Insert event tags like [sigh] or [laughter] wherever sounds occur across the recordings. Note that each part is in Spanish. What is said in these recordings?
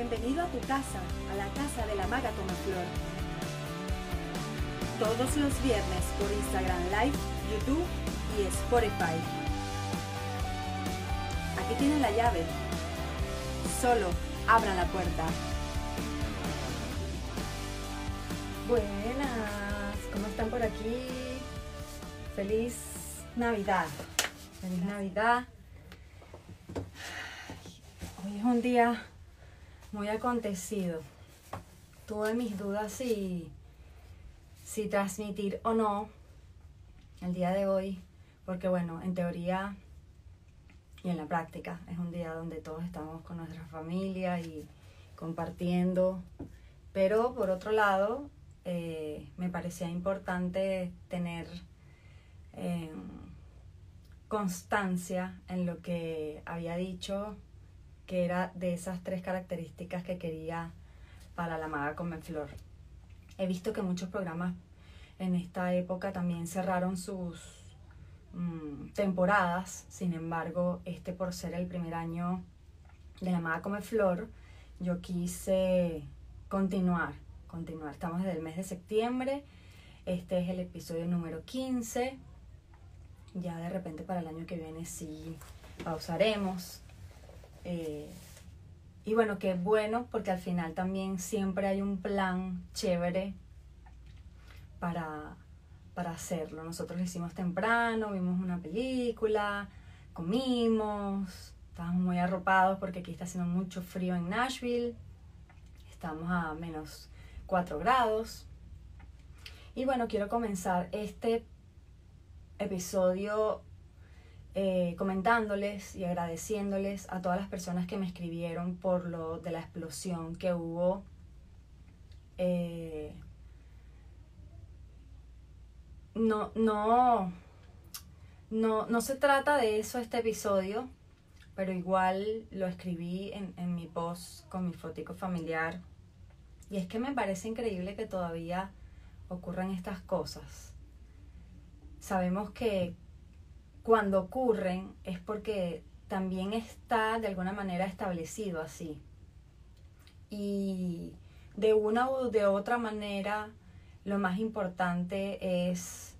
Bienvenido a tu casa, a la casa de la maga Flor. Todos los viernes por Instagram Live, YouTube y Spotify. Aquí tienen la llave. Solo abran la puerta. Buenas, ¿cómo están por aquí? Feliz Navidad. Feliz Navidad. Hoy es un día muy acontecido. Tuve mis dudas si, si transmitir o no el día de hoy, porque bueno, en teoría y en la práctica es un día donde todos estamos con nuestra familia y compartiendo, pero por otro lado eh, me parecía importante tener eh, constancia en lo que había dicho que era de esas tres características que quería para la maga con flor. He visto que muchos programas en esta época también cerraron sus mm, temporadas, sin embargo, este por ser el primer año de la maga come flor, yo quise continuar, continuar. Estamos desde el mes de septiembre, este es el episodio número 15, ya de repente para el año que viene sí pausaremos eh, y bueno, qué bueno porque al final también siempre hay un plan chévere para, para hacerlo. Nosotros lo hicimos temprano, vimos una película, comimos, estábamos muy arropados porque aquí está haciendo mucho frío en Nashville. Estamos a menos 4 grados. Y bueno, quiero comenzar este episodio eh, comentándoles y agradeciéndoles a todas las personas que me escribieron por lo de la explosión que hubo. Eh, no, no, no, no se trata de eso este episodio, pero igual lo escribí en, en mi post con mi fotico familiar. Y es que me parece increíble que todavía ocurran estas cosas. Sabemos que cuando ocurren es porque también está de alguna manera establecido así. Y de una u de otra manera, lo más importante es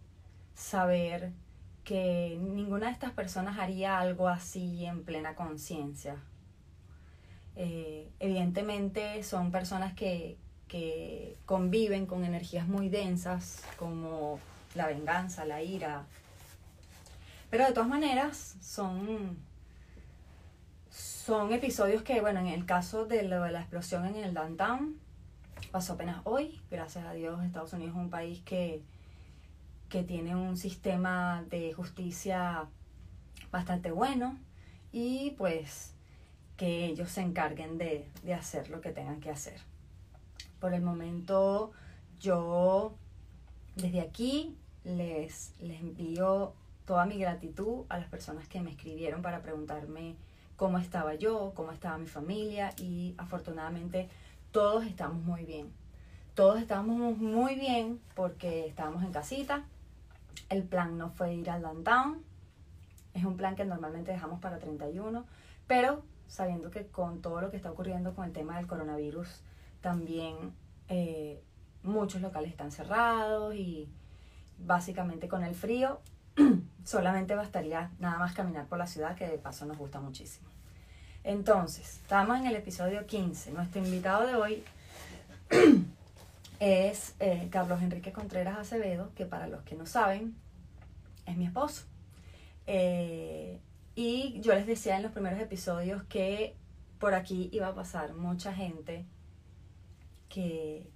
saber que ninguna de estas personas haría algo así en plena conciencia. Eh, evidentemente son personas que, que conviven con energías muy densas como la venganza, la ira, pero de todas maneras, son, son episodios que, bueno, en el caso de, la explosión en el downtown, pasó apenas hoy. Gracias a Dios, Estados Unidos es un país que, que tiene un sistema de justicia bastante bueno y pues que ellos se encarguen de, de hacer lo que tengan que hacer. Por el momento, yo desde aquí les, les envío toda mi gratitud a las personas que me escribieron para preguntarme cómo estaba yo, cómo estaba mi familia y afortunadamente todos estamos muy bien. Todos estamos muy bien porque estábamos en casita. El plan no fue ir al downtown. Es un plan que normalmente dejamos para 31, pero sabiendo que con todo lo que está ocurriendo con el tema del coronavirus, también eh, muchos locales están cerrados y básicamente con el frío [clears throat] solamente bastaría nada más caminar por la ciudad, que de paso nos gusta muchísimo. Entonces, estamos en el episodio 15. Nuestro invitado de hoy [clears throat] es eh, Carlos Enrique Contreras Acevedo, que para los que no saben, es mi esposo. Eh, y yo les decía en los primeros episodios que por aquí iba a pasar mucha gente que,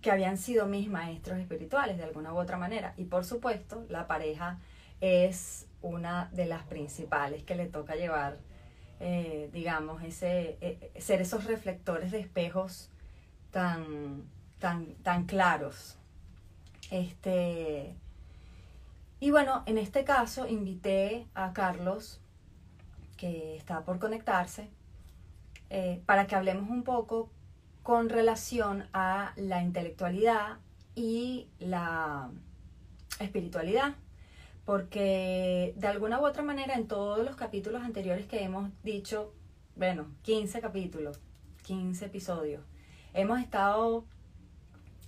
que habían sido mis maestros espirituales de alguna u otra manera. Y por supuesto, la pareja es una de las principales que le toca llevar, eh, digamos, ese, eh, ser esos reflectores de espejos tan, tan, tan claros. Este, y bueno, en este caso invité a Carlos, que está por conectarse, eh, para que hablemos un poco con relación a la intelectualidad y la espiritualidad porque de alguna u otra manera en todos los capítulos anteriores que hemos dicho, bueno, 15 capítulos, 15 episodios, hemos estado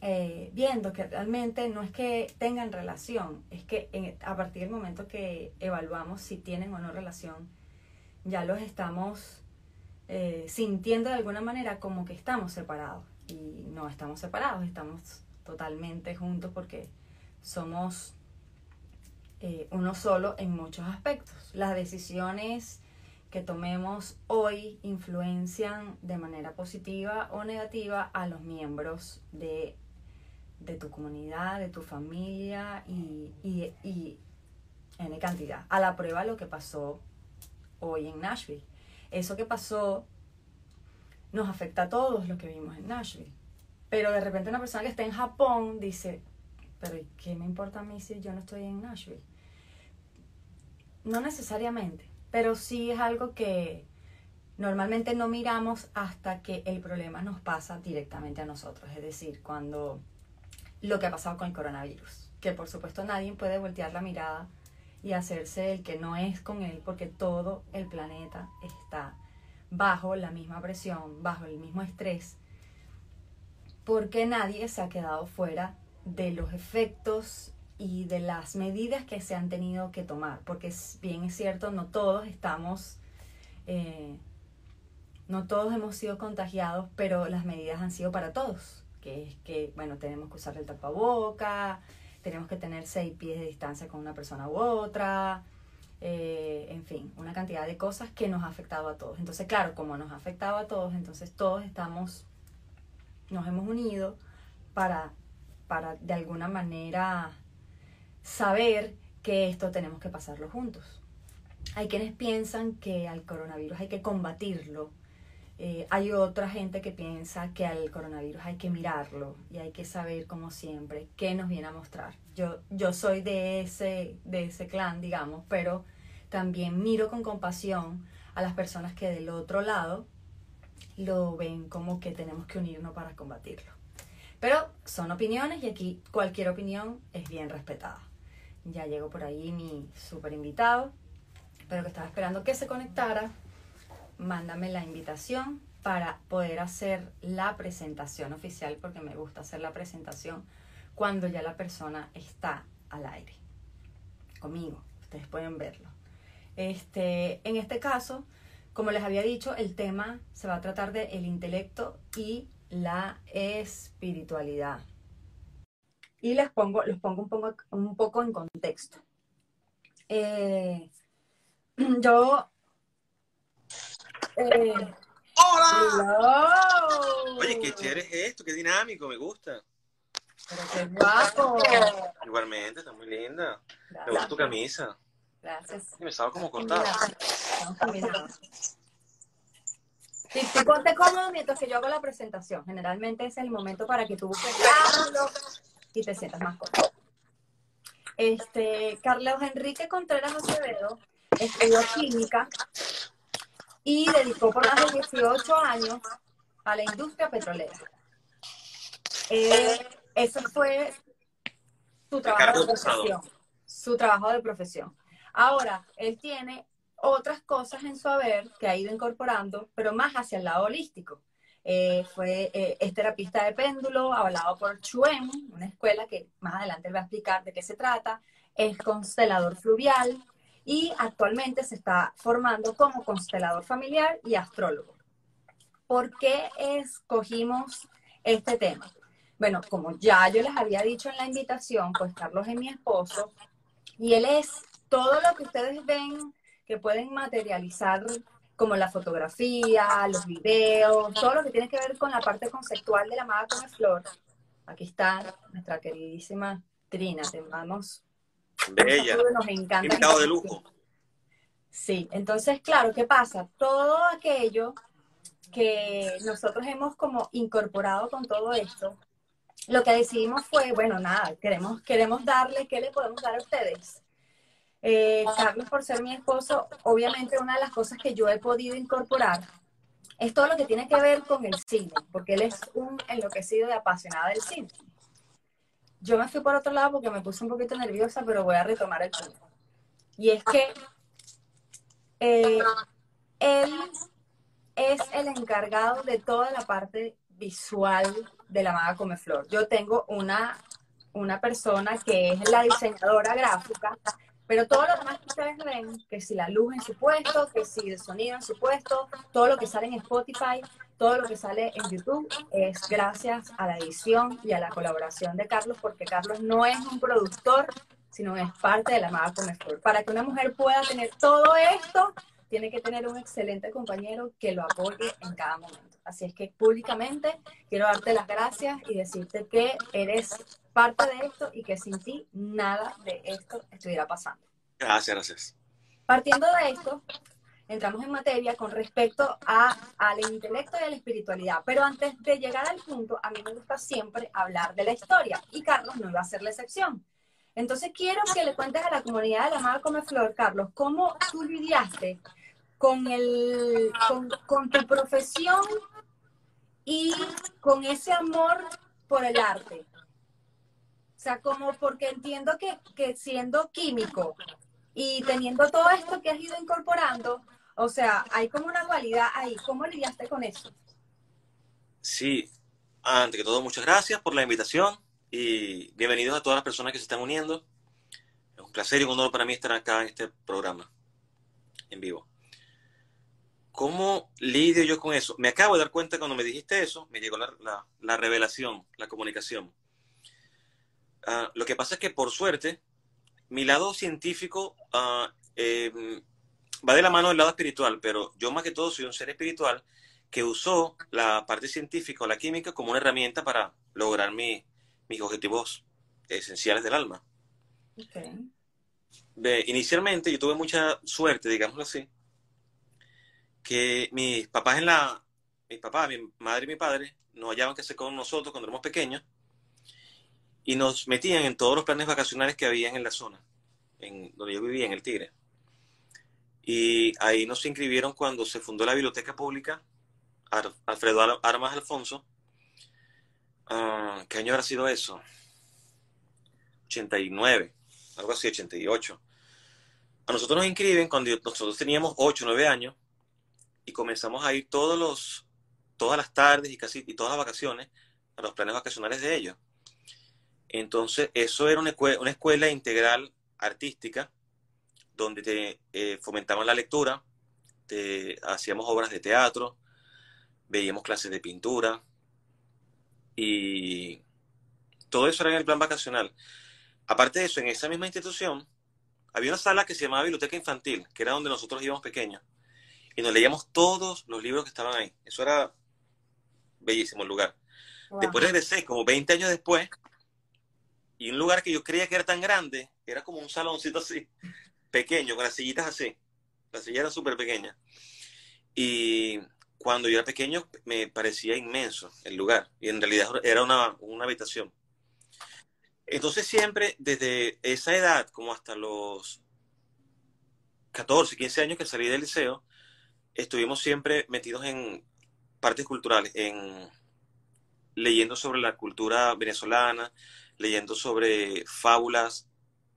eh, viendo que realmente no es que tengan relación, es que a partir del momento que evaluamos si tienen o no relación, ya los estamos eh, sintiendo de alguna manera como que estamos separados. Y no estamos separados, estamos totalmente juntos porque somos eh, uno solo en muchos aspectos. Las decisiones que tomemos hoy influencian de manera positiva o negativa a los miembros de, tu comunidad, de tu familia y, y en cantidad. A la prueba lo que pasó hoy en Nashville. Eso que pasó nos afecta a todos los que vivimos en Nashville. Pero de repente una persona que está en Japón dice, pero ¿qué me importa a mí si yo no estoy en Nashville? No necesariamente, pero sí es algo que normalmente no miramos hasta que el problema nos pasa directamente a nosotros. Es decir, cuando lo que ha pasado con el coronavirus, que por supuesto nadie puede voltear la mirada y hacerse el que no es con él porque todo el planeta está bajo la misma presión, bajo el mismo estrés, porque nadie se ha quedado fuera de los efectos y de las medidas que se han tenido que tomar, porque bien es cierto, no todos estamos, eh, no todos hemos sido contagiados, pero las medidas han sido para todos, que es que, bueno, tenemos que usar el tapaboca, tenemos que tener seis pies de distancia con una persona u otra, eh, en fin, una cantidad de cosas que nos ha afectado a todos. Entonces, claro, como nos ha afectado a todos, entonces todos estamos, nos hemos unido para, para de alguna manera saber que esto tenemos que pasarlo juntos. Hay quienes piensan que al coronavirus hay que combatirlo. Eh, hay otra gente que piensa que al coronavirus hay que mirarlo y hay que saber, como siempre, qué nos viene a mostrar. Yo, yo soy de ese, de ese clan, digamos, pero también miro con compasión a las personas que del otro lado lo ven como que tenemos que unirnos para combatirlo. Pero son opiniones y aquí cualquier opinión es bien respetada. Ya llegó por ahí mi super invitado, pero que estaba esperando que se conectara. Mándame la invitación para poder hacer la presentación oficial, porque me gusta hacer la presentación cuando ya la persona está al aire. Conmigo, ustedes pueden verlo. Este, en este caso, como les había dicho, el tema se va a tratar de el intelecto y la espiritualidad y les pongo, los pongo un poco, un poco en contexto. Eh, [clears throat] yo... Eh, ¡Hola! Oye, qué chévere es esto, qué dinámico, me gusta. Pero qué guapo. Igualmente, está muy linda. Me gusta tu camisa. Gracias. me estaba como cortada. Sí, tú ponte cómodo mientras que yo hago la presentación. Generalmente es el momento para que tú busques y te sientas más cómodo. Este, Carlos Enrique Contreras Acevedo estudió química y dedicó por más de 18 años a la industria petrolera. Eh, ese fue su trabajo de profesión. Su trabajo de profesión. Ahora, él tiene otras cosas en su haber que ha ido incorporando, pero más hacia el lado holístico. Eh, fue, eh, es terapista de péndulo, hablado por Chuen, una escuela que más adelante va a explicar de qué se trata, es constelador fluvial y actualmente se está formando como constelador familiar y astrólogo. ¿Por qué escogimos este tema? Bueno, como ya yo les había dicho en la invitación, pues Carlos es mi esposo y él es todo lo que ustedes ven que pueden materializar como la fotografía, los videos, todo lo que tiene que ver con la parte conceptual de la amada con flor. Aquí está nuestra queridísima Trina, te mandamos. Bella. Nos encanta. Invitado de lujo. Sí, entonces, claro, ¿qué pasa? Todo aquello que nosotros hemos como incorporado con todo esto, lo que decidimos fue, bueno, nada, queremos, queremos darle, ¿qué le podemos dar a ustedes? Eh, Carlos, por ser mi esposo, obviamente una de las cosas que yo he podido incorporar es todo lo que tiene que ver con el cine, porque él es un enloquecido de apasionada del cine. Yo me fui por otro lado porque me puse un poquito nerviosa, pero voy a retomar el punto. Y es que eh, él es el encargado de toda la parte visual de la Maga Come Flor. Yo tengo una, una persona que es la diseñadora gráfica, pero todo lo demás que ustedes ven, que si la luz en su puesto, que si el sonido en su puesto, todo lo que sale en Spotify, todo lo que sale en YouTube, es gracias a la edición y a la colaboración de Carlos, porque Carlos no es un productor, sino es parte de la Maga Come Flor. Para que una mujer pueda tener todo esto, tiene que tener un excelente compañero que lo apoye en cada momento. Así es que públicamente quiero darte las gracias y decirte que eres parte de esto y que sin ti nada de esto estuviera pasando. Gracias, gracias. Partiendo de esto, entramos en materia con respecto a, al intelecto y a la espiritualidad. Pero antes de llegar al punto, a mí me gusta siempre hablar de la historia y Carlos no iba a ser la excepción. Entonces quiero que le cuentes a la comunidad de la Amada Come Flor, Carlos, cómo tú lidiaste con, el, con, con tu profesión y con ese amor por el arte. O sea, como porque entiendo que, que siendo químico y teniendo todo esto que has ido incorporando, o sea, hay como una dualidad ahí. ¿Cómo lidiaste con eso? Sí, ante que todo, muchas gracias por la invitación y bienvenidos a todas las personas que se están uniendo. Es un placer y un honor para mí estar acá en este programa en vivo. ¿Cómo lidio yo con eso? Me acabo de dar cuenta cuando me dijiste eso, me llegó la, revelación, la comunicación. Ah, lo que pasa es que por suerte, mi lado científico ah, em, va de la mano del lado espiritual, pero yo más que todo soy un ser espiritual que usó la parte científica o la química como una herramienta para lograr mis objetivos esenciales del alma. inicialmente yo tuve mucha suerte, digámoslo así, que mis papás en la, mis papás, mi madre y mi padre, nos hallaban que se con nosotros cuando éramos pequeños y nos metían en todos los planes vacacionales que había en la zona, en donde yo vivía, en el Tigre. Y ahí nos inscribieron cuando se fundó la Biblioteca Pública, Alfredo Armas Alfonso. Ah, ¿Qué año habrá sido eso? 89, algo así, 88. A nosotros nos inscriben cuando nosotros teníamos 8, 9 años y comenzamos a ir todos los, todas las tardes y casi y todas las vacaciones a los planes vacacionales de ellos. Entonces, eso era una escuela, una escuela integral artística donde te eh, fomentaban la lectura, te, hacíamos obras de teatro, veíamos clases de pintura y todo eso era en el plan vacacional. Aparte de eso, en esa misma institución había una sala que se llamaba Biblioteca Infantil, que era donde nosotros íbamos pequeños y nos leíamos todos los libros que estaban ahí. Eso era bellísimo el lugar. Después regresé, como 20 años después, y un lugar que yo creía que era tan grande, era como un saloncito así, pequeño, con las sillitas así. Las sillas eran súper pequeñas. Y cuando yo era pequeño me parecía inmenso el lugar, y en realidad era una, una habitación. Entonces siempre, desde esa edad, como hasta los 14, 15 años que salí del liceo, estuvimos siempre metidos en partes culturales, en leyendo sobre la cultura venezolana, leyendo sobre fábulas,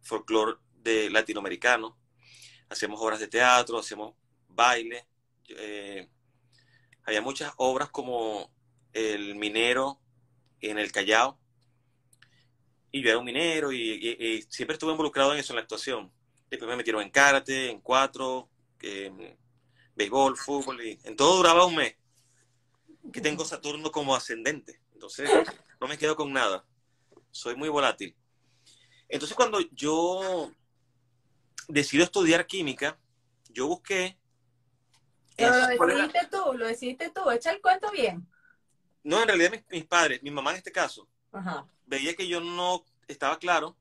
folclore de latinoamericano, hacemos obras de teatro, hacemos baile, eh, había muchas obras como El minero en el Callao, y yo era un minero y, siempre estuve involucrado en eso, en la actuación. Después me metieron en karate, en cuatro, eh, béisbol, fútbol, y en todo duraba un mes. Que tengo Saturno como ascendente. Entonces, no me quedo con nada. Soy muy volátil. Entonces, cuando yo decido estudiar química, yo busqué. Pero lo decidiste tú, lo decidiste tú, echa el cuento bien. No, en realidad mis, padres, mi mamá en este caso, veía que yo no estaba claro.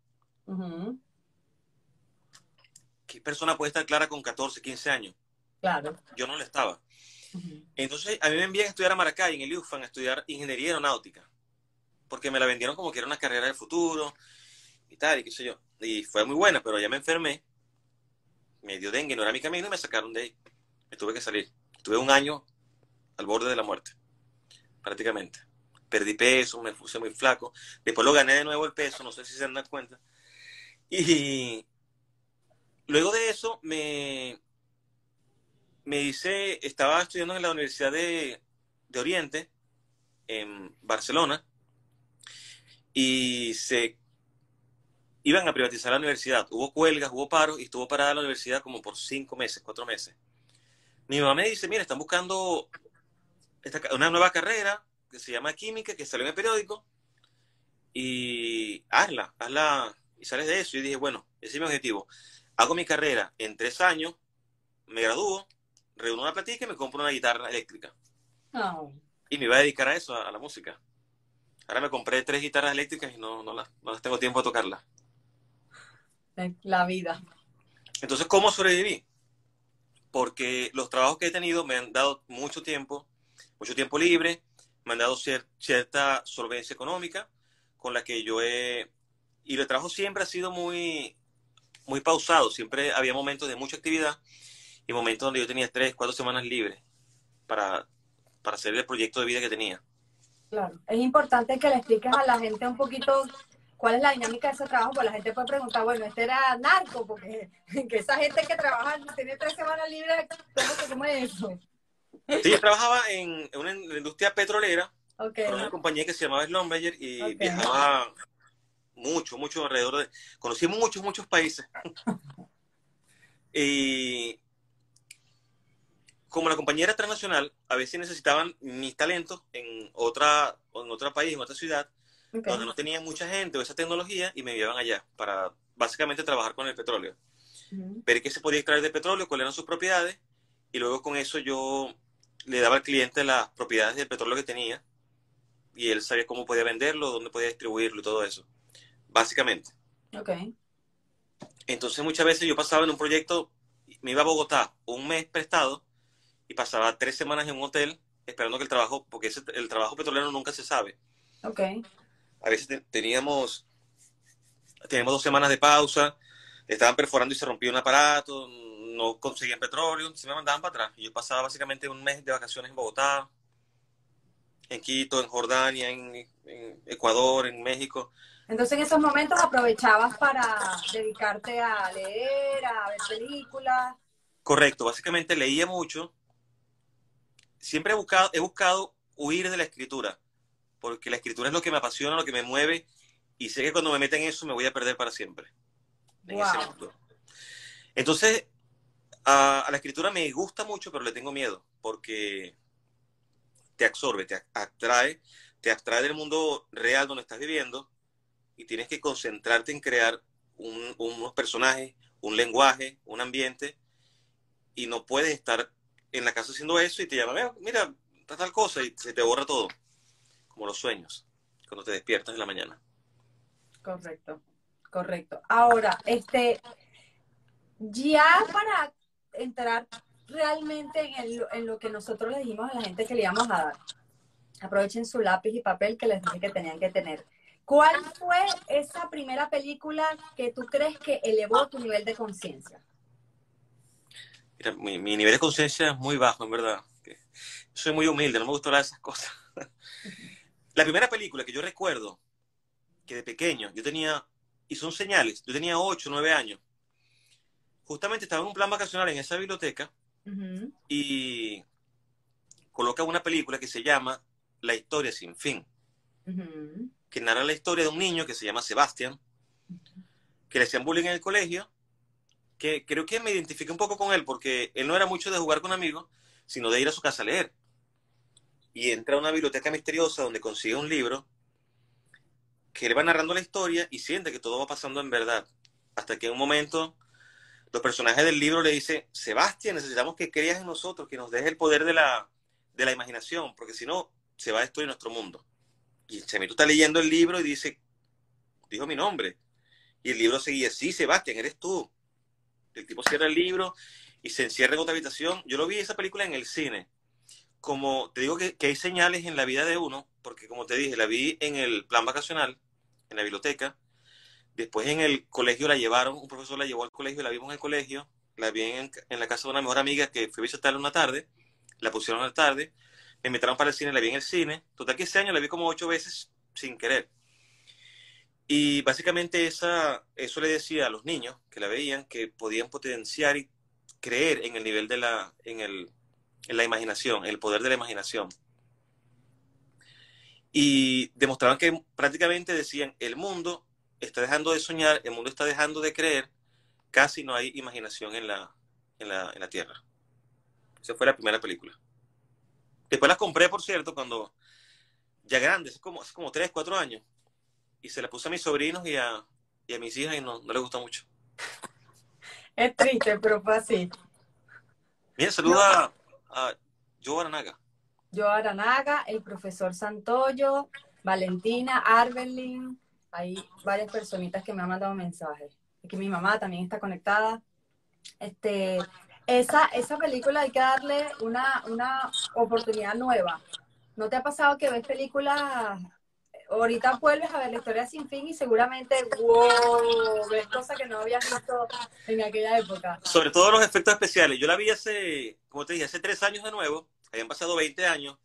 ¿Qué persona puede estar clara con 14, 15 años? Claro. Yo no lo estaba. Entonces, a mí me envían a estudiar a Maracay, en el UFAN, a estudiar ingeniería aeronáutica. Porque me la vendieron como que era una carrera del futuro y tal, y qué sé yo. Y fue muy buena, pero ya me enfermé. Me dio dengue, no era mi camino y me sacaron de ahí. Me tuve que salir. Estuve un año al borde de la muerte, prácticamente. Perdí peso, me puse muy flaco. Después lo gané de nuevo el peso, no sé si se dan cuenta. Y luego de eso me me dice, estaba estudiando en la Universidad de, de Oriente, en Barcelona, y se iban a privatizar la universidad. Hubo huelgas, hubo paros y estuvo parada la universidad como por cinco meses, cuatro meses. Mi mamá me dice, mira, están buscando una nueva carrera que se llama química, que salió en el periódico, y hazla, hazla, y sales de eso. Y dije, bueno, ese es mi objetivo. Hago mi carrera en tres años, me gradúo, reúno una platica y me compro una guitarra eléctrica. Y me iba a dedicar a eso, a, la música. Ahora me compré tres guitarras eléctricas y no, no, las, no las tengo tiempo a tocarlas. La vida. Entonces, ¿cómo sobreviví? Porque los trabajos que he tenido me han dado mucho tiempo, mucho tiempo libre, me han dado cierta solvencia económica con la que yo he... Y el trabajo siempre ha sido muy, muy pausado, siempre había momentos de mucha actividad y momentos donde yo tenía tres, cuatro semanas libres para, para hacer el proyecto de vida que tenía. Claro, es importante que le expliques a la gente un poquito cuál es la dinámica de ese trabajo, pues la gente puede preguntar, bueno, este era narco, porque [laughs] que esa gente que trabaja, tiene tres semanas libres, ¿cómo come eso? Sí, yo trabajaba en, una industria petrolera, okay. una compañía que se llamaba Schlumberger y viajaba mucho, mucho alrededor de... Conocí muchos, muchos países. [laughs] y como la compañía era transnacional, a veces necesitaban mis talentos en otra, en otro país, en otra ciudad, donde no tenían mucha gente o esa tecnología y me llevaban allá para básicamente trabajar con el petróleo. Ver qué se podía extraer de petróleo, cuáles eran sus propiedades y luego con eso yo le daba al cliente las propiedades del petróleo que tenía y él sabía cómo podía venderlo, dónde podía distribuirlo y todo eso. Básicamente. Ok. Entonces muchas veces yo pasaba en un proyecto, me iba a Bogotá un mes prestado y pasaba tres semanas en un hotel esperando que el trabajo, porque el trabajo petrolero nunca se sabe. Ok a veces teníamos, teníamos dos semanas de pausa, estaban perforando y se rompió un aparato, no conseguían petróleo, se me mandaban para atrás. Y yo pasaba básicamente un mes de vacaciones en Bogotá, en Quito, en Jordania, en, Ecuador, en México. Entonces en esos momentos aprovechabas para dedicarte a leer, a ver películas. Correcto, básicamente leía mucho. Siempre he buscado, he buscado huir de la escritura porque la escritura es lo que me apasiona, lo que me mueve, y sé que cuando me meten en eso me voy a perder para siempre. En ese mundo. Entonces, a, la escritura me gusta mucho, pero le tengo miedo, porque te absorbe, te atrae, te abstrae del mundo real donde estás viviendo, y tienes que concentrarte en crear unos personajes, un lenguaje, un ambiente, y no puedes estar en la casa haciendo eso y te llaman, mira, tal cosa, y se te borra todo como los sueños, cuando te despiertas en la mañana. Correcto, correcto. Ahora, este, ya para entrar realmente en, en lo que nosotros le dijimos a la gente que le íbamos a dar, aprovechen su lápiz y papel que les dije que tenían que tener. ¿Cuál fue esa primera película que tú crees que elevó tu nivel de conciencia? Mi, mi, nivel de conciencia es muy bajo, en verdad. Soy muy humilde, no me gusta hablar de esas cosas. [laughs] La primera película que yo recuerdo, que de pequeño, yo tenía, y son señales, yo tenía 8, 9 años. Justamente estaba en un plan vacacional en esa biblioteca y coloca una película que se llama La historia sin fin, que narra la historia de un niño que se llama Sebastián, que le hacían bullying en el colegio, que creo que me identifiqué un poco con él porque él no era mucho de jugar con amigos, sino de ir a su casa a leer y entra a una biblioteca misteriosa donde consigue un libro que le va narrando la historia y siente que todo va pasando en verdad. Hasta que en un momento los personajes del libro le dicen, Sebastián, necesitamos que creas en nosotros, que nos deje el poder de la, de la imaginación, porque si no, se va a destruir nuestro mundo. Y Chemito está leyendo el libro y dice, dijo mi nombre. Y el libro seguía, sí, Sebastián, eres tú. El tipo cierra el libro y se encierra en otra habitación. Yo lo vi esa película en el cine como te digo que, hay señales en la vida de uno, porque como te dije, la vi en el plan vacacional, en la biblioteca, después en el colegio la llevaron, un profesor la llevó al colegio, la vimos en el colegio, la vi en, la casa de una mejor amiga que fui a visitarla una tarde, la pusieron a la tarde, me metieron para el cine, la vi en el cine, total que ese año la vi como ocho veces sin querer. Y básicamente esa, eso le decía a los niños que la veían que podían potenciar y creer en el nivel de la, en, el, en la imaginación, el poder de la imaginación. Y demostraban que prácticamente decían, el mundo está dejando de soñar, el mundo está dejando de creer, casi no hay imaginación en la, en la, en la Tierra. Esa fue la primera película. Después la compré, por cierto, cuando ya grande, hace como, hace como 3, 4 años. Y se la puse a mis sobrinos y a, y a mis hijas y no, no les gusta mucho. Es triste, pero fue así. Bien, saluda a Joe Aranaga. Joe Aranaga, el profesor Santoyo, Valentina, Arbelin, hay varias personitas que me han mandado mensajes. Aquí mi mamá también está conectada. Este, esa, esa película hay que darle una, una oportunidad nueva. ¿No te ha pasado que ves películas ahorita vuelves a ver la historia sin fin y seguramente, wow, ves cosas que no habías visto en aquella época. Sobre todo los efectos especiales. Yo la vi hace, como te dije, hace tres años de nuevo, habían pasado 20 años,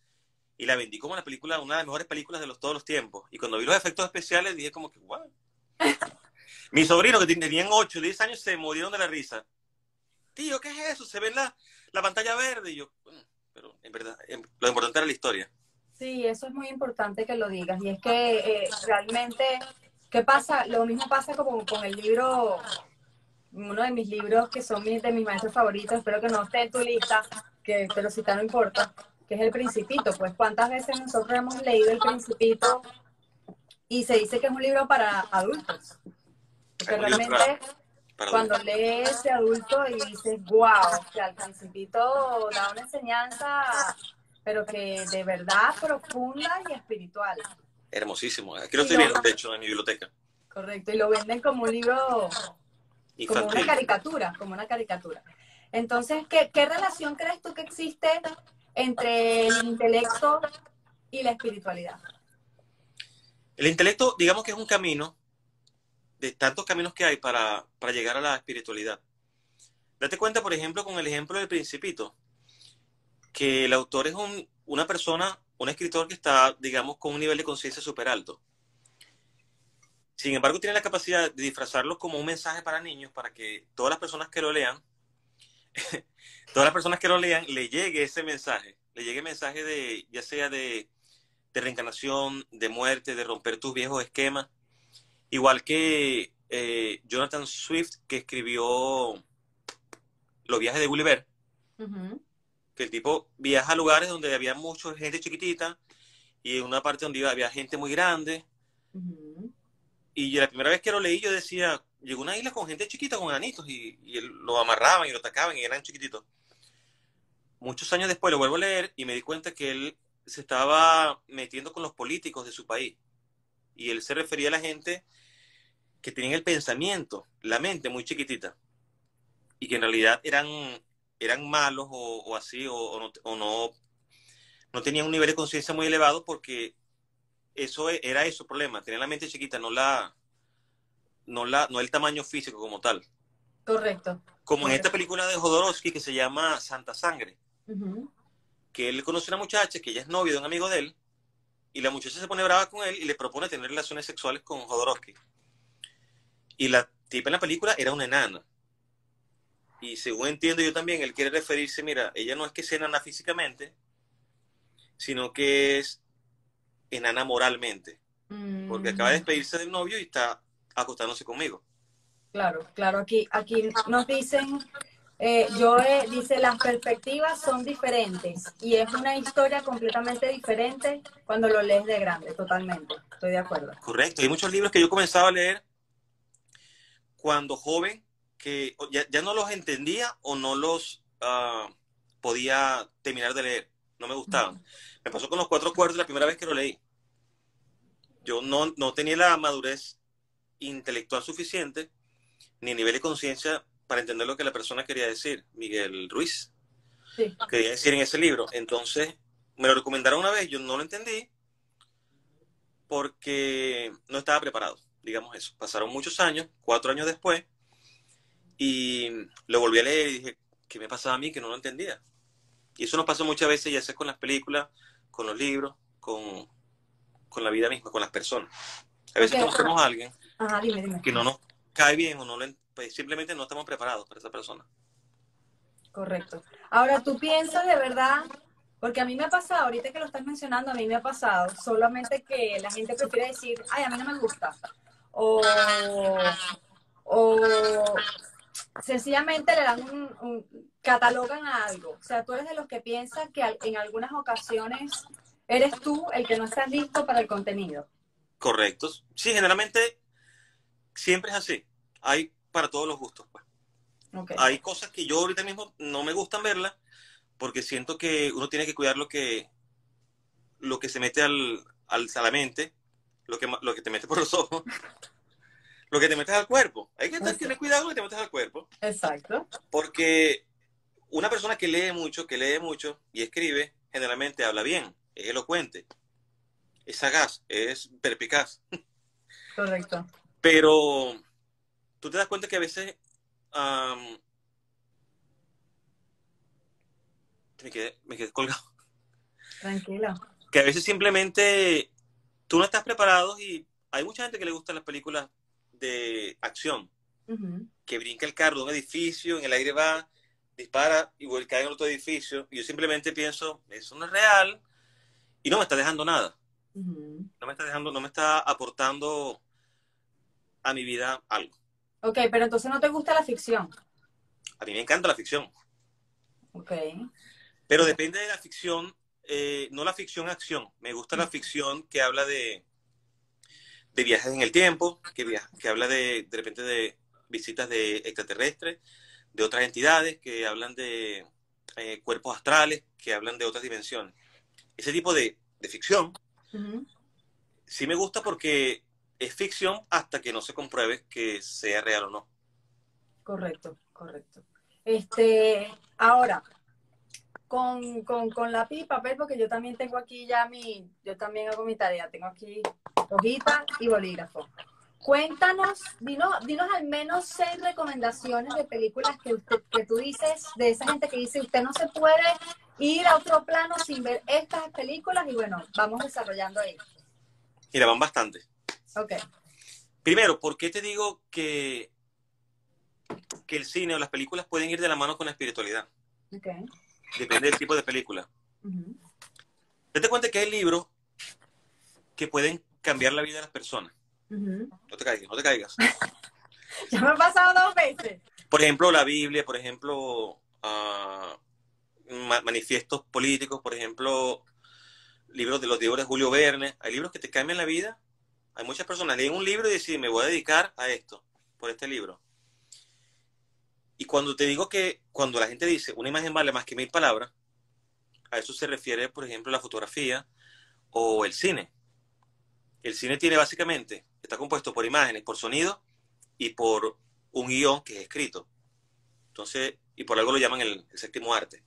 y la vendí como la película, una de las mejores películas de los, todos los tiempos. Y cuando vi los efectos especiales dije como que, wow. [laughs] Mis sobrinos que tenían 8, 10 años se murieron de la risa. Tío, ¿qué es eso? Se ve la, la pantalla verde. Y yo, pero en verdad, lo importante era la historia. Sí, eso es muy importante que lo digas. Y es que eh, realmente, ¿qué pasa? Lo mismo pasa como con el libro, uno de mis libros que son mis, de mis maestros favoritos, espero que no esté en tu lista, que, pero si está no importa, que es El Principito. Pues cuántas veces nosotros hemos leído El Principito y se dice que es un libro para adultos. Porque realmente cuando lees ese adulto y dices, wow, que al Principito da una enseñanza pero que de verdad profunda y espiritual. Hermosísimo. Aquí lo tienen, de hecho, en mi biblioteca. Correcto, y lo venden como un libro, como una caricatura, como una caricatura. Entonces, ¿qué, ¿qué relación crees tú que existe entre el intelecto y la espiritualidad? El intelecto, digamos que es un camino de tantos caminos que hay para, para llegar a la espiritualidad. Date cuenta, por ejemplo, con el ejemplo del principito que el autor es una persona, un escritor que está, digamos, con un nivel de conciencia súper alto. Sin embargo, tiene la capacidad de disfrazarlo como un mensaje para niños, para que todas las personas que lo lean, [laughs] todas las personas que lo lean, le llegue ese mensaje, le llegue el mensaje de, ya sea de, reencarnación, de muerte, de romper tus viejos esquemas. Igual que eh, Jonathan Swift, que escribió Los viajes de Gulliver, que el tipo viaja a lugares donde había mucha gente chiquitita y en una parte donde había gente muy grande. Y la primera vez que lo leí yo decía, llegó una isla con gente chiquita, con anitos, y, y lo amarraban y lo atacaban y eran chiquititos. Muchos años después lo vuelvo a leer y me di cuenta que él se estaba metiendo con los políticos de su país. Y él se refería a la gente que tenían el pensamiento, la mente muy chiquitita. Y que en realidad eran eran malos o, así, o, no, no, tenían un nivel de conciencia muy elevado porque eso e, era eso el problema, tener la mente chiquita, no la, no la, no el tamaño físico como tal. Correcto. Como en esta película de Jodorowsky que se llama Santa Sangre, que él conoce a una muchacha que ella es novia de un amigo de él, y la muchacha se pone brava con él y le propone tener relaciones sexuales con Jodorowsky. Y la tipa en la película era una enana y según entiendo yo también, él quiere referirse, mira, ella no es que sea enana físicamente, sino que es enana moralmente. Porque acaba de mm. despedirse del novio y está acostándose conmigo. Claro, claro, aquí, aquí nos dicen, eh, yo dice, las perspectivas son diferentes y es una historia completamente diferente cuando lo lees de grande, totalmente, estoy de acuerdo. Correcto, hay muchos libros que yo comenzaba a leer cuando joven que ya, no los entendía o no los ah, podía terminar de leer. No me gustaban. Me pasó con los cuatro cuartos la primera vez que lo leí. Yo no, no tenía la madurez intelectual suficiente ni nivel de conciencia para entender lo que la persona quería decir, Miguel Ruiz. Quería decir en ese libro. Entonces, me lo recomendaron una vez, yo no lo entendí porque no estaba preparado, digamos eso. Pasaron muchos años, cuatro años después, y lo volví a leer y dije, ¿qué me pasaba a mí que no lo entendía? Y eso nos pasa muchas veces, ya sea con las películas, con los libros, con, con la vida misma, con las personas. A veces conocemos a alguien que no nos cae bien o no pues simplemente no estamos preparados para esa persona. Correcto. Ahora, tú piensas de verdad, porque a mí me ha pasado, ahorita que lo estás mencionando, a mí me ha pasado, solamente que la gente prefiere decir, ay, a mí no me gusta. O, o sencillamente le dan un, catalogan a algo. O sea, tú eres de los que piensan que en algunas ocasiones eres tú el que no estás listo para el contenido. Correcto. Sí, generalmente siempre es así. Hay para todos los gustos. Pues. Hay cosas que yo ahorita mismo no me gustan verlas porque siento que uno tiene que cuidar lo que, lo que se mete al, al, a la mente, lo que, lo que te mete por los ojos, [laughs] lo que te metes al cuerpo. Hay que tener cuidado lo que te metes al cuerpo. Exacto. Porque una persona que lee mucho, que lee mucho y escribe, generalmente habla bien, es elocuente, es sagaz, es perpicaz. Correcto. Pero tú te das cuenta que a veces me, quedé, me quedé colgado. Tranquilo. Que a veces simplemente tú no estás preparado y hay mucha gente que le gustan las películas de acción, que brinca el carro de un edificio, en el aire va, dispara y vuelve en otro edificio. Y yo simplemente pienso, eso no es real y no me está dejando nada. No me está dejando, no me está aportando a mi vida algo. Ok, pero entonces no te gusta la ficción. A mí me encanta la ficción. Ok. Pero depende de la ficción, eh, no la ficción acción. Me gusta la ficción que habla de, de viajes en el tiempo, que, que habla de, de repente de visitas de extraterrestres, de otras entidades, que hablan de eh, cuerpos astrales, que hablan de otras dimensiones. Ese tipo de, de ficción sí me gusta porque es ficción hasta que no se compruebe que sea real o no. Correcto, correcto. Este, ahora, con, con, con lápiz y papel, porque yo también tengo aquí ya mi, yo también hago mi tarea, tengo aquí hojita y bolígrafo. Cuéntanos, dinos, dinos al menos seis recomendaciones de películas que, que tú dices, de esa gente que dice, usted no se puede ir a otro plano sin ver estas películas y bueno, vamos desarrollando ahí. Mira, van bastante. Ok. Primero, ¿por qué te digo que, que el cine o las películas pueden ir de la mano con la espiritualidad? Okay. Depende del tipo de película. Date cuenta que hay libros que pueden cambiar la vida de las personas. No te caigas, no te caigas. [laughs] ya me ha pasado dos veces. Por ejemplo, la Biblia, por ejemplo, uh, manifiestos políticos, por ejemplo, libros de los libros de Julio Verne. Hay libros que te cambian la vida hay muchas personas leen un libro y deciden, me voy a dedicar a esto, por este libro. Y cuando te digo que cuando la gente dice una imagen vale más que mil palabras, a eso se refiere, por ejemplo, la fotografía o el cine. El cine tiene básicamente, está compuesto por imágenes, por sonido y por un guion que es escrito. Entonces, y por algo lo llaman el, séptimo arte.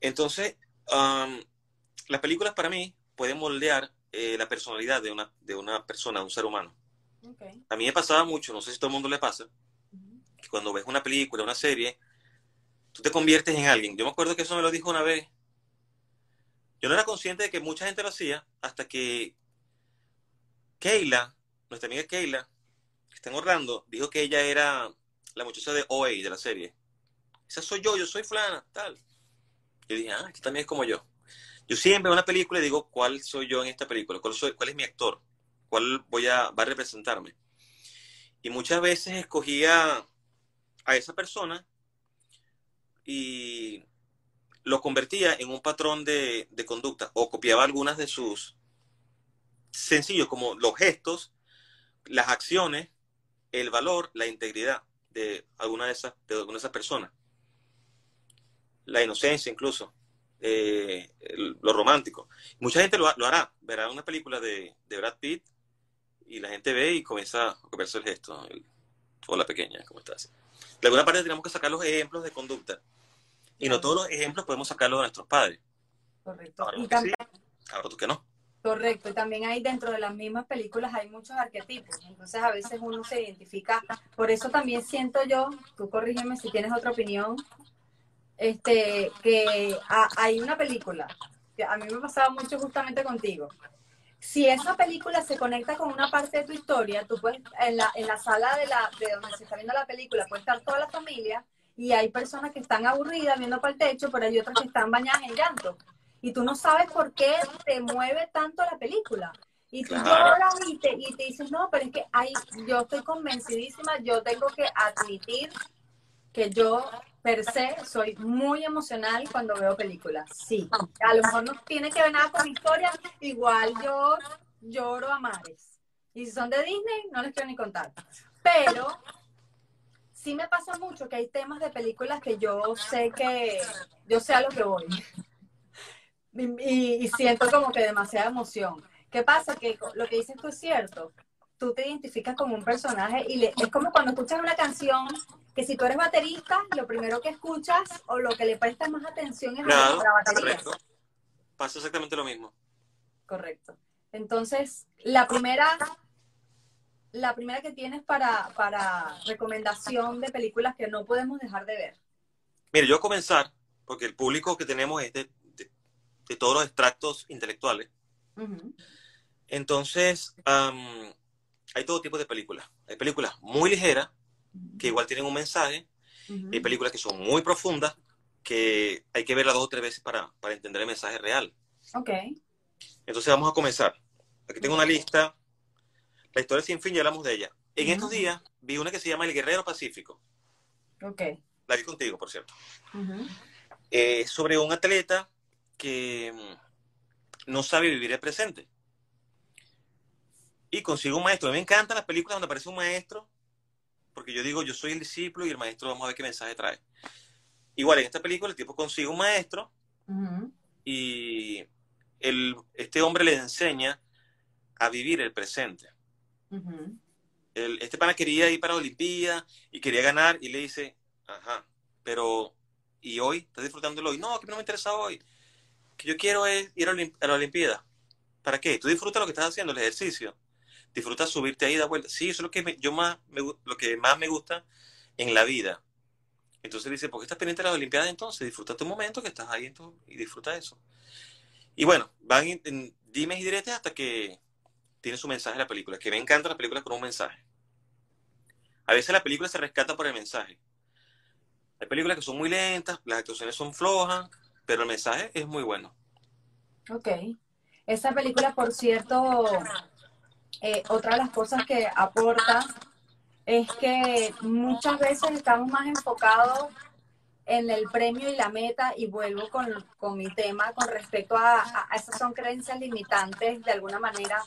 Entonces, las películas para mí pueden moldear eh, la personalidad de una, de una persona, de un ser humano. A mí me pasaba mucho, no sé si todo el mundo le pasa, que cuando ves una película, una serie, tú te conviertes en alguien. Yo me acuerdo que eso me lo dijo una vez. Yo no era consciente de que mucha gente lo hacía hasta que Keila, nuestra amiga Keila, que está en dijo que ella era la muchacha de OA de la serie. Esa soy yo, yo soy Flana, tal. Yo dije, ah, que también es como yo. Yo siempre veo una película digo, ¿cuál soy yo en esta película? ¿Cuál, soy, cuál es mi actor? ¿Cuál voy a, va a representarme? Y muchas veces escogía a esa persona y lo convertía en un patrón de, conducta o copiaba algunas de sus sencillos como los gestos, las acciones, el valor, la integridad de alguna de esas, de personas. La inocencia incluso. Eh, lo romántico. Mucha gente lo, hará, verá una película de, Brad Pitt y la gente ve y comienza a copiarse el gesto. Hola pequeña, ¿cómo estás? De alguna parte tenemos que sacar los ejemplos de conducta. Y no todos los ejemplos podemos sacarlos de nuestros padres. Correcto. Ahora, y también, tú que no. Correcto, y también hay dentro de las mismas películas hay muchos arquetipos, entonces a veces uno se identifica, por eso también siento yo, tú corrígeme si tienes otra opinión, este, que hay una película, que a mí me pasaba mucho justamente contigo. Si esa película se conecta con una parte de tu historia, tú puedes, en la, en la sala de, la, de donde se está viendo la película, puede estar toda la familia y hay personas que están aburridas viendo para el techo, pero hay otras que están bañadas en llanto. Y tú no sabes por qué te mueve tanto la película. Y tú lloras y te, y te dices, no, pero es que hay, yo estoy convencidísima, yo tengo que admitir que yo per se soy muy emocional cuando veo películas. Sí, a lo mejor no tiene que ver nada con historia, igual yo lloro a mares. Y si son de Disney, no les quiero ni contar. Pero sí me pasa mucho que hay temas de películas que yo sé que, yo sé a lo que voy. Y, siento como que demasiada emoción. ¿Qué pasa? Que lo que dices tú es cierto. Tú te identificas como un personaje y es como cuando escuchas una canción que si tú eres baterista, lo primero que escuchas o lo que le prestas más atención es la batería. Correcto. Pasa exactamente lo mismo. Correcto. Entonces, la primera la primera que tienes para, para recomendación de películas que no podemos dejar de ver? Mire, yo a comenzar, porque el público que tenemos es de, todos los extractos intelectuales. Entonces, hay todo tipo de películas. Hay películas muy ligeras, que igual tienen un mensaje. Hay películas que son muy profundas, que hay que verlas dos o tres veces para, para entender el mensaje real. Ok. Entonces vamos a comenzar. Aquí tengo una lista la historia sin fin, ya hablamos de ella. En estos días vi una que se llama El Guerrero Pacífico. Ok. La vi contigo, por cierto. Eh, sobre un atleta que mm, no sabe vivir el presente. Y consigue un maestro. A mí me encantan las películas donde aparece un maestro, porque yo digo, yo soy el discípulo y el maestro vamos a ver qué mensaje trae. Igual en esta película el tipo consigue un maestro y el, este hombre le enseña a vivir el presente este pana quería ir para Olimpiada y quería ganar y le dice, ajá, pero ¿y hoy? ¿Estás disfrutándolo hoy? No, que no me interesa hoy. Que yo quiero es ir a la Olimpiada. ¿Para qué? Tú disfrutas lo que estás haciendo, el ejercicio. Disfrutas subirte ahí y dar vuelta. Sí, eso es lo que, yo más me, lo que más me gusta en la vida. Entonces dice, ¿por qué estás pendiente de las Olimpiadas entonces? Disfruta tu momento que estás ahí y disfruta eso. Y bueno, van en, dimes y diretes hasta que tiene su mensaje la película, que me encanta la película con un mensaje. A veces la película se rescata por el mensaje. Hay películas que son muy lentas, las actuaciones son flojas, pero el mensaje es muy bueno. Ok. Esa película, por cierto, eh, otra de las cosas que aporta es que muchas veces estamos más enfocados en el premio y la meta y vuelvo con, mi tema con respecto a, a, esas son creencias limitantes de alguna manera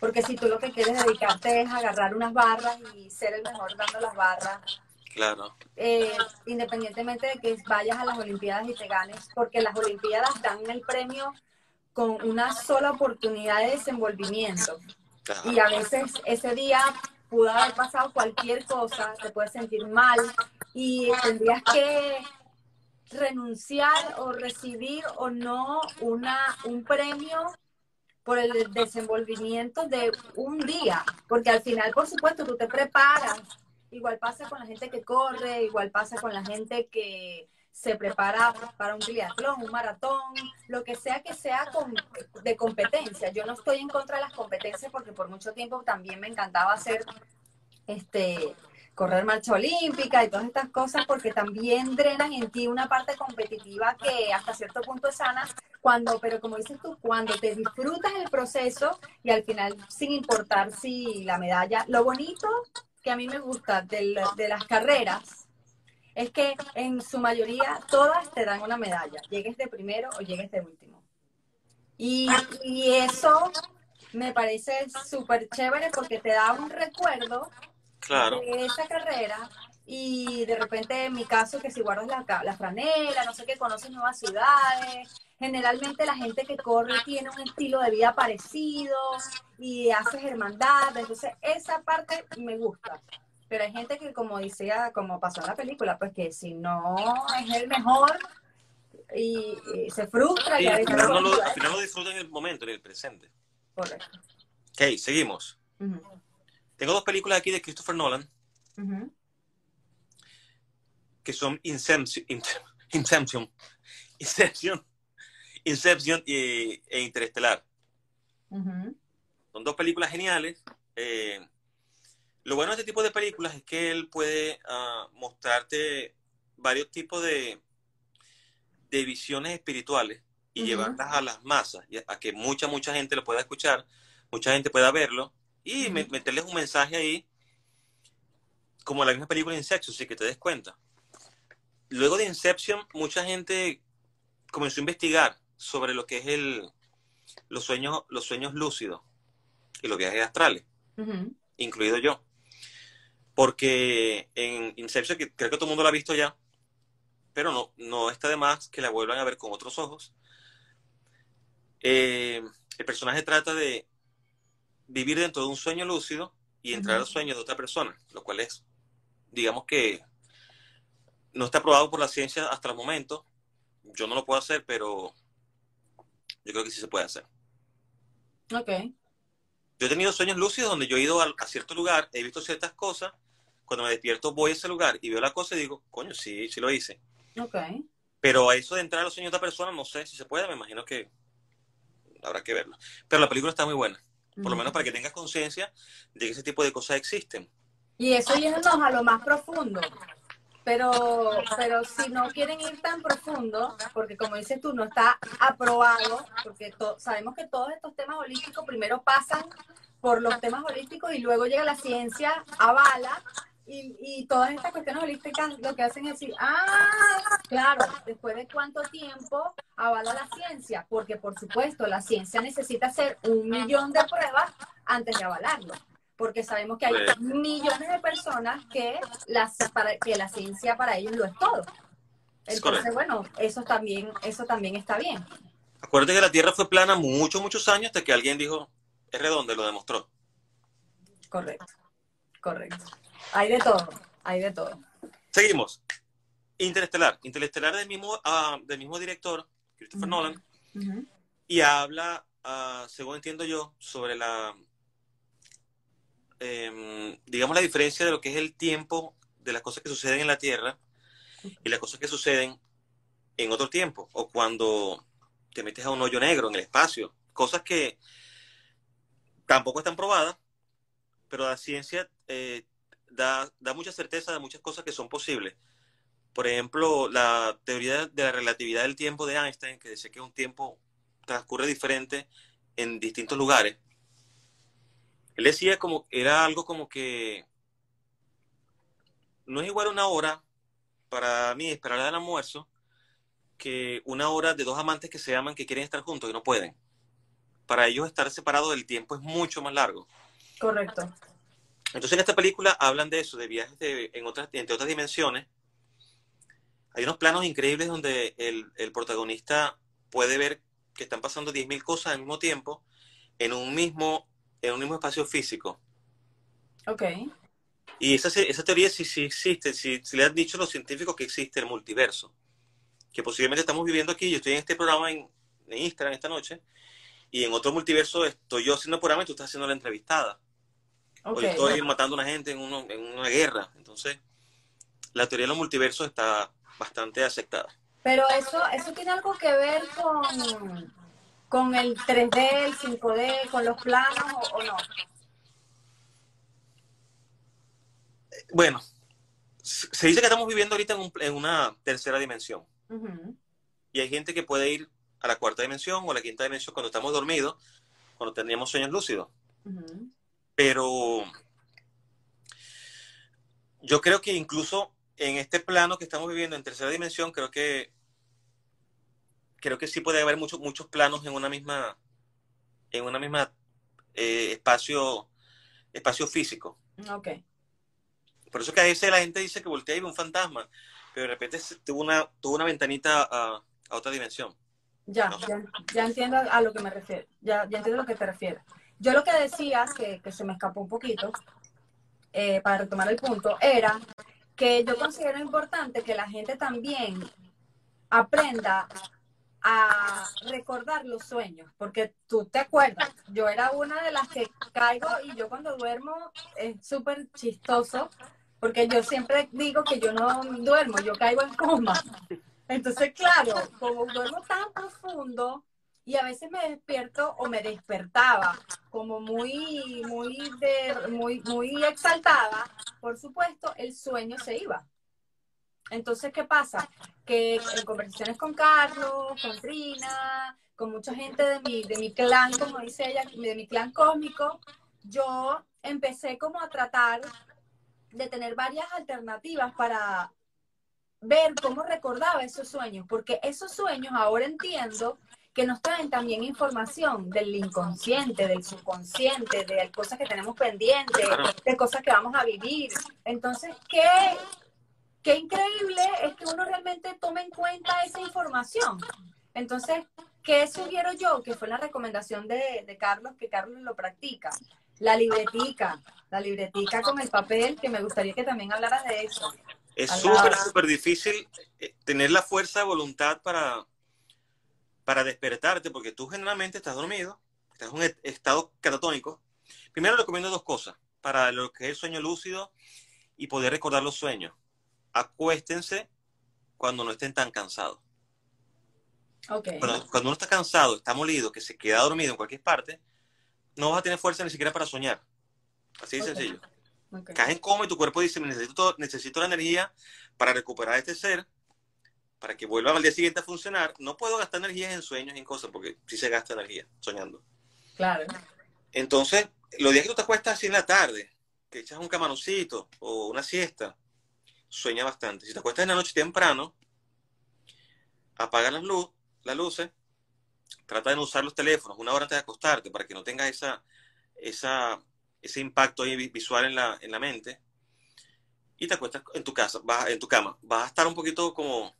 porque si tú lo que quieres dedicarte es agarrar unas barras y ser el mejor dando las barras, Claro. Eh, independientemente de que vayas a las Olimpiadas y te ganes, porque las Olimpiadas dan el premio con una sola oportunidad de desenvolvimiento. Y a veces ese día pudo haber pasado cualquier cosa, te puedes sentir mal y tendrías que renunciar o recibir o no una, un premio por el desenvolvimiento de un día, porque al final, por supuesto, tú te preparas. Igual pasa con la gente que corre, igual pasa con la gente que se prepara para un triatlón, un maratón, lo que sea que sea de competencia. Yo no estoy en contra de las competencias porque por mucho tiempo también me encantaba hacer este correr marcha olímpica y todas estas cosas porque también drenan en ti una parte competitiva que hasta cierto punto es sana, cuando, pero como dices tú, cuando te disfrutas el proceso y al final sin importar si la medalla, lo bonito que a mí me gusta de, de las carreras es que en su mayoría todas te dan una medalla, llegues de primero o llegues de último. Y, y eso me parece súper chévere porque te da un recuerdo de esa carrera y de repente en mi caso que si guardas la, la franela, no sé qué, conoces nuevas ciudades, generalmente la gente que corre tiene un estilo de vida parecido y haces hermandad, entonces esa parte me gusta. Pero hay gente que como decía, como pasó en la película, pues que si no es el mejor y, se frustra. y al, final no lo, al final lo disfruta en el momento, en el presente. Correcto. Ok, seguimos. Tengo dos películas aquí de Christopher Nolan que son Inception, Inception, Inception, Inception y, e Interestelar. Son dos películas geniales. Eh, lo bueno de este tipo de películas es que él puede ah, mostrarte varios tipos de, de visiones espirituales y llevarlas a las masas, a que mucha, mucha gente lo pueda escuchar, mucha gente pueda verlo y meterles un mensaje ahí, como la misma película Inception, sí que te des cuenta. Luego de Inception, mucha gente comenzó a investigar sobre lo que es el, los, sueños, los sueños lúcidos y los viajes astrales, incluido yo. Porque en Inception, que creo que todo el mundo lo ha visto ya, pero no, no está de más que la vuelvan a ver con otros ojos. Eh, el personaje trata de vivir dentro de un sueño lúcido y entrar al sueño de otra persona, lo cual es, digamos que no está probado por la ciencia hasta el momento. Yo no lo puedo hacer, pero yo creo que sí se puede hacer. Ok. Yo he tenido sueños lúcidos donde yo he ido a, cierto lugar, he visto ciertas cosas, cuando me despierto voy a ese lugar y veo la cosa y digo, coño, sí, sí lo hice. Ok. Pero a eso de entrar a los sueños de otra persona, no sé si se puede, me imagino que habrá que verlo. Pero la película está muy buena, por lo menos para que tengas conciencia de que ese tipo de cosas existen. Y eso yéndonos a lo más profundo. Pero, pero si no quieren ir tan profundo, porque como dices tú, no está aprobado, porque sabemos que todos estos temas holísticos primero pasan por los temas holísticos y luego llega la ciencia, avala, y, y, todas estas cuestiones holísticas lo que hacen es decir, ah, claro, después de cuánto tiempo avala la ciencia, porque por supuesto la ciencia necesita hacer un millón de pruebas antes de avalarlo porque sabemos que hay millones de personas que, las, para, que la ciencia para ellos lo es todo. Entonces, bueno, eso también, eso también está bien. Acuérdate que la Tierra fue plana muchos, muchos años hasta que alguien dijo, es redonda, lo demostró. Correcto, correcto. Hay de todo, hay de todo. Seguimos. Interestelar. Interestelar del mismo, uh, del mismo director, Christopher Nolan, y habla, uh, según entiendo yo, sobre la Em, digamos, la diferencia de lo que es el tiempo de las cosas que suceden en la Tierra y las cosas que suceden en otro tiempo, o cuando te metes a un hoyo negro en el espacio, cosas que tampoco están probadas, pero la ciencia eh, da, da mucha certeza de muchas cosas que son posibles. Por ejemplo, la teoría de la relatividad del tiempo de Einstein, que dice que un tiempo transcurre diferente en distintos lugares, él decía como, era algo como que no es igual una hora para mí esperar al almuerzo que una hora de dos amantes que se aman que quieren estar juntos y no pueden. Para ellos estar separados del tiempo es mucho más largo. Correcto. Entonces en esta película hablan de eso, de viajes en otras, entre otras dimensiones. Hay unos planos increíbles donde el, el protagonista puede ver que están pasando 10.000 cosas al mismo tiempo en un mismo en un mismo espacio físico. Ok. Y esa, esa teoría sí, sí existe, si le han dicho los científicos que existe el multiverso, que posiblemente estamos viviendo aquí, yo estoy en este programa en, Instagram esta noche, y en otro multiverso estoy yo haciendo el programa y tú estás haciendo la entrevistada. O yo estoy matando a una gente en, en una guerra. Entonces, la teoría de los multiversos está bastante aceptada. Pero eso, eso tiene algo que ver con, con el 3D, el 5D, con los planos o, no? Bueno, se dice que estamos viviendo ahorita en, una tercera dimensión. Y hay gente que puede ir a la cuarta dimensión o a la quinta dimensión cuando estamos dormidos, cuando teníamos sueños lúcidos. Pero yo creo que incluso en este plano que estamos viviendo en tercera dimensión, creo que creo que sí puede haber muchos muchos planos en una misma en una misma eh, espacio espacio físico. Ok. Por eso que a veces la gente dice que voltea y ve un fantasma, pero de repente tuvo una tuvo una ventanita a, otra dimensión. Ya, ya, entiendo a lo que me refiero. Ya, ya entiendo a lo que te refieres. Yo lo que decía, que, se me escapó un poquito, eh, para retomar el punto, era que yo considero importante que la gente también aprenda a recordar los sueños, porque tú te acuerdas, yo era una de las que caigo y yo cuando duermo es súper chistoso, porque yo siempre digo que yo no duermo, yo caigo en coma. Entonces, claro, como duermo tan profundo y a veces me despierto o me despertaba como muy, muy, muy, muy exaltada, por supuesto, el sueño se iba Entonces, ¿qué pasa? Que en conversaciones con Carlos, con Trina, con mucha gente de mi, de mi clan, como dice ella, de mi clan cósmico, yo empecé como a tratar de tener varias alternativas para ver cómo recordaba esos sueños, porque esos sueños ahora entiendo que nos traen también información del inconsciente, del subconsciente, de cosas que tenemos pendientes, de cosas que vamos a vivir. Entonces, ¿qué, qué increíble es que uno realmente tome en cuenta esa información. Entonces, ¿qué sugiero yo? Que fue la recomendación de, de Carlos, que Carlos lo practica. La libretica, la libretica con el papel, que me gustaría que también hablaras de eso. Es súper, súper difícil eh, tener la fuerza de voluntad para, para despertarte, porque tú generalmente estás dormido, estás en un estado catatónico. Primero recomiendo dos cosas para lo que es el sueño lúcido y poder recordar los sueños. Acuéstense cuando no estén tan cansados. Okay. Cuando, cuando, uno está cansado, está molido, que se queda dormido en cualquier parte, no vas a tener fuerza ni siquiera para soñar. Así de sencillo. Okay. Caes en coma y tu cuerpo dice, necesito, necesito la energía para recuperar este ser, para que vuelva al día siguiente a funcionar. No puedo gastar energía en sueños, en cosas, porque sí se gasta energía soñando. Claro. Entonces, los días que tú te acuestas así en la tarde, que echas un camaroncito o una siesta, sueña bastante. Si te acuestas en la noche temprano, apaga las, luz, las luces, trata de no usar los teléfonos una hora antes de acostarte para que no tengas esa, esa ese impacto ahí visual en la, en la mente y te acuestas en tu casa, vas, en tu cama. Vas a estar un poquito como,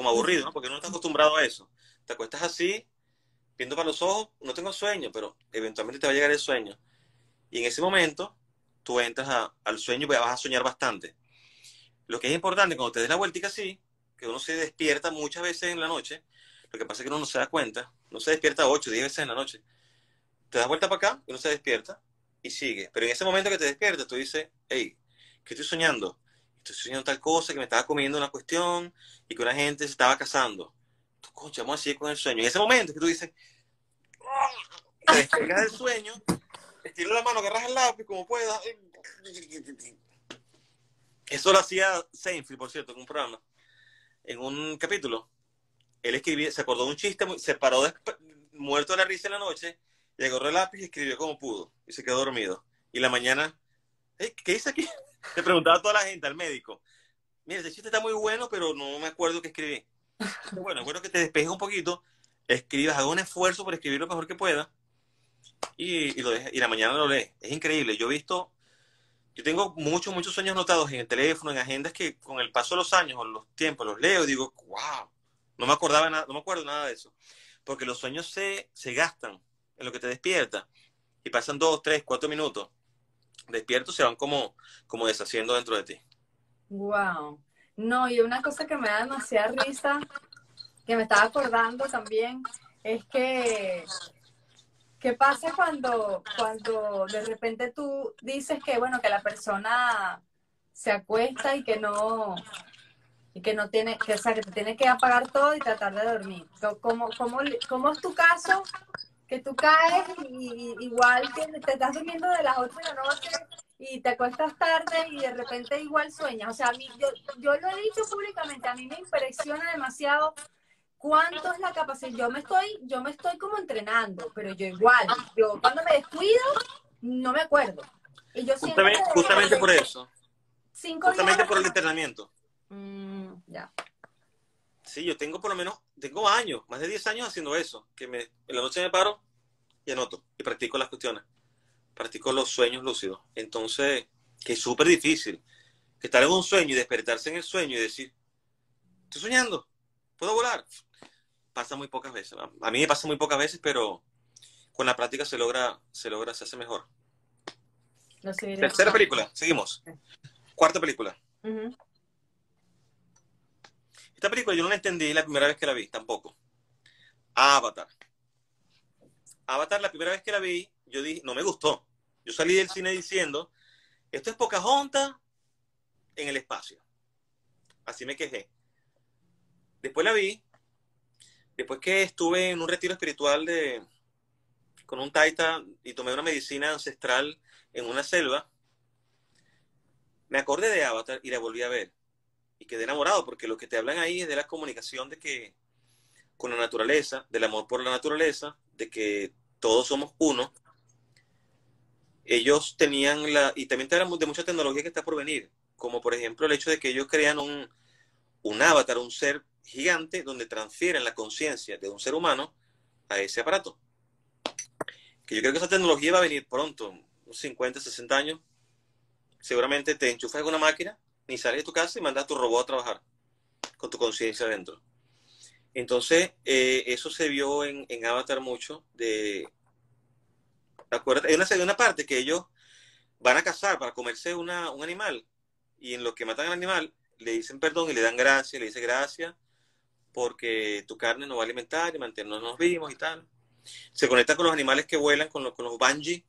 como aburrido, ¿no? Porque no estás acostumbrado a eso. Te acuestas así, viendo para los ojos, no tengo sueño, pero eventualmente te va a llegar el sueño. Y en ese momento, tú entras al sueño y vas a soñar bastante. Lo que es importante cuando te des la vueltica así, que uno se despierta muchas veces en la noche, lo que pasa es que uno no se da cuenta, no se despierta 8, 10 veces en la noche. Te das vuelta para acá uno se despierta y sigue. Pero en ese momento que te despiertas, tú dices, hey, ¿qué estoy soñando? Estoy soñando tal cosa, que me estaba comiendo una cuestión y que una gente se estaba casando. Tú, concha, vamos a seguir con el sueño. En ese momento que tú dices, te despegas del sueño, estiras la mano, agarras el lápiz como puedas. Eso lo hacía Seinfeld, por cierto, en un programa, en un capítulo. Él escribía, se acordó de un chiste, se paró muerto de la risa en la noche y agarró el lápiz y escribió como pudo. Y se quedó dormido. Y la mañana, ¿qué dice aquí? Le preguntaba a toda la gente, al médico. Mira, ese chiste está muy bueno, pero no me acuerdo qué escribí. [laughs] Bueno, bueno que te despejes un poquito, escribas, haga un esfuerzo por escribir lo mejor que pueda y, y, lo y la mañana lo lees. Es increíble. Yo he visto, yo tengo muchos, muchos sueños anotados en el teléfono, en agendas que con el paso de los años o los tiempos los leo y digo, wow, no me acordaba nada, no me acuerdo nada de eso. Porque los sueños se, se gastan en lo que te despierta y pasan dos, tres, cuatro minutos, despiertos se van como, como deshaciendo dentro de ti. Wow. No, y una cosa que me da demasiada risa, que me estaba acordando también, es que ¿Qué pasa cuando, cuando de repente tú dices que, bueno, que la persona se acuesta y que no, y que no tiene, que, sea, que te tiene que apagar todo y tratar de dormir? ¿Cómo, cómo, cómo es tu caso que tú caes y, igual que te estás durmiendo de las 8 de la noche y te acuestas tarde y de repente igual sueñas. O sea, a mí, yo, yo lo he dicho públicamente, a mí me impresiona demasiado cuánto es la capacidad. Yo me estoy, yo me estoy como entrenando, pero yo igual, yo cuando me descuido, no me acuerdo. Y yo justamente, justamente por eso. Cinco justamente por el entrenamiento. Mm, ya. Sí, yo tengo por lo menos, tengo años, más de 10 años haciendo eso, que me, en la noche me paro y anoto y practico las cuestiones, practico los sueños lúcidos. Entonces, que es súper difícil, que estar en un sueño y despertarse en el sueño y decir, estoy soñando, puedo volar. Pasa muy pocas veces. A mí me pasa muy pocas veces, pero con la práctica se logra, se logra, se hace mejor. Tercera película, seguimos. Cuarta película. Esta película yo no la entendí la primera vez que la vi, tampoco. Avatar. Avatar, la primera vez que la vi, yo dije, no me gustó. Yo salí del cine diciendo, esto es Pocahontas en el espacio. Así me quejé. Después la vi. Después que estuve en un retiro espiritual de, con un taita y tomé una medicina ancestral en una selva, me acordé de Avatar y la volví a ver. Y quedé enamorado, porque lo que te hablan ahí es de la comunicación de que con la naturaleza, del amor por la naturaleza, de que todos somos uno. Ellos tenían la, y también te hablan de mucha tecnología que está por venir, como por ejemplo el hecho de que ellos crean un, un avatar, un ser gigante, donde transfieren la conciencia de un ser humano a ese aparato. Que yo creo que esa tecnología va a venir pronto, unos 50, 60 años. Seguramente te enchufas en una máquina, ni sales de tu casa y mandas a tu robot a trabajar con tu conciencia adentro. Entonces, eh, eso se vio en, Avatar mucho. De, acuérdate, hay una, hay una parte que ellos van a cazar para comerse una, un animal y en lo que matan al animal le dicen perdón y le dan gracias, le dice gracias porque tu carne nos va a alimentar y mantenernos vivos y tal. Se conecta con los animales que vuelan, con, los, con los banji,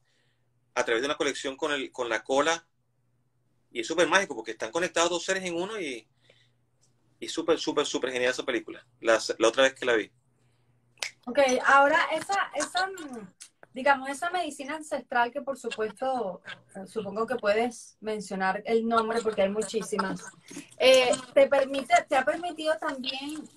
a través de una conexión con, el, con la cola. Y es súper mágico porque están conectados dos seres en uno y, y súper, súper, súper genial esa película, la, la, otra vez que la vi. Ok, ahora esa, esa, digamos, esa medicina ancestral que por supuesto, supongo que puedes mencionar el nombre porque hay muchísimas, eh, te, permite, te ha permitido también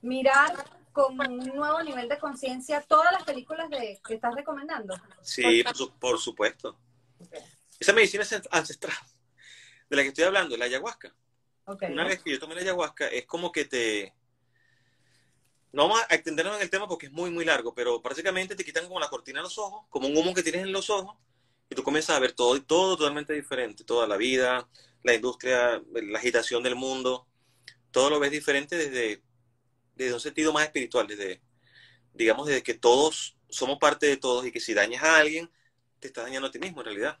mirar con un nuevo nivel de conciencia todas las películas de, que estás recomendando. Sí, por, su, por supuesto. Okay. Esa medicina ancestral de la que estoy hablando, la ayahuasca. Okay. Una vez que yo tomé la ayahuasca, es como que te... No vamos a extendernos en el tema porque es muy, muy largo, pero básicamente te quitan como la cortina de los ojos, como un humo que tienes en los ojos, y tú comienzas a ver todo, todo totalmente diferente, toda la vida, la industria, la agitación del mundo, todo lo ves diferente desde desde un sentido más espiritual, desde, digamos, desde que todos somos parte de todos y que si dañas a alguien, te estás dañando a ti mismo en realidad.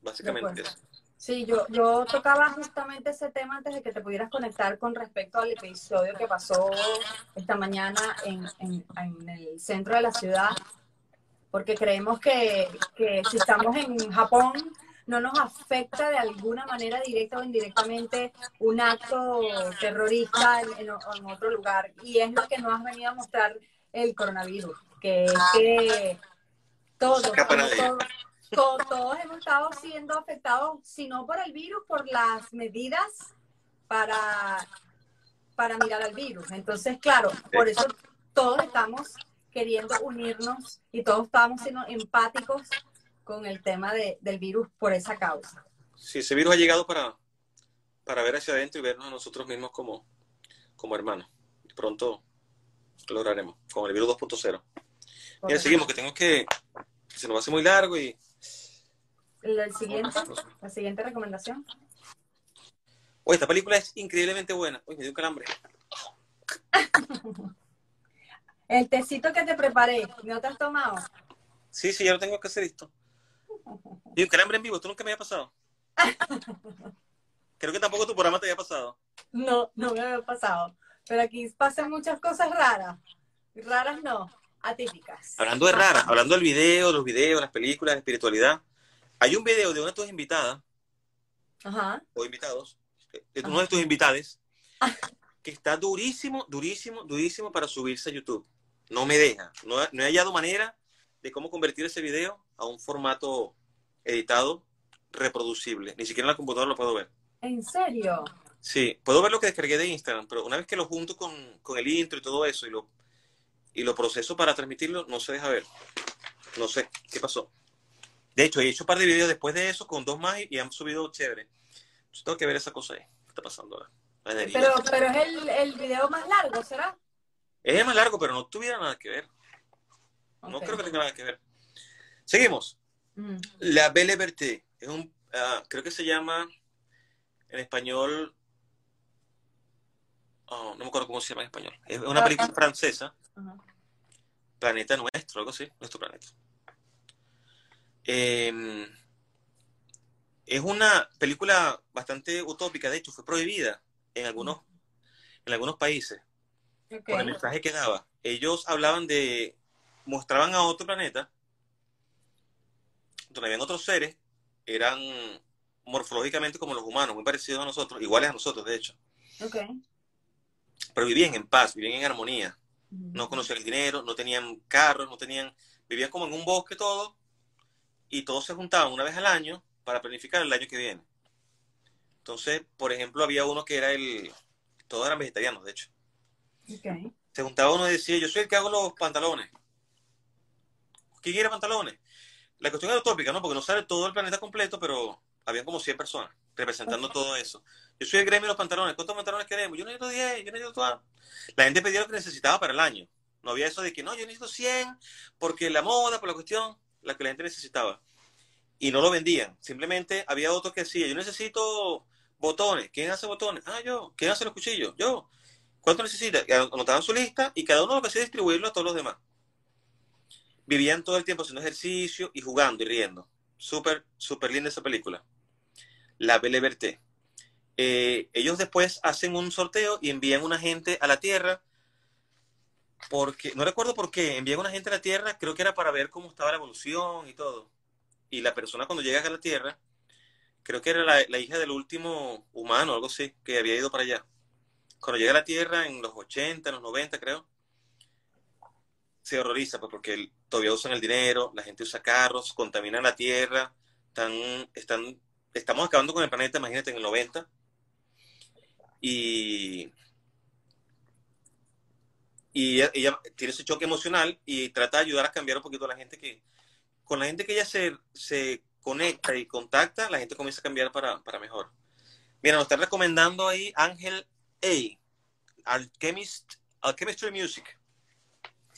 Básicamente eso. Sí, yo, yo tocaba justamente ese tema antes de que te pudieras conectar con respecto al episodio que pasó esta mañana en, en, en el centro de la ciudad, porque creemos que, que si estamos en Japón, no nos afecta de alguna manera directa o indirectamente un acto terrorista en, en, otro lugar. Y es lo que nos ha venido a mostrar el coronavirus, que es que todos, todos, todos, hemos estado siendo afectados, si no por el virus, por las medidas para, para mirar al virus. Entonces, claro, por eso todos estamos queriendo unirnos y todos estamos siendo empáticos con el tema de, del virus por esa causa. Sí, ese virus ha llegado para, para ver hacia adentro y vernos a nosotros mismos como, como hermanos. Pronto lo lograremos con el virus 2.0. Mira, seguimos, que tengo que, se nos hace muy largo y... El siguiente, la siguiente recomendación. Oye, esta película es increíblemente buena. Uy, me dio un calambre. [laughs] el tecito que te preparé, ¿no te has tomado? Sí, sí, ya lo tengo que hacer listo. [laughs] Y un calambre en vivo, ¿tú nunca me había pasado? Creo que tampoco tu programa te había pasado. No, no me había pasado. Pero aquí pasan muchas cosas raras. Raras no, atípicas. Hablando de raras, hablando del video, los videos, las películas, la espiritualidad. Hay un video de una de tus invitadas, Ajá. o invitados, de uno de tus invitados, [laughs] que está durísimo, durísimo, durísimo para subirse a YouTube. No me deja. No, no he hallado manera de cómo convertir ese video a un formato editado reproducible. Ni siquiera en la computadora lo puedo ver. ¿En serio? Sí, puedo ver lo que descargué de Instagram, pero una vez que lo junto con, con el intro y todo eso y lo, y lo proceso para transmitirlo, no se deja ver. No sé qué pasó. De hecho, he hecho un par de videos después de eso con dos más y han subido chévere. Yo tengo que ver esa cosa ahí. ¿Qué está pasando ahora? Pero, pero es el, el video más largo, ¿será? Es el más largo, pero no tuviera nada que ver. No creo que tenga nada que ver. Seguimos. Mm. La Belle Verte. Es un, uh, creo que se llama en español. Oh, no me acuerdo cómo se llama en español. Es una película francesa. Uh -huh. Planeta Nuestro, algo así. Nuestro planeta. Eh, es una película bastante utópica. De hecho, fue prohibida en algunos, en algunos países. Okay. Por el mensaje que daba. Ellos hablaban de. mostraban a otro planeta donde habían otros seres, eran morfológicamente como los humanos, muy parecidos a nosotros, iguales a nosotros, de hecho. Okay. Pero vivían en paz, vivían en armonía. Mm. No conocían el dinero, no tenían carros, no tenían... Vivían como en un bosque todo, y todos se juntaban una vez al año para planificar el año que viene. Entonces, por ejemplo, había uno que era el... Todos eran vegetarianos, de hecho. Se juntaba uno y decía, yo soy el que hago los pantalones. ¿Quién quiere pantalones? La cuestión era utópica, ¿no? Porque no sale todo el planeta completo, pero había como 100 personas representando todo eso. Yo soy el gremio de los pantalones. ¿Cuántos pantalones queremos? Yo necesito 10, yo necesito todas. La gente pedía lo que necesitaba para el año. No había eso de que no, yo necesito 100 porque la moda, por la cuestión, la que la gente necesitaba. Y no lo vendían. Simplemente había otro que decía, yo necesito botones. ¿Quién hace botones? Ah, yo. ¿Quién hace los cuchillos? Yo. ¿Cuánto necesita? Y Anotaban su lista y cada uno lo que hacía distribuirlo a todos los demás. Vivían todo el tiempo haciendo ejercicio y jugando y riendo. Súper, súper linda esa película. La Belle. Eh, ellos después hacen un sorteo y envían una gente a la Tierra porque, no recuerdo por qué, envían una gente a la Tierra, creo que era para ver cómo estaba la evolución y todo. Y la persona cuando llega a la Tierra, creo que era la, la hija del último humano, algo así, que había ido para allá. Cuando llega a la Tierra en los 80, en los 90 creo, se horroriza pues, porque todavía usan el dinero, la gente usa carros, contaminan la Tierra, están, están, estamos acabando con el planeta, imagínate, en el 90. Y, y ella, ella tiene ese choque emocional y trata de ayudar a cambiar un poquito a la gente que, con la gente que ella se, se conecta y contacta, la gente comienza a cambiar para, para mejor. Mira, nos están recomendando ahí Ángel A, Alchemist, Alchemistry Music.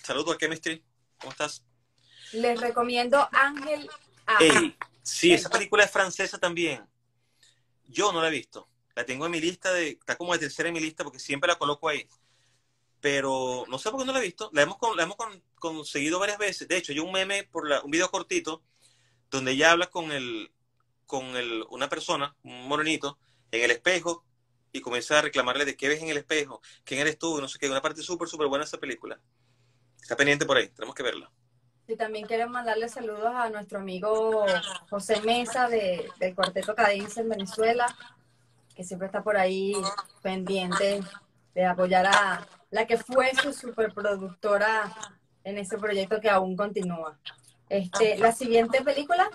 Saludos, Alchemistry. ¿Cómo estás? Les recomiendo Ángel A. Ey, sí, esa película es francesa también. Yo no la he visto. La tengo en mi lista de, está como de tercera en mi lista porque siempre la coloco ahí. Pero no sé por qué no la he visto. La hemos, la hemos con- conseguido varias veces. De hecho, hay un meme por la- un video cortito donde ella habla con el, con el, una persona, un morenito, en el espejo y comienza a reclamarle de qué ves en el espejo, quién eres tú, no sé qué. Una parte súper, súper buena esa película. Está pendiente por ahí, tenemos que verla. Y también quiero mandarle saludos a nuestro amigo José Mesa de, del Cuarteto Cadencia en Venezuela, que siempre está por ahí pendiente de apoyar a la que fue su superproductora en ese proyecto que aún continúa. Este, la siguiente película,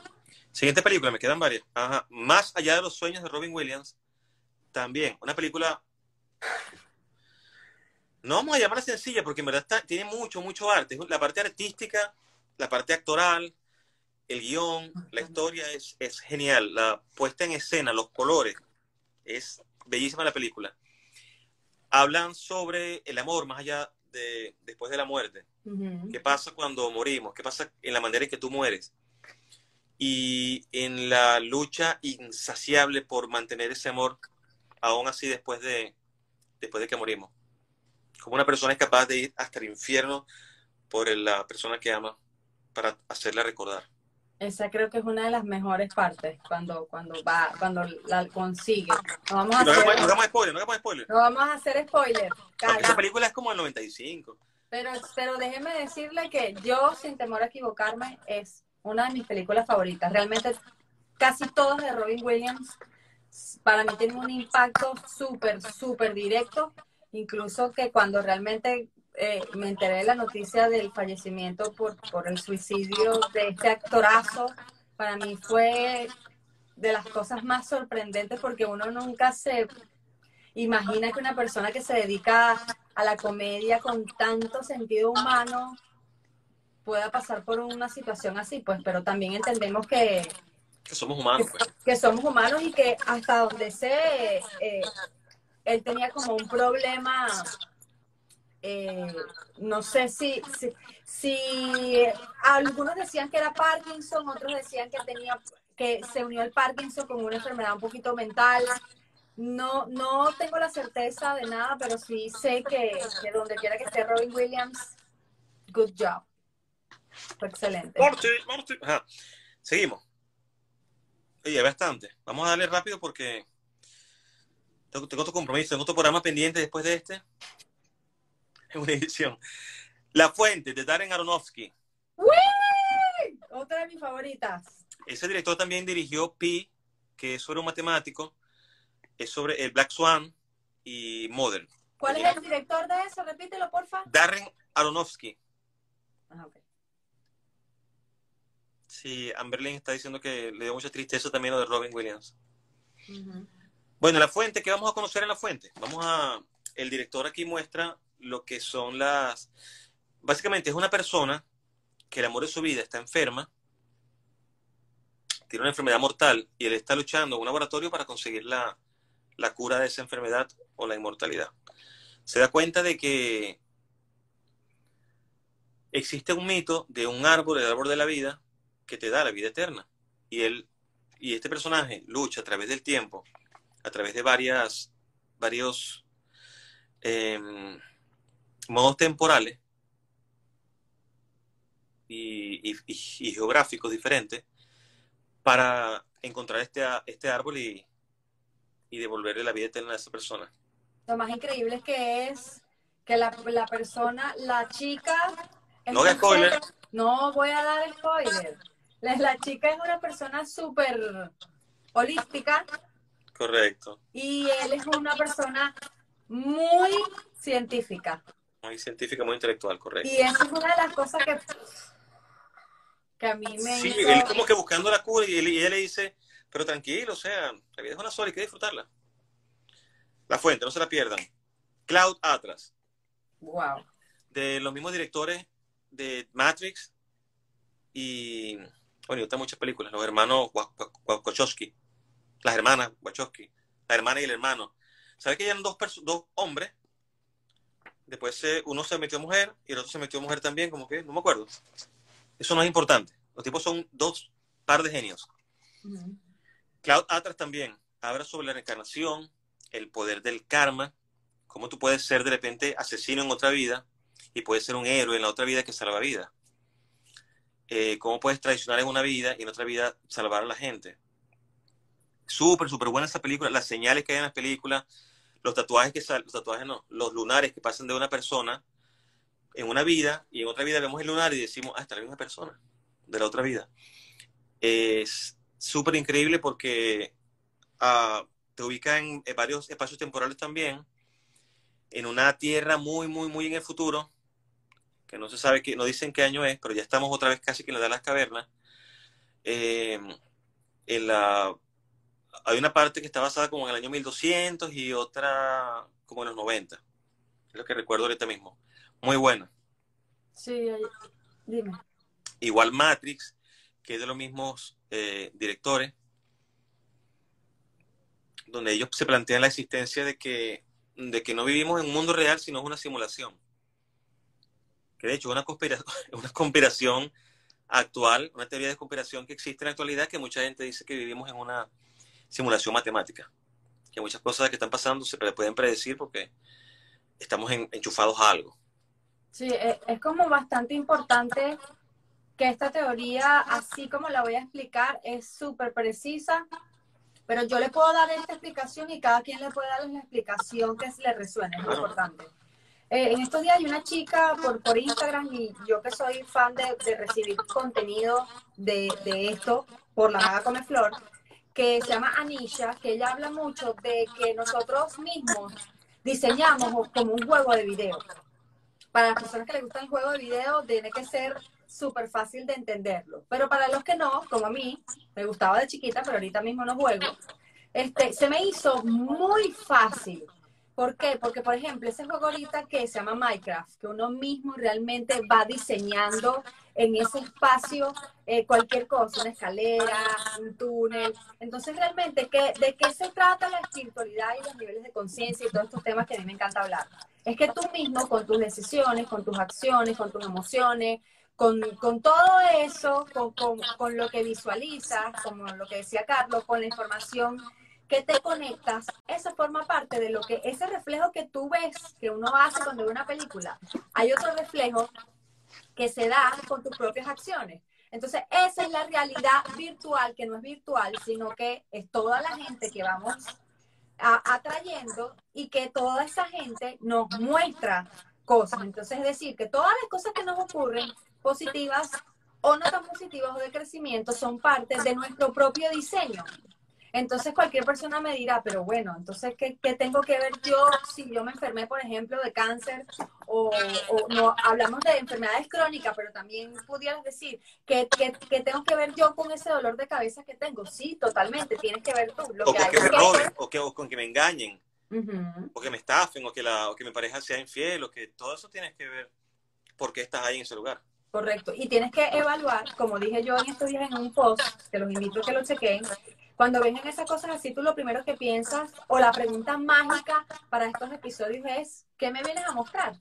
Siguiente película, me quedan varias. Ajá. Más allá de los sueños de Robin Williams, también una película. No vamos a llamarla sencilla porque en verdad tiene mucho, mucho arte. La parte artística, la parte actoral, el guion, la historia es, es genial. La puesta en escena, los colores, es bellísima la película. Hablan sobre el amor más allá de después de la muerte. ujú, ¿Qué pasa cuando morimos? ¿Qué pasa en la manera en que tú mueres? Y en la lucha insaciable por mantener ese amor, aún así después de, después de que morimos. Como una persona es capaz de ir hasta el infierno por la persona que ama para hacerla recordar. Esa creo que es una de las mejores partes cuando, cuando va, cuando la consigue. No vamos a No hagamos, no hacer, hagamos spoiler, no hagamos spoiler. no vamos a hacer spoiler. Esa película es como el 95. Pero, pero déjeme decirle que yo, sin temor a equivocarme, es una de mis películas favoritas. Realmente casi todas de Robin Williams para mí tienen un impacto súper, súper directo. Incluso que cuando realmente eh, me enteré de la noticia del fallecimiento por, por el suicidio de este actorazo, para mí fue de las cosas más sorprendentes porque uno nunca se imagina que una persona que se dedica a la comedia con tanto sentido humano pueda pasar por una situación así, pues, pero también entendemos que, Que somos humanos, pues. que somos humanos y que hasta donde sé, eh, él tenía como un problema, eh, no sé si, si, algunos decían que era Parkinson, otros decían que tenía que se unió el Parkinson con una enfermedad un poquito mental. No, no tengo la certeza de nada, pero sí sé que, que donde quiera que esté Robin Williams, good job. Excelente. Morty, Morty. Seguimos. Oye, bastante. Vamos a darle rápido porque tengo, tengo otro compromiso, tengo otro programa pendiente después de este. En [laughs] una edición. La Fuente, de Darren Aronofsky. Otra de mis favoritas. Ese director también dirigió Pi, que es sobre un matemático. Es sobre el Black Swan y Modern. ¿Cuál es el director de eso? Repítelo, porfa. Darren Aronofsky. Ah, ok. Sí, Amberlin está diciendo que le dio mucha tristeza también lo de Robin Williams. Bueno, la fuente, ¿qué vamos a conocer en la fuente? Vamos a, el director aquí muestra lo que son las, básicamente es una persona que el amor de su vida está enferma, tiene una enfermedad mortal y él está luchando en un laboratorio para conseguir la, la cura de esa enfermedad o la inmortalidad. Se da cuenta de que existe un mito de un árbol, el árbol de la vida, que te da la vida eterna. Y él y este personaje lucha a través del tiempo, a través de varias, varios em, modos temporales y, geográficos diferentes para encontrar este, este árbol y, y devolverle la vida eterna a esa persona. Lo más increíble es que es que la, la persona, la chica... No haga spoiler. No voy a dar spoiler. La, la chica es una persona súper holística. Correcto. Y él es una persona muy científica. Muy científica, muy intelectual, correcto. Y esa es una de las cosas que, que a mí me... Sí, él como que buscando la cura y, él, y ella le dice, pero tranquilo, o sea, la vida es una sola y hay que disfrutarla. La fuente, no se la pierdan. Cloud Atlas. Wow. De los mismos directores de Matrix y, bueno, y otras muchas películas. Los hermanos Wachowski. Las hermanas Wachowski. La hermana y el hermano. ¿Sabes que eran dos, dos hombres? Después uno se metió mujer y el otro se metió mujer también, como que, no me acuerdo. Eso no es importante. Los tipos son dos par de genios. Cloud Atlas también habla sobre la reencarnación, el poder del karma, cómo tú puedes ser de repente asesino en otra vida y puedes ser un héroe en la otra vida que salva vida. Eh, cómo puedes traicionar en una vida y en otra vida salvar a la gente. Súper, súper buena esa película, las señales que hay en las películas, los tatuajes que salen, los tatuajes no, los lunares que pasan de una persona en una vida y en otra vida vemos el lunar y decimos, ah, está la misma persona de la otra vida. Es súper increíble porque uh, te ubica en, varios espacios temporales también, en una tierra muy, muy, muy en el futuro, que no se sabe, que, no dicen qué año es, pero ya estamos otra vez casi que en la de las cavernas. Eh, en la, hay una parte que está basada como en el año 1200 y otra como en los 90. Es lo que recuerdo ahorita mismo. Muy buena. Sí, dime. Igual Matrix, que es de los mismos eh, directores, donde ellos se plantean la existencia de que, de que no vivimos en un mundo real, sino es una simulación. Que de hecho es una conspiración, [laughs] una conspiración actual, una teoría de conspiración que existe en la actualidad, que mucha gente dice que vivimos en una simulación matemática. Que muchas cosas que están pasando se pueden predecir porque estamos enchufados a algo. Sí, e, es como bastante importante que esta teoría, así como la voy a explicar, es súper precisa pero yo le puedo dar esta explicación y cada quien le puede dar la explicación que le resuene, es importante. Eh, en estos días hay una chica por, por Instagram y yo que soy fan de, de recibir contenido de, de, esto por la Maga Come Flor, que se llama Anisha, que ella habla mucho de que nosotros mismos diseñamos como un juego de video. Para las personas que les gusta el juego de video, tiene que ser súper fácil de entenderlo. Pero para los que no, como a mí, me gustaba de chiquita, pero ahorita mismo no juego, este, se me hizo muy fácil. ¿Por qué? Porque, por ejemplo, ese juego ahorita que se llama Minecraft, que uno mismo realmente va diseñando en ese espacio eh, cualquier cosa, una escalera, un túnel. Entonces, realmente, ¿qué, ¿de qué se trata la espiritualidad y los niveles de conciencia y todos estos temas que a mí me encanta hablar? Es que tú mismo, con tus decisiones, con tus acciones, con tus emociones, con, con todo eso, con, con, con, lo que visualizas, como lo que decía Carlos, con la información que te conectas, eso forma parte de lo que, ese reflejo que tú ves, que uno hace cuando ve una película, hay otro reflejo que se da con tus propias acciones. Entonces, esa es la realidad virtual, que no es virtual, sino que es toda la gente que vamos atrayendo y que toda esa gente nos muestra cosas. Entonces, es decir, que todas las cosas que nos ocurren positivas o no tan positivas o de crecimiento son parte de nuestro propio diseño. Entonces cualquier persona me dirá, pero bueno, entonces, ¿qué, ¿qué, tengo que ver yo si yo me enfermé, por ejemplo, de cáncer? O, o no, hablamos de enfermedades crónicas, pero también pudieras decir, ¿qué, ¿qué, ¿qué, tengo que ver yo con ese dolor de cabeza que tengo? Sí, totalmente, tienes que ver tú. Lo o que con que me roben, o, que, o con que me engañen, o que me estafen, o que, la, o que mi pareja sea infiel, o que todo eso tienes que ver por qué estás ahí en ese lugar. Correcto. Y tienes que evaluar, como dije yo en estos días en un post, que los invito a que lo chequen, cuando ven esas cosas así, tú lo primero que piensas, o la pregunta mágica para estos episodios es, ¿qué me vienes a mostrar?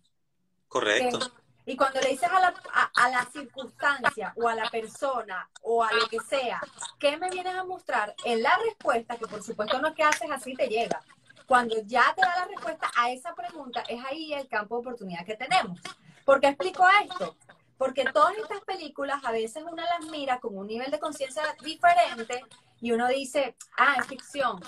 Correcto. y cuando le dices a la, a, la circunstancia o a la persona o a lo que sea, ¿qué me vienes a mostrar? En la respuesta, que por supuesto no es que haces así, te llega. Cuando ya te da la respuesta a esa pregunta, es ahí el campo de oportunidad que tenemos. ¿Por qué explico esto? Porque todas estas películas a veces uno las mira con un nivel de conciencia diferente y uno dice, ah, es ficción.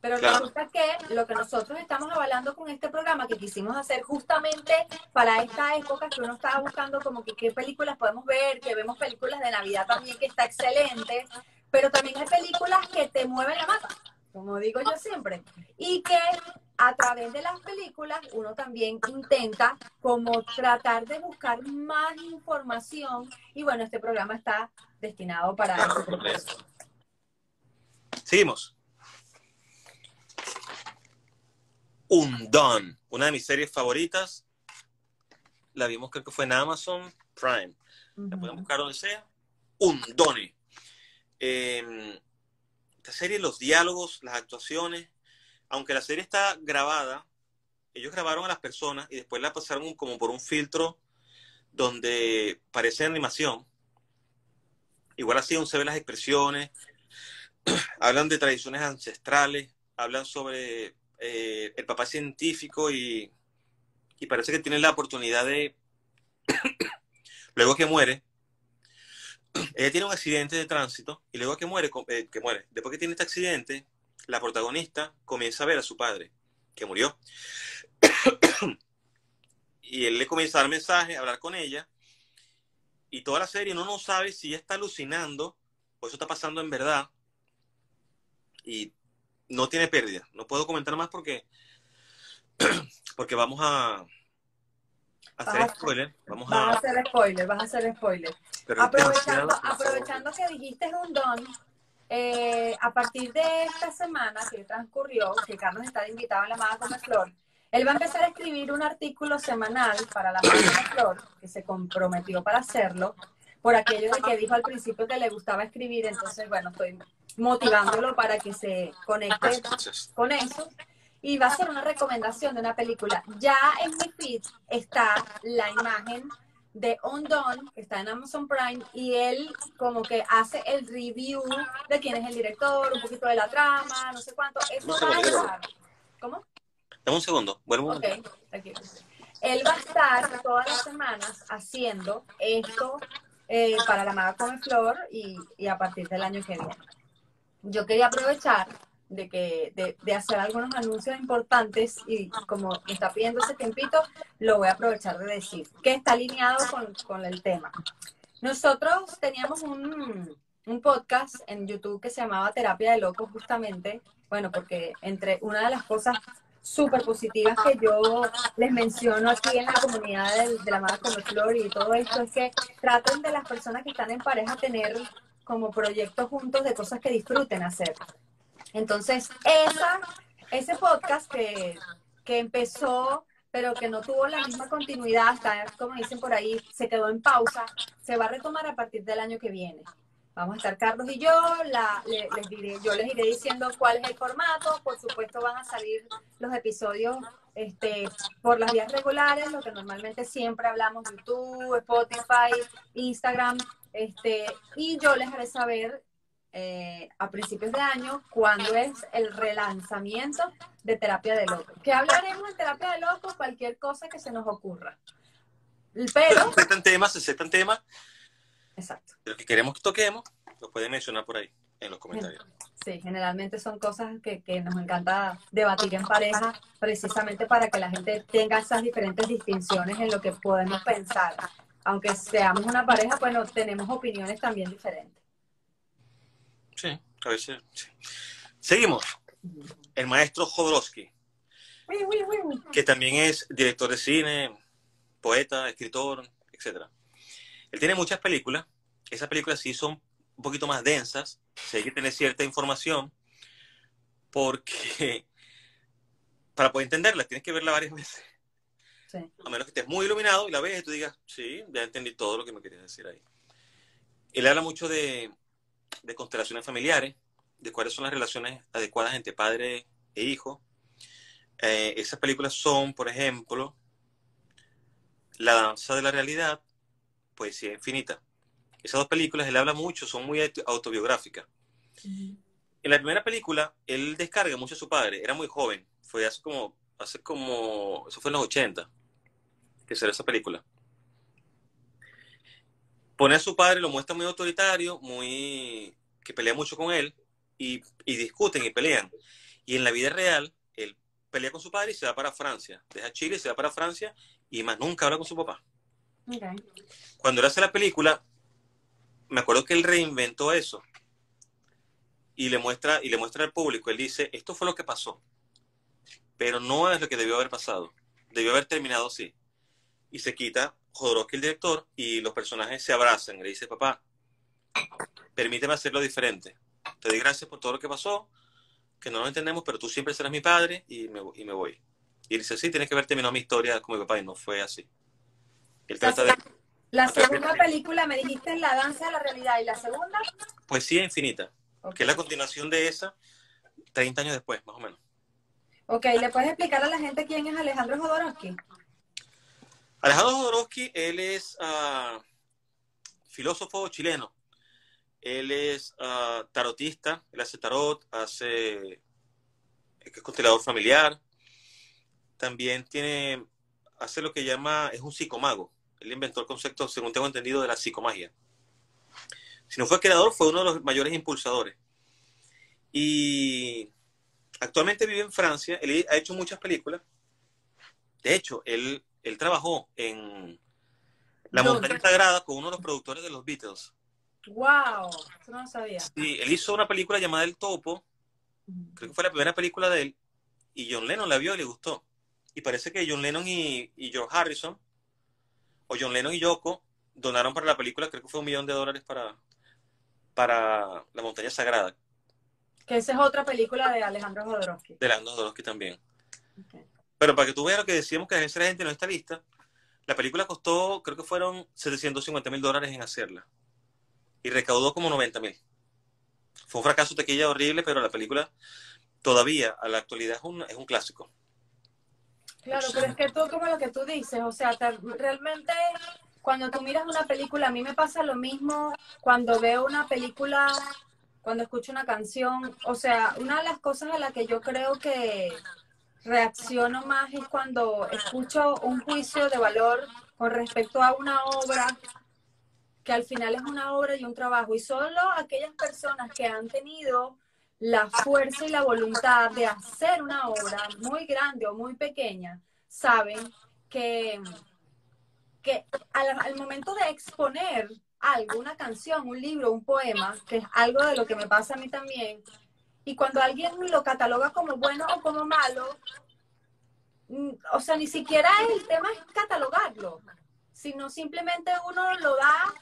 Pero resulta que lo que nosotros estamos avalando con este programa que quisimos hacer justamente para esta época que uno estaba buscando como que qué películas podemos ver, que vemos películas de Navidad también que está excelente, pero también hay películas que te mueven la mata, como digo yo siempre, y que a través de las películas uno también intenta como tratar de buscar más información y bueno, este programa está destinado para eso. Seguimos. Undone, una de mis series favoritas. La vimos creo que fue en Amazon Prime. La pueden buscar donde sea. Undone. Eh, esta serie, los diálogos, las actuaciones, aunque la serie está grabada, ellos grabaron a las personas y después la pasaron como por un filtro donde parece animación. Igual así aún se ven las expresiones, [clears throat] hablan de tradiciones ancestrales, hablan sobre eh, el papá científico y, y parece que tienen la oportunidad de, [clears throat] luego que muere, [clears throat] ella tiene un accidente de tránsito y luego que muere, eh, que muere, después que tiene este accidente, la protagonista comienza a ver a su padre, que murió. [coughs] y él le comienza a dar mensajes, a hablar con ella. Y toda la serie uno no sabe si ella está alucinando o eso está pasando en verdad y no tiene pérdida. No puedo comentar más porque, [coughs] porque vamos a, hacer spoiler. Vamos a... hacer spoiler, vas a hacer spoiler. aprovechando, aprovechando que dijiste un don, eh, a partir de esta semana que transcurrió, que Carlos está invitado en la Maga Come Flor, él va a empezar a escribir un artículo semanal para la Maga Come Flor, que se comprometió para hacerlo, por aquello de que dijo al principio que le gustaba escribir, entonces, bueno, estoy motivándolo para que se conecte con eso. Y va a ser una recomendación de una película. Ya en mi feed está la imagen de Undone, que está en Amazon Prime, y él como que hace el review de quién es el director, un poquito de la trama, no sé cuánto. Eso va a estar. ¿Cómo? Dame un segundo, vuelvo. Ok, Él va a estar todas las semanas haciendo esto eh, para la Maga Come Flor y, y a partir del año que viene yo quería aprovechar de, que, de, hacer algunos anuncios importantes y como está pidiendo ese tiempito, lo voy a aprovechar de decir, que está alineado con, el tema. Nosotros teníamos un, un, podcast en YouTube que se llamaba Terapia de Locos justamente, bueno, porque entre una de las cosas súper positivas que yo les menciono aquí en la comunidad de, de la Mara Como Flor y todo esto es que traten de las personas que están en pareja tener como proyectos juntos de cosas que disfruten hacer. Entonces, esa, ese podcast que, que empezó pero que no tuvo la misma continuidad, hasta, como dicen por ahí, se quedó en pausa, se va a retomar a partir del año que viene. Vamos a estar Carlos y yo, la, les diré, yo les iré diciendo cuál es el formato, por supuesto van a salir los episodios este, por las vías regulares, lo que normalmente siempre hablamos, YouTube, Spotify, Instagram, este, y yo les haré saber eh, a principios de año cuándo es el relanzamiento de Terapia de Locos. Que hablaremos de Terapia de Locos, cualquier cosa que se nos ocurra. Pero... Se aceptan temas, se aceptan temas. Exacto. Lo que queremos que toquemos, lo pueden mencionar por ahí, en los comentarios. Sí, generalmente son cosas que, que nos encanta debatir en pareja, precisamente para que la gente tenga esas diferentes distinciones en lo que podemos pensar aunque seamos una pareja, bueno, tenemos opiniones también diferentes. Sí, a veces, Seguimos. El maestro Jodorowsky, que también es director de cine, poeta, escritor, etc. Él tiene muchas películas. Esas películas sí son un poquito más densas. hay que tener cierta información porque [laughs] para poder entenderlas tienes que verla varias veces. A menos que estés muy iluminado y la ves y tú digas, sí, ya entendí todo lo que me querías decir ahí. Él habla mucho de, de constelaciones familiares, de cuáles son las relaciones adecuadas entre padre e hijo. Eh, esas películas son, por ejemplo, La danza de la realidad, Poesía infinita. Esas dos películas, él habla mucho, son muy autobiográficas. En la primera película, él descarga mucho a su padre, era muy joven, fue hace como, hace como, eso fue en los 80, que será esa película. Pone a su padre, lo muestra muy autoritario, muy que pelea mucho con él, y, discuten y pelean. Y en la vida real, él pelea con su padre y se va para Francia. Deja Chile y se va para Francia y más nunca habla con su papá. Cuando él hace la película, me acuerdo que él reinventó eso y le muestra y le muestra al público. Él dice, esto fue lo que pasó, pero no es lo que debió haber pasado. Debió haber terminado así. Y se quita Jodorowsky, el director, y los personajes se abrazan. Y le dice, papá, permíteme hacerlo diferente te doy gracias por todo lo que pasó, que no lo entendemos, pero tú siempre serás mi padre y me, y me voy. Y él dice, sí, tienes que haber terminado mi historia con mi papá y no fue así. la, segunda película me dijiste La danza de la realidad y la segunda... Poesía infinita, que es la continuación de esa 30 años después, más o menos. Ok, ¿le puedes explicar a la gente quién es Alejandro Jodorowsky? Alejandro Jodorowsky, él es uh, filósofo chileno, él es ah, tarotista, él hace tarot, hace es constelador familiar. También tiene, hace lo que llama, es un psicomago. Él inventó el concepto, según tengo entendido, de la psicomagia. Si no fue creador, fue uno de los mayores impulsadores. Y actualmente vive en Francia. Él ha hecho muchas películas. De hecho, él, él trabajó en La Montaña Sagrada con uno de los productores de los Beatles. ¡Wow! Eso no lo sabía. Sí, él hizo una película llamada El Topo. Creo que fue la primera película de él. Y John Lennon la vio y le gustó. Y parece que John Lennon y, George Harrison, o John Lennon y Yoko, donaron para la película, creo que fue un millón de dólares para, para La Montaña Sagrada. Que esa es otra película de Alejandro Jodorowsky. De Alejandro Jodorowsky también. Pero para que tú veas lo que decíamos que la gente no está lista, la película costó, creo que fueron 750 mil dólares en hacerla y recaudó como 90 mil. Fue un fracaso tequilla horrible, pero la película todavía a la actualidad es un, es un clásico. Claro, pero es que tú, como lo que tú dices, o sea, realmente cuando tú miras una película, a mí me pasa lo mismo cuando veo una película, cuando escucho una canción, o sea, una de las cosas a las que yo creo que reacciono más es cuando escucho un juicio de valor con respecto a una obra que al final es una obra y un trabajo. Y solo aquellas personas que han tenido la fuerza y la voluntad de hacer una obra muy grande o muy pequeña, saben que, que al, momento de exponer algo, una canción, un libro, un poema, que es algo de lo que me pasa a mí también, y cuando alguien lo cataloga como bueno o como malo, mm, o sea, ni siquiera el tema es catalogarlo, sino simplemente uno lo da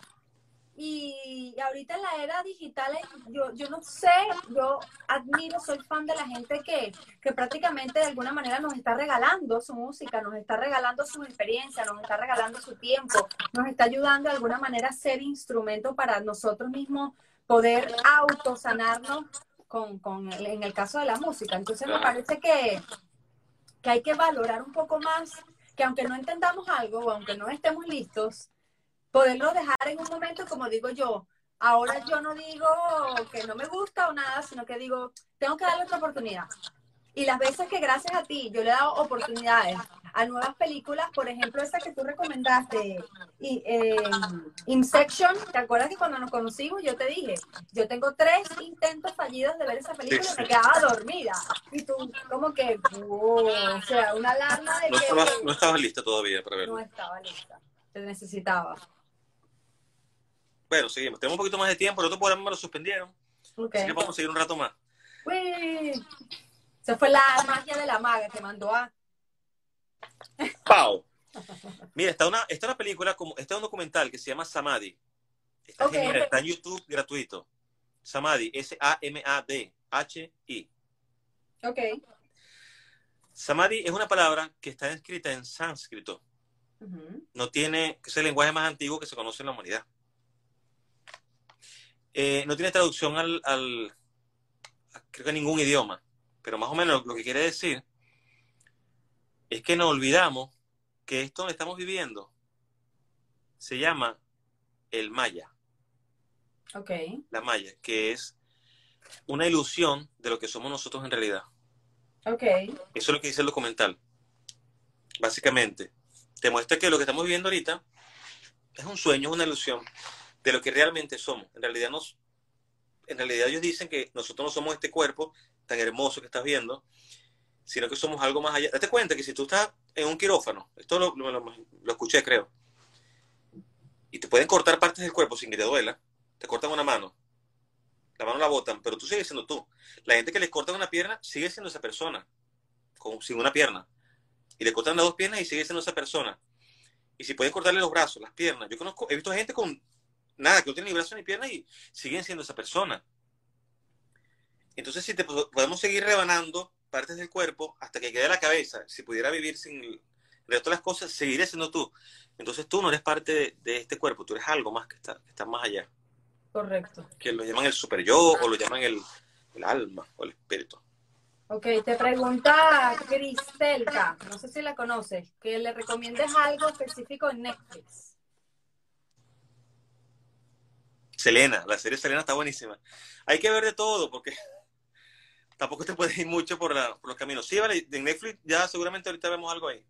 y ahorita en la era digital, yo, yo no sé, yo admiro, soy fan de la gente que, que prácticamente de alguna manera nos está regalando su música, nos está regalando su experiencia, nos está regalando su tiempo, nos está ayudando de alguna manera a ser instrumento para nosotros mismos poder autosanarnos con, con en el caso de la música. Entonces me parece que, que hay que valorar un poco más, que aunque no entendamos algo o aunque no estemos listos, poderlo dejar en un momento, como digo yo, ahora yo no digo que no me gusta o nada, sino que digo, tengo que darle otra oportunidad. Y las veces que gracias a ti yo le he dado oportunidades a nuevas películas, por ejemplo, esa que tú recomendaste, y, eh, Insection, ¿te acuerdas que cuando nos conocimos yo te dije, yo tengo tres intentos fallidos de ver esa película y me quedaba dormida? Y tú, como que, o sea, una alarma de no que... no estabas lista todavía para verlo. No estaba lista, te necesitaba. Bueno, seguimos. Tenemos un poquito más de tiempo. El otro programa me lo suspendieron. Así que vamos a seguir un rato más. ¡Uy! Esa fue la magia de la maga que mandó a. ¡Pau! Mira, está una, está una película, como, está un documental que se llama Samadhi. Está, genial, está en YouTube gratuito. Samadhi, S-A-M-A-D-H-I. Ok. Samadhi es una palabra que está escrita en sánscrito. No tiene, es el lenguaje más antiguo que se conoce en la humanidad. Eh, no tiene traducción al, creo que a ningún idioma, pero más o menos lo que quiere decir es que nos olvidamos que esto donde estamos viviendo se llama el maya, Ok. la maya, que es una ilusión de lo que somos nosotros en realidad. Ok. Eso es lo que dice el documental. Básicamente, te muestra que lo que estamos viviendo ahorita es un sueño, es una ilusión de lo que realmente somos. En realidad, nos, en realidad ellos dicen que nosotros no somos este cuerpo tan hermoso que estás viendo, sino que somos algo más allá. Date cuenta que si tú estás en un quirófano, esto lo, lo- escuché creo, y te pueden cortar partes del cuerpo sin que te duela, te cortan una mano, la mano la botan, pero tú sigues siendo tú. La gente que les cortan una pierna sigue siendo esa persona, con, sin una pierna. Y le cortan las dos piernas y sigue siendo esa persona. Y si pueden cortarle los brazos, las piernas. Yo conozco, he visto gente con nada, que no tiene ni brazos ni piernas y siguen siendo esa persona. Entonces, si te po- podemos seguir rebanando partes del cuerpo hasta que quede la cabeza, si pudiera vivir sin el resto de las cosas, seguiré siendo tú. Entonces tú no eres parte de, de este cuerpo, tú eres algo más que está, que está más allá. Correcto. Que lo llaman el super yo o lo llaman el, el alma o el espíritu. Ok, te pregunta Cristelka, no sé si la conoces, que le recomiendes algo específico en Netflix. Selena, la serie Selena está buenísima. Hay que ver de todo porque tampoco te puedes ir mucho por, la- por los caminos. Sí, vale, en Netflix ya seguramente ahorita vemos algo ahí.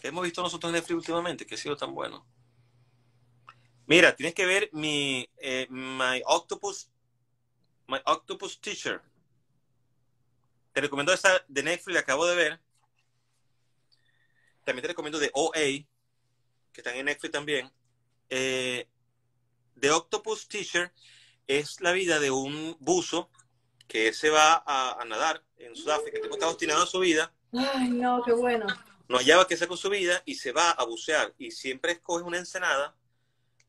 ¿Qué hemos visto nosotros en Netflix últimamente? Que ha sido tan bueno. Mira, tienes que ver mi eh, My Octopus My Octopus Teacher. Te recomiendo esa de Netflix, la acabo de ver. También te recomiendo de OA, que están en Netflix también. Eh, The Octopus Teacher es la vida de un buzo que se va a, a nadar en Sudáfrica. El tipo está obstinado en su vida, Ay, no, qué bueno. no hallaba qué hacer con su vida y se va a bucear. Y siempre escoge una ensenada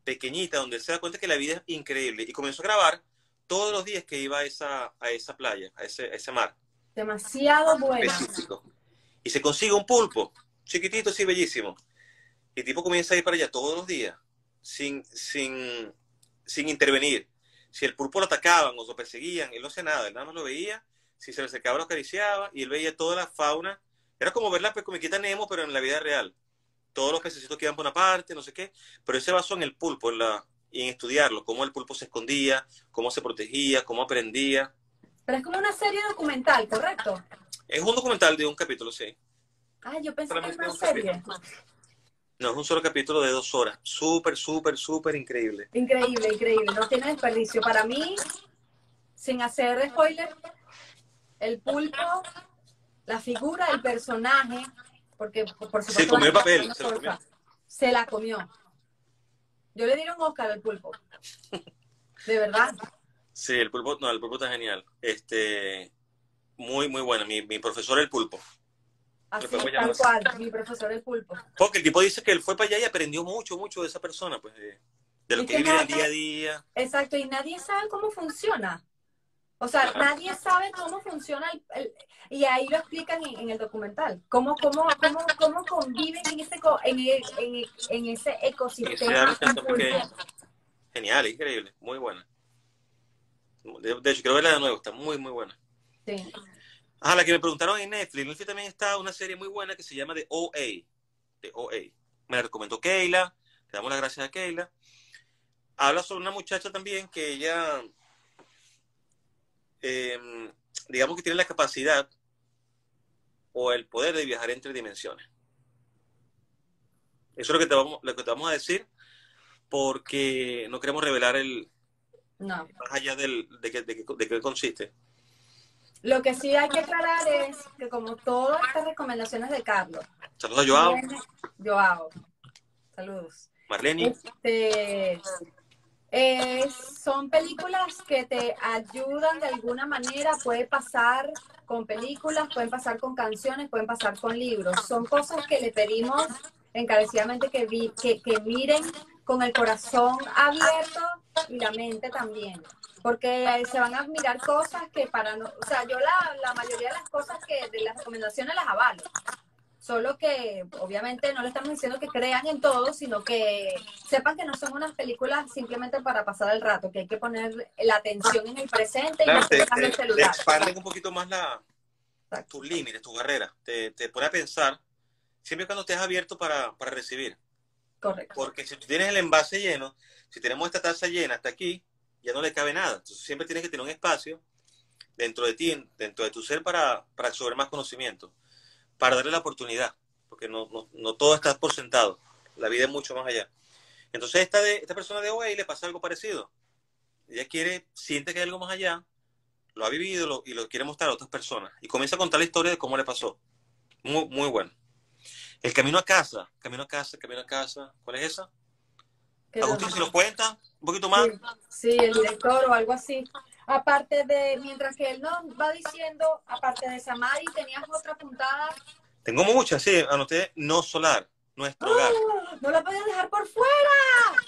pequeñita donde se da cuenta que la vida es increíble. Y comenzó a grabar todos los días que iba a esa, a esa playa, a ese, a ese mar Demasiado bueno. específico. Y se consigue un pulpo, chiquitito, así bellísimo. Y el tipo comienza a ir para allá todos los días, sin, sin, sin intervenir. Si el pulpo lo atacaban o lo perseguían, él no hacía nada, él nada más lo veía. Si se le acercaba, lo acariciaba y él veía toda la fauna. Era como ver la comiquita Nemo, pero en la vida real. Todos los pececitos que iban por una parte, no sé qué. Pero él se basó en el pulpo en la, y en estudiarlo, cómo el pulpo se escondía, cómo se protegía, cómo aprendía. Pero es como una serie documental, ¿correcto? Es un documental de un capítulo, sí. Ay, yo pensé que era una un serie. No, es un solo capítulo de dos horas. Súper, súper, súper increíble. Increíble, increíble. No tiene desperdicio. Para mí, sin hacer spoiler, el pulpo, la figura, el personaje, porque por supuesto. Se comió el papel, se comió. Se la comió. Yo le dieron Oscar al pulpo. De verdad. Sí, el pulpo, no, el pulpo está genial. Este, muy, muy bueno. Mi, mi profesor el pulpo. Así, llamar tal cual. Mi profesor el pulpo. Porque el tipo dice que él fue para allá y aprendió mucho, mucho de esa persona, pues, de, de lo Y que que vive el día a día. Exacto, y nadie sabe cómo funciona. O sea, nadie sabe cómo funciona el, el- y ahí lo explican en, en el documental. Cómo, cómo, cómo, cómo conviven en ese, en, en, en ese ecosistema. Genial, increíble, muy buena. De, de hecho, quiero verla de nuevo, está muy, muy buena. Sí. Ah, la que me preguntaron en Netflix. En Netflix también está una serie muy buena que se llama The OA. The OA. Me la recomendó Keila. Le damos las gracias a Keila. Habla sobre una muchacha también que ella, eh, digamos que tiene la capacidad o el poder de viajar entre dimensiones. Eso es lo que te vamos, lo que te vamos a decir porque no queremos revelar el No. más allá del, de, qué, de, qué, de qué consiste. Lo que sí hay que aclarar es que como todas estas recomendaciones de Carlos, Saludos a Joao, Joao, saludos. Marlene. Este, Eh, son películas que te ayudan de alguna manera, puede pasar con películas, pueden pasar con canciones, pueden pasar con libros. Son cosas que le pedimos encarecidamente que, que, que miren con el corazón abierto y la mente también. Porque se van a mirar cosas que para no, o sea, yo la, la mayoría de las cosas que de las recomendaciones las avalo. Solo que obviamente no le estamos diciendo que crean en todo, sino que sepan que no son unas películas simplemente para pasar el rato, que hay que poner la atención en el presente y no te, el celular. expanden un poquito más la, tus límites, tus barreras. Te, te pone a pensar siempre cuando estés abierto para, para recibir. Correcto. Porque si tú tienes el envase lleno, si tenemos esta taza llena hasta aquí, ya no le cabe nada. Entonces siempre tienes que tener un espacio dentro de ti, dentro de tu ser para, para absorber más conocimiento para darle la oportunidad, porque no, no, todo está por sentado, la vida es mucho más allá. Entonces esta, de, esta persona de hoy le pasa algo parecido. Ella quiere, siente que hay algo más allá, lo ha vivido y lo quiere mostrar a otras personas. Y comienza a contar la historia de cómo le pasó. Muy, muy bueno. El camino a casa, camino a casa, camino a casa. ¿Cuál es esa? Agustín, si lo cuenta un poquito más. Sí, el director o algo así. Aparte de, mientras que él nos va diciendo, aparte de Samari, ¿tenías otra puntada? Tengo muchas, sí, anoté no solar, nuestro ¡Oh! hogar. No la podías dejar por fuera.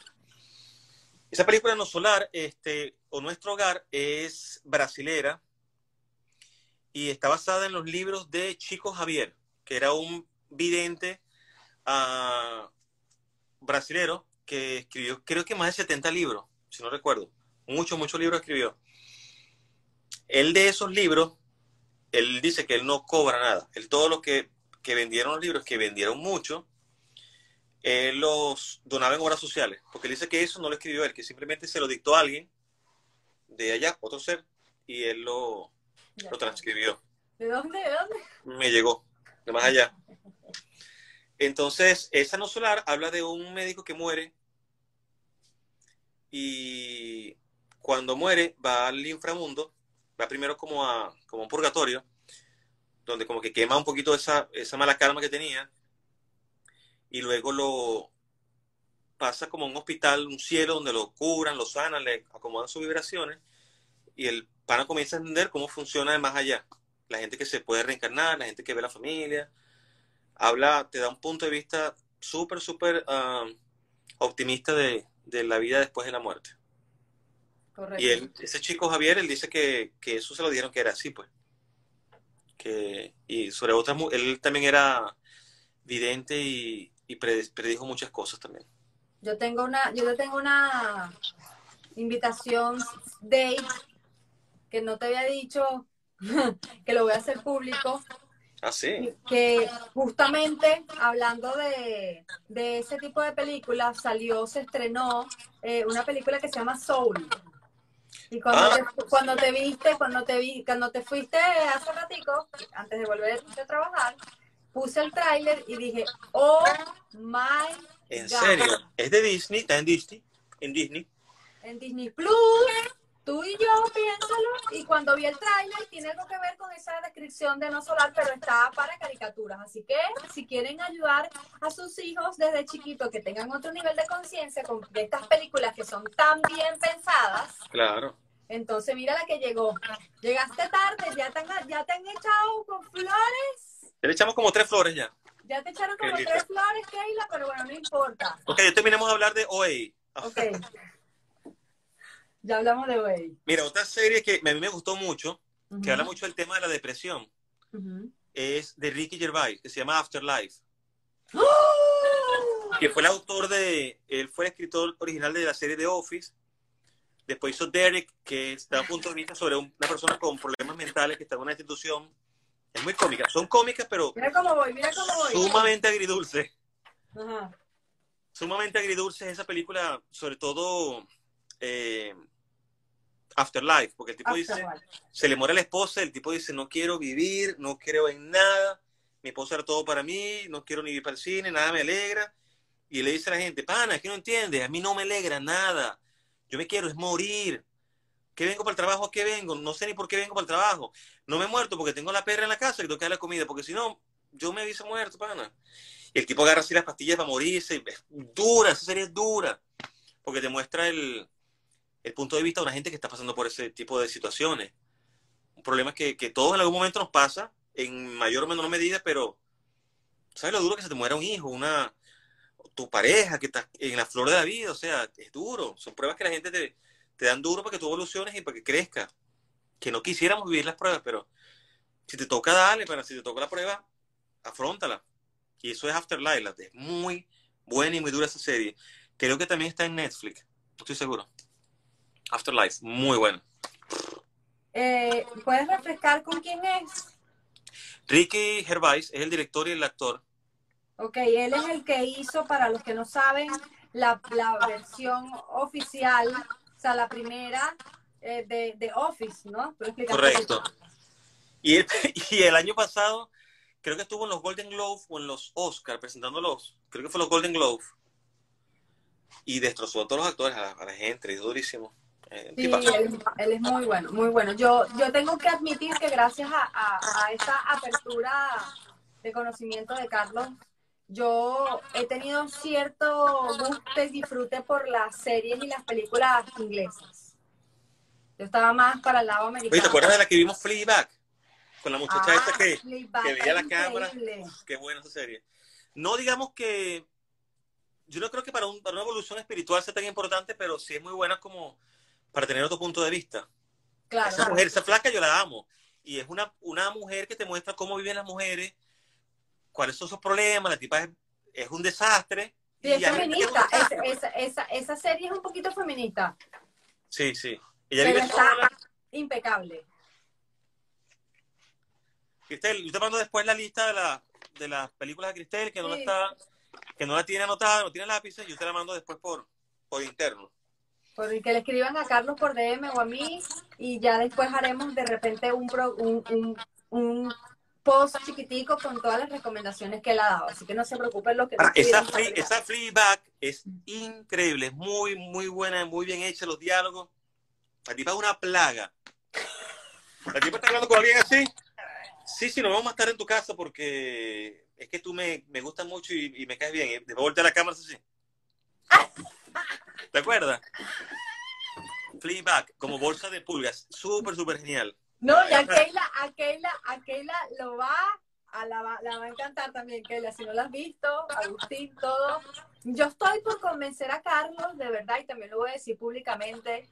Esa película No Solar, este, o Nuestro Hogar, es brasilera y está basada en los libros de Chico Javier, que era un vidente uh, brasilero que escribió, creo que más de 70 libros, si no recuerdo. Muchos, muchos libros escribió. Él de esos libros, él dice que él no cobra nada. Él todo lo que, que vendieron los libros, que vendieron mucho, él los donaba en obras sociales. Porque él dice que eso no lo escribió él, que simplemente se lo dictó a alguien de allá, otro ser, y él lo, lo transcribió. ¿De dónde? ¿De dónde? Me llegó, de más allá. Entonces, esa no solar habla de un médico que muere y cuando muere va al inframundo va primero como a como un purgatorio, donde como que quema un poquito esa, esa mala karma que tenía, y luego lo pasa como a un hospital, un cielo donde lo curan, lo sanan, le acomodan sus vibraciones, y el pana comienza a entender cómo funciona de más allá. La gente que se puede reencarnar, la gente que ve la familia, habla, te da un punto de vista súper, súper ah, optimista de, de la vida después de la muerte. Y él, ese chico Javier, él dice que, eso se lo dieron que era así, pues. Que, y sobre otras, él también era vidente y, predijo muchas cosas también. Yo tengo una, yo tengo una invitación date que no te había dicho [laughs] que lo voy a hacer público. Ah, sí. Que justamente hablando de, ese tipo de películas, salió, se estrenó eh, una película que se llama Soul. Y cuando, ah. te, cuando te viste, cuando te vi, cuando te fuiste hace ratico, antes de volver a trabajar, puse el tráiler y dije, oh my ¿En serio? ¿Es de Disney? ¿Está en Disney? ¿En Disney? En Disney Plus. Tú y yo, piénsalo. Y cuando vi el tráiler, tiene algo que ver con esa descripción de no solar, pero está para caricaturas. Así que, si quieren ayudar a sus hijos desde chiquitos que tengan otro nivel de conciencia con estas películas que son tan bien pensadas. Claro. Entonces, mira la que llegó. Llegaste tarde, ya te han, ya te han echado con flores. Ya le echamos como tres flores ya. Ya te echaron como tres flores, Keila, pero bueno, no importa. Ok, ya terminemos de hablar de OA. Ok. Ya hablamos de OA. Mira, otra serie que a mí me gustó mucho, que habla mucho del tema de la depresión, es de Ricky Gervais, que se llama Afterlife. ¡Oh! Que fue el autor de, él fue el escritor original de la serie The Office Después hizo Derek, que está un punto de vista sobre una persona con problemas mentales que está en una institución. Es muy cómica. Son cómicas, pero. Mira cómo voy, mira cómo voy. Sumamente agridulce. Ajá. Sumamente agridulce esa película, sobre todo eh, Afterlife, porque el tipo dice, se le muere la esposa, el tipo dice, no quiero vivir, no creo en nada, mi esposa era todo para mí, no quiero ni ir para el cine, nada me alegra. Y le dice a la gente, pana, es que no entiendes, a mí no me alegra nada. Yo me quiero es morir. ¿Qué vengo para el trabajo? ¿A qué vengo? No sé ni por qué vengo para el trabajo. No me he muerto porque tengo la perra en la casa y tengo que dar la comida, porque si no, yo me hubiese muerto, pana. Y el tipo agarra así las pastillas para morirse. Es dura, esa serie es dura. Porque te muestra el, el punto de vista de una gente que está pasando por ese tipo de situaciones. Un problema que, que todos en algún momento nos pasa, en mayor o menor medida, pero ¿sabes lo duro que se te muera un hijo, una tu pareja que está en la flor de la vida? O sea, es duro. Son pruebas que la gente te, te dan duro para que tú evoluciones y para que crezcas. Que no quisiéramos vivir las pruebas, pero si te toca, dale, pero si te toca la prueba, afrontala. Y eso es Afterlife. Es muy buena y muy dura esa serie. Creo que también está en Netflix. No estoy seguro. Afterlife, muy buena. Eh, ¿Puedes refrescar con quién es? Ricky Gervais es el director y el actor. Ok, él es el que hizo, para los que no saben, la, la versión oficial, o sea, la primera eh, de, de, Office, ¿no? Correcto. Y el, [laughs] y el año pasado, creo que estuvo en los Golden Globes o en los Oscar presentándolos, creo que fue los Golden Globes. Y destrozó a todos los actores, a la, gente, es durísimo. Eh, sí, él, él, es muy bueno, muy bueno. Yo, yo tengo que admitir que gracias a, a, a esta apertura de conocimiento de Carlos, yo he tenido cierto gusto y disfrute por las series y las películas inglesas. Yo estaba más para el lado americano. ¿te acuerdas de la que vimos Fleabag? Con la muchacha ah, esta que, que veía la cámara. Qué buena esa serie. No digamos que... Yo no creo que para, un, para una evolución espiritual sea tan importante, pero sí es muy buena como para tener otro punto de vista. Claro. Esa mujer, esa flaca, yo la amo. Y es una, una mujer que te muestra cómo viven las mujeres, cuáles son sus problemas, la tipa es, es un desastre. Sí, es feminista. esa, esa, esa, serie es un poquito feminista. Sí, sí. Ella Pero vive está impecable. Cristel, yo te mando después la lista de, la, de las películas de Cristel que no está, que no la tiene anotada, no tiene lápices, yo te la mando después por, por interno. Por que le escriban a Carlos por DM o a mí y ya después haremos de repente un, un, un, un post chiquitico con todas las recomendaciones que él ha dado. Así que no se preocupen lo que... Ah, esa, free, esa back es increíble, es muy, muy buena, muy bien hecha los diálogos. La tipa es una plaga. La tipa está hablando con alguien así. Sí, sí, nos vamos a estar en tu casa porque es que tú me, me gustas mucho y, me caes bien. De voltear la cámara así. [laughs] ¿Te acuerdas? Fleabag, como bolsa de pulgas. Súper, súper genial. No, y a Keila, a Keila, a Keila lo va a la, la va a encantar también, Keila, si no la has visto, Agustín, todo. Yo estoy por convencer a Carlos, de verdad, y también lo voy a decir públicamente,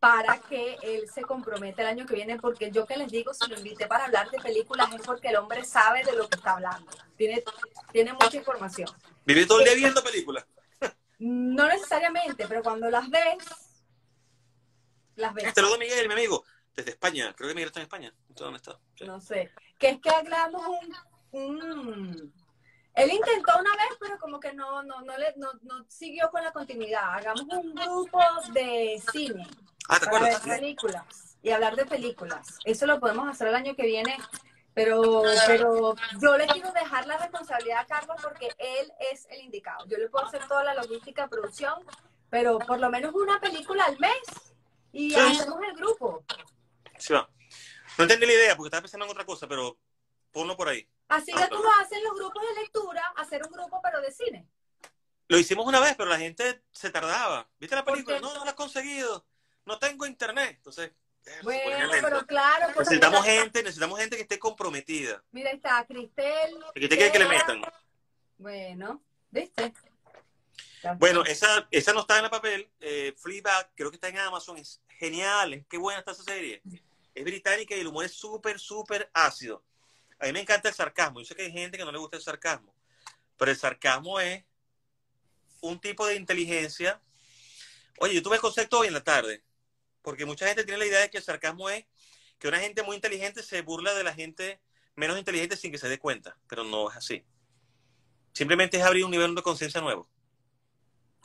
para que él se comprometa el año que viene, porque yo que les digo, si lo invité para hablar de películas es porque el hombre sabe de lo que está hablando. Tiene, tiene mucha información. ¿Vive todo el día viendo películas? No necesariamente, pero cuando las ves, las ves. Te lo doy Miguel, mi amigo desde España. Creo que Miguel está en España. ¿Dónde está? No sé. Que es que hagamos un, Él intentó una vez, pero como que no, no, no, le, no, no siguió con la continuidad. Hagamos un grupo de cine ah, ¿te para ver películas y hablar de películas. Eso lo podemos hacer el año que viene. Pero, pero yo le quiero dejar la responsabilidad a Carlos porque él es el indicado. Yo le puedo hacer toda la logística, producción, pero por lo menos una película al mes y hacemos el grupo. No entendí la idea porque estaba pensando en otra cosa, pero ponlo por ahí. Así que tú lo haces los grupos de lectura, hacer un grupo pero de cine. Lo hicimos una vez, pero la gente se tardaba. ¿Viste la película? No, no la has conseguido. No tengo internet. Entonces, bueno, pero claro. Pues, necesitamos gente, necesitamos gente que esté comprometida. Mira, está Cristel. ¿Qué te quiere que le metan? Bueno, ¿viste? Bueno, esa, esa no está en el papel. Eh, Fleabag, creo que está en Amazon. Es genial. Qué buena está esa serie es británica y el humor es súper, súper ácido. A mí me encanta el sarcasmo. Yo sé que hay gente que no le gusta el sarcasmo, pero el sarcasmo es un tipo de inteligencia. Oye, yo tuve el concepto hoy en la tarde, porque mucha gente tiene la idea de que el sarcasmo es que una gente muy inteligente se burla de la gente menos inteligente sin que se dé cuenta, pero no es así. Simplemente es abrir un nivel de conciencia nuevo.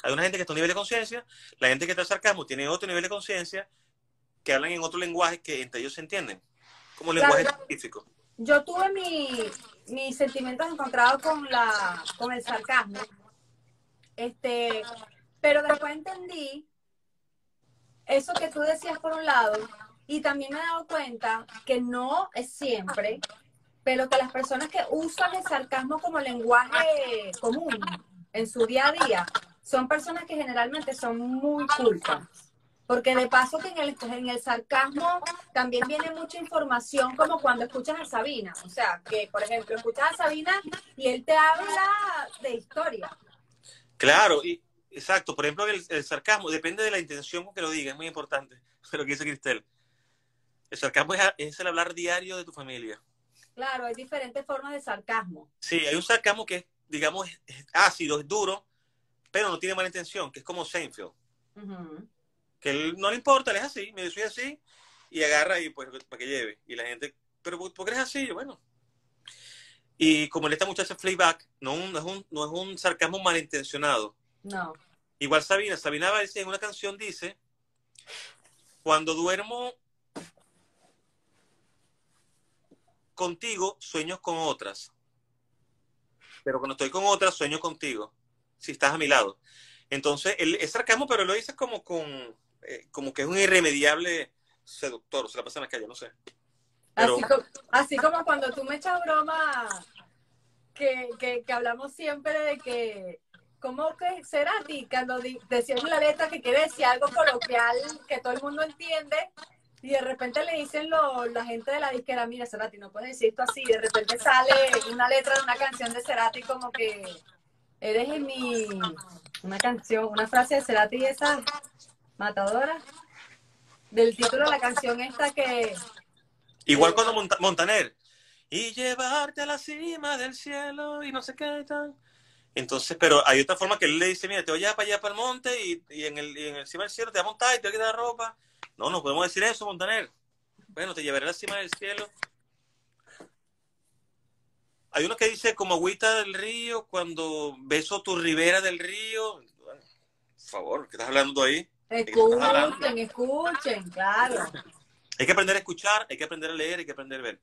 Hay una gente que está a un nivel de conciencia, la gente que está en sarcasmo tiene otro nivel de conciencia que hablan en otro lenguaje que entre ellos se entienden, como lenguaje científico. Yo tuve mis sentimientos encontrados con, la, con el sarcasmo, este, pero después entendí eso que tú decías por un lado, y también me he dado cuenta que no es siempre, pero que las personas que usan el sarcasmo como lenguaje común en su día a día son personas que generalmente son muy cultas Porque de paso que en el, en el sarcasmo también viene mucha información como cuando escuchas a Sabina. O sea, que por ejemplo escuchas a Sabina y él te habla de historia. Claro, y exacto. Por ejemplo, el, sarcasmo depende de la intención con que lo diga, es muy importante [laughs] lo que dice Cristel. El sarcasmo es, el hablar diario de tu familia. Claro, hay diferentes formas de sarcasmo. Sí, hay un sarcasmo que es, digamos, ácido, es duro, pero no tiene mala intención, que es como Seinfeld que él no le importa, él es así, me soy así, y agarra y pues para que lleve. Y la gente, pero ¿por qué eres así? bueno. Y como en esta muchacha Flayback, no, no, es un, no es un sarcasmo malintencionado. No. Igual Sabina, Sabina va en una canción dice, cuando duermo contigo, sueño con otras. Pero cuando estoy con otras, sueño contigo, si estás a mi lado. Entonces, él es sarcasmo, pero lo dice como con, eh, como que es un irremediable seductor, o se la pasa en la calle, no sé. Así, como, cuando tú me echas broma, que, que, que hablamos siempre de que, ¿cómo que será a ti? Cuando decías la letra que quiere decir algo coloquial que todo el mundo entiende, y de repente le dicen lo, la gente de la disquera, mira, Cerati, no puedes decir esto así, de repente sale una letra de una canción de Cerati como que eres en mi, una canción, una frase de Cerati esa Matadora. Del título de la canción esta que... Igual cuando Montaner. Y llevarte a la cima del cielo y no sé qué tal. Entonces, pero hay otra forma que él le dice, mira, te voy a para allá para el monte y, en el, y en el cima del cielo te voy a montar y te voy a dar ropa. No, no podemos decir eso, Montaner. Bueno, te llevaré a la cima del cielo. Hay uno que dice como agüita del río, cuando beso tu ribera del río. por favor, ¿qué estás hablando ahí? Escuchen, escuchen, claro. Hay que aprender a escuchar, hay que aprender a leer, hay que aprender a ver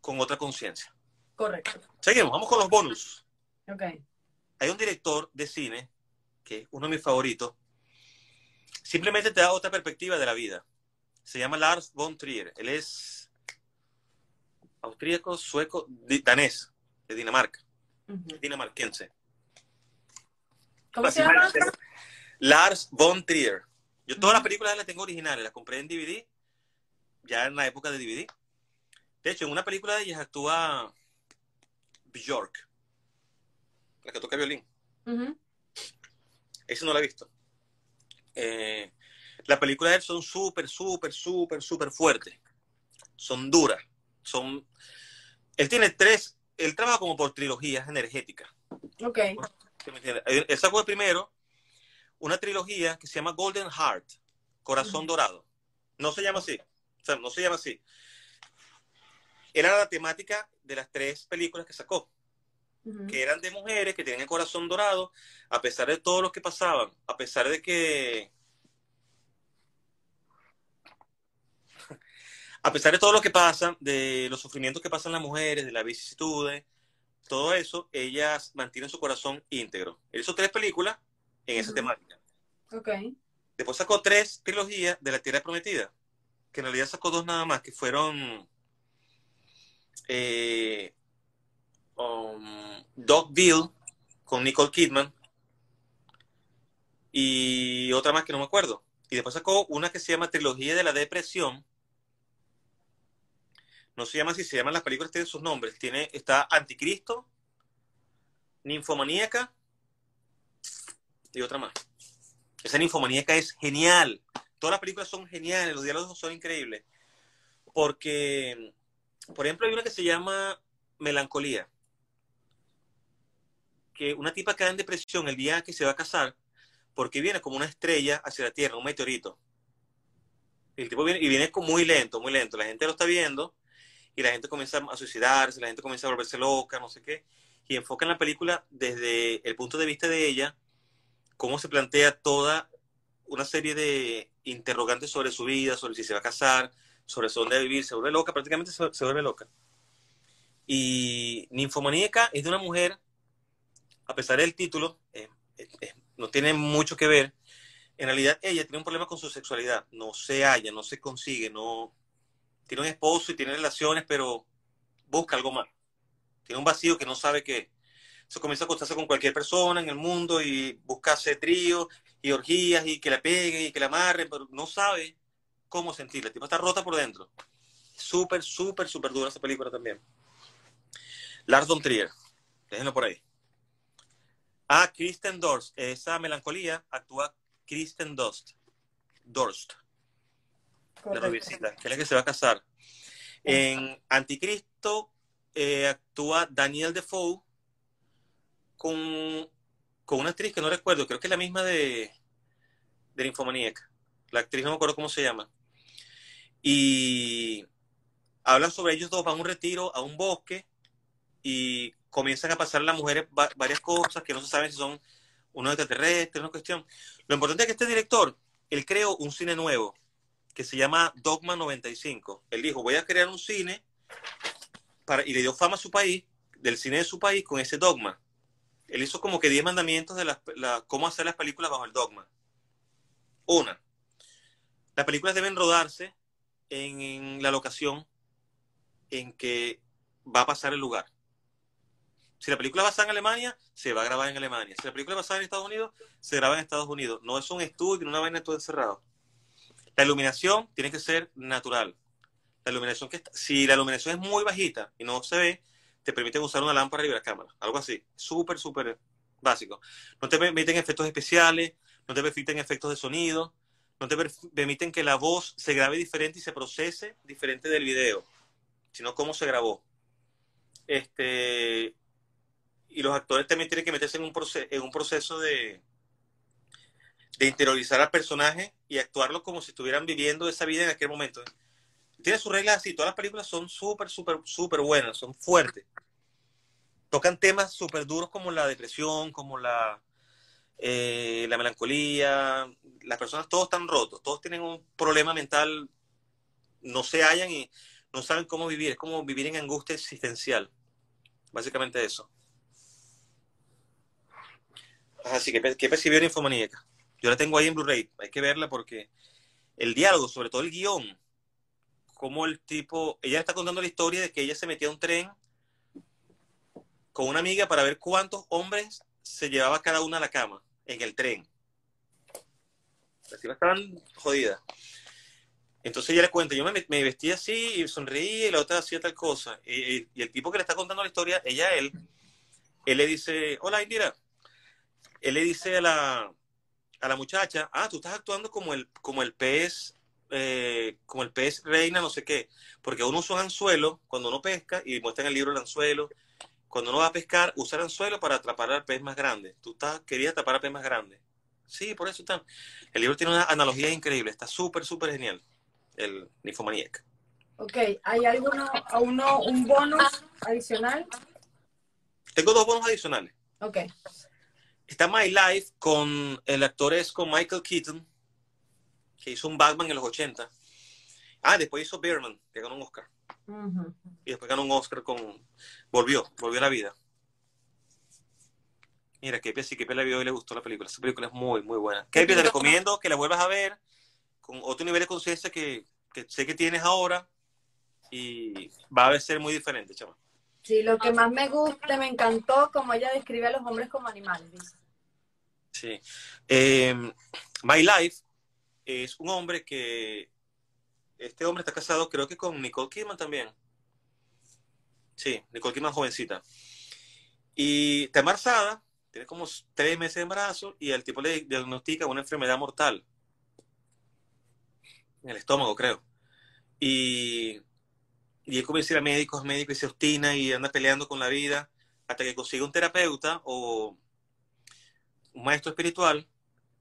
con otra conciencia. Correcto. Seguimos, vamos con los bonus. Ok. Hay un director de cine, que es uno de mis favoritos, simplemente te da otra perspectiva de la vida. Se llama Lars von Trier. Él es austríaco, sueco, danés, de Dinamarca, dinamarquense. ¿Cómo se llama? Lars von Trier. Yo todas las películas las tengo originales, las compré en DVD, ya en la época de DVD. De hecho, en una película de ellas actúa Bjork, la que toca violín. Esa no la he visto. Eh, las películas de él son súper, súper, súper, súper fuertes. Son duras. Son. Él tiene tres. Él trabaja como por trilogías energéticas. Ok. Él sacó primero, una trilogía que se llama Golden Heart, Corazón Dorado. No se llama así. O sea, no se llama así. Era la temática de las tres películas que sacó, que eran de mujeres que tenían el corazón dorado, a pesar de todo lo que pasaban, a pesar de que... [laughs] a pesar de todo lo que pasa, de los sufrimientos que pasan las mujeres, de las vicisitudes, todo eso, ellas mantienen su corazón íntegro. Él hizo tres películas en esa temática. Ok. Después sacó tres trilogías de la Tierra Prometida, que en realidad sacó dos nada más, que fueron eh, um, Dogville con Nicole Kidman y otra más que no me acuerdo. Y después sacó una que se llama Trilogía de la Depresión. No se llama así, se llaman las películas, tienen sus nombres. Tiene, está Anticristo, Ninfomaníaca y otra más. Esa ninfomaníaca es genial. Todas las películas son geniales, los diálogos son increíbles. Porque, por ejemplo, hay una que se llama Melancolía. Que una tipa queda en depresión el día que se va a casar porque viene como una estrella hacia la Tierra, un meteorito. El tipo viene, y viene muy lento, muy lento. La gente lo está viendo y la gente comienza a suicidarse, la gente comienza a volverse loca, no sé qué. Y enfocan la película desde el punto de vista de ella cómo se plantea toda una serie de interrogantes sobre su vida, sobre si se va a casar, sobre dónde va a vivir, se vuelve loca, prácticamente se, vuelve loca. Y Ninfomaníaca es de una mujer, a pesar del título, eh, eh, no tiene mucho que ver. En realidad ella tiene un problema con su sexualidad, no se halla, no se consigue, no tiene un esposo y tiene relaciones, pero busca algo más. Tiene un vacío que no sabe qué. se comienza a acostarse con cualquier persona en el mundo y buscarse tríos y orgías y que la peguen y que la amarren, pero no sabe cómo sentirla. La tipa está rota por dentro. Súper, súper, súper dura esa película también. Lars von Trier. Déjenlo por ahí. Ah, Kristen Dorst. Esa melancolía actúa Kristen Dorst. Dorst. La rubiecita, que es la que se va a casar. En Anticristo eh, actúa Daniel Defoe con, con una actriz que no recuerdo, creo que es la misma de, de Infomaníaca. La actriz no me acuerdo cómo se llama. Y hablan sobre ellos dos, van a un retiro, a un bosque, y comienzan a pasar las mujeres varias cosas que no se saben si son unos extraterrestres, una cuestión. Lo importante es que este director, él creó un cine nuevo que se llama Dogma 95. Él dijo, voy a crear un cine para, y le dio fama a su país, del cine de su país, con ese dogma. Él hizo como que 10 mandamientos de la, cómo hacer las películas bajo el dogma. Una, las películas deben rodarse en, la locación en que va a pasar el lugar. Si la película va a estar en Alemania, se va a grabar en Alemania. Si la película va a estar en Estados Unidos, se graba en Estados Unidos. No es un estudio, una vaina todo encerrado. La iluminación tiene que ser natural. La iluminación que si la iluminación es muy bajita y no se ve, te permiten usar una lámpara y la cámara. Algo así. Súper, súper básico. No te permiten efectos especiales, no te permiten efectos de sonido, no te permiten que la voz se grabe diferente y se procese diferente del video, sino cómo se grabó. Este, y los actores también tienen que meterse en un, en un proceso de, de interiorizar al personaje y actuarlo como si estuvieran viviendo esa vida en aquel momento. Tiene sus reglas así, todas las películas son súper, súper, súper buenas, son fuertes. Tocan temas súper duros como la depresión, como la, eh, la melancolía. Las personas todos están rotos, todos tienen un problema mental, no se hallan y no saben cómo vivir, es como vivir en angustia existencial. Básicamente eso. Así que, ¿qué percibió infomaníaca? Yo la tengo ahí en Blu-ray, hay que verla porque el diálogo, sobre todo el guion, como el tipo, ella está contando la historia de que ella se metía a un tren con una amiga para ver cuántos hombres se llevaba cada una a la cama en el tren. Las chicas estaban jodidas. Entonces ella le cuenta, yo me, vestía así y sonreía y la otra hacía tal cosa. Y, y, el tipo que le está contando la historia, ella, él, él le dice, hola Indira. Él le dice a la, a la muchacha, ah, tú estás actuando como el, como el pez, eh, como el pez reina, no sé qué, porque uno usa anzuelo cuando uno pesca y muestra en el libro el anzuelo. Cuando uno va a pescar, usa el anzuelo para atrapar al pez más grande. Tú estás, querías atrapar al pez más grande. Sí, por eso está. El libro tiene una analogía increíble, está súper, súper genial, el Nymphomaniac. Ok, ¿hay alguno, uno, un bonus adicional? Tengo dos bonos adicionales. Ok. Está My Life con el actor es con Michael Keaton, que hizo un Batman en los 80. Ah, después hizo Bearman, que ganó un Oscar. Y después ganó un Oscar con... Volvió, volvió a la vida. Mira, Kepi sí, Kepi la vio y le gustó la película. Esa película es muy, muy buena. Kepi, te recomiendo que la vuelvas a ver con otro nivel de conciencia que, que, sé que tienes ahora y va a ser muy diferente, chaval. Sí, lo que más me gusta, me encantó como ella describe a los hombres como animales. Sí. Em, My Life es un hombre que. Este hombre está casado, creo que con Nicole Kidman también. Sí, Nicole Kidman jovencita. Y está embarazada, tiene como tres meses de embarazo y el tipo le diagnostica una enfermedad mortal. En el estómago, creo. Y y él comienza a ir a médicos, médicos y se obstina y anda peleando con la vida hasta que consigue un terapeuta o un maestro espiritual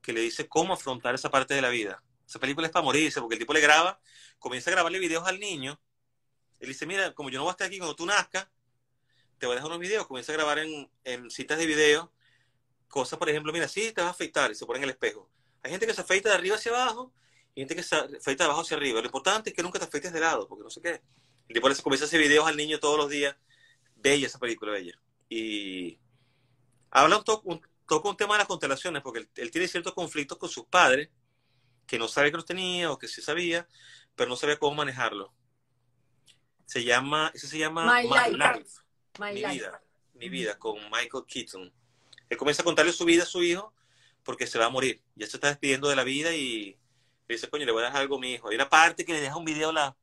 que le dice cómo afrontar esa parte de la vida. Esa película es para morirse, porque el tipo le graba, comienza a grabarle videos al niño. Él dice, mira, como yo no voy a estar aquí cuando tú nazcas, te voy a dejar unos videos. Comienza a grabar en, en citas de video cosas, por ejemplo, mira, sí, te vas a afeitar y se pone en el espejo. Hay gente que se afeita de arriba hacia abajo y gente que se afeita de abajo hacia arriba. Lo importante es que nunca te afeites de lado, porque no sé qué. Y después comienza a hacer videos al niño todos los días. Bella esa película, bella. Y habla un, toque un, tema de las constelaciones, porque él, tiene ciertos conflictos con sus padres, que no sabe que los tenía o que sí sabía, pero no sabía cómo manejarlo. Se llama, ese se llama My, Life. Mi vida. mi vida con Michael Keaton. Él comienza a contarle su vida a su hijo porque se va a morir. Ya se está despidiendo de la vida y le dice, coño, le voy a dejar algo a mi hijo. Hay una parte que le deja un video la,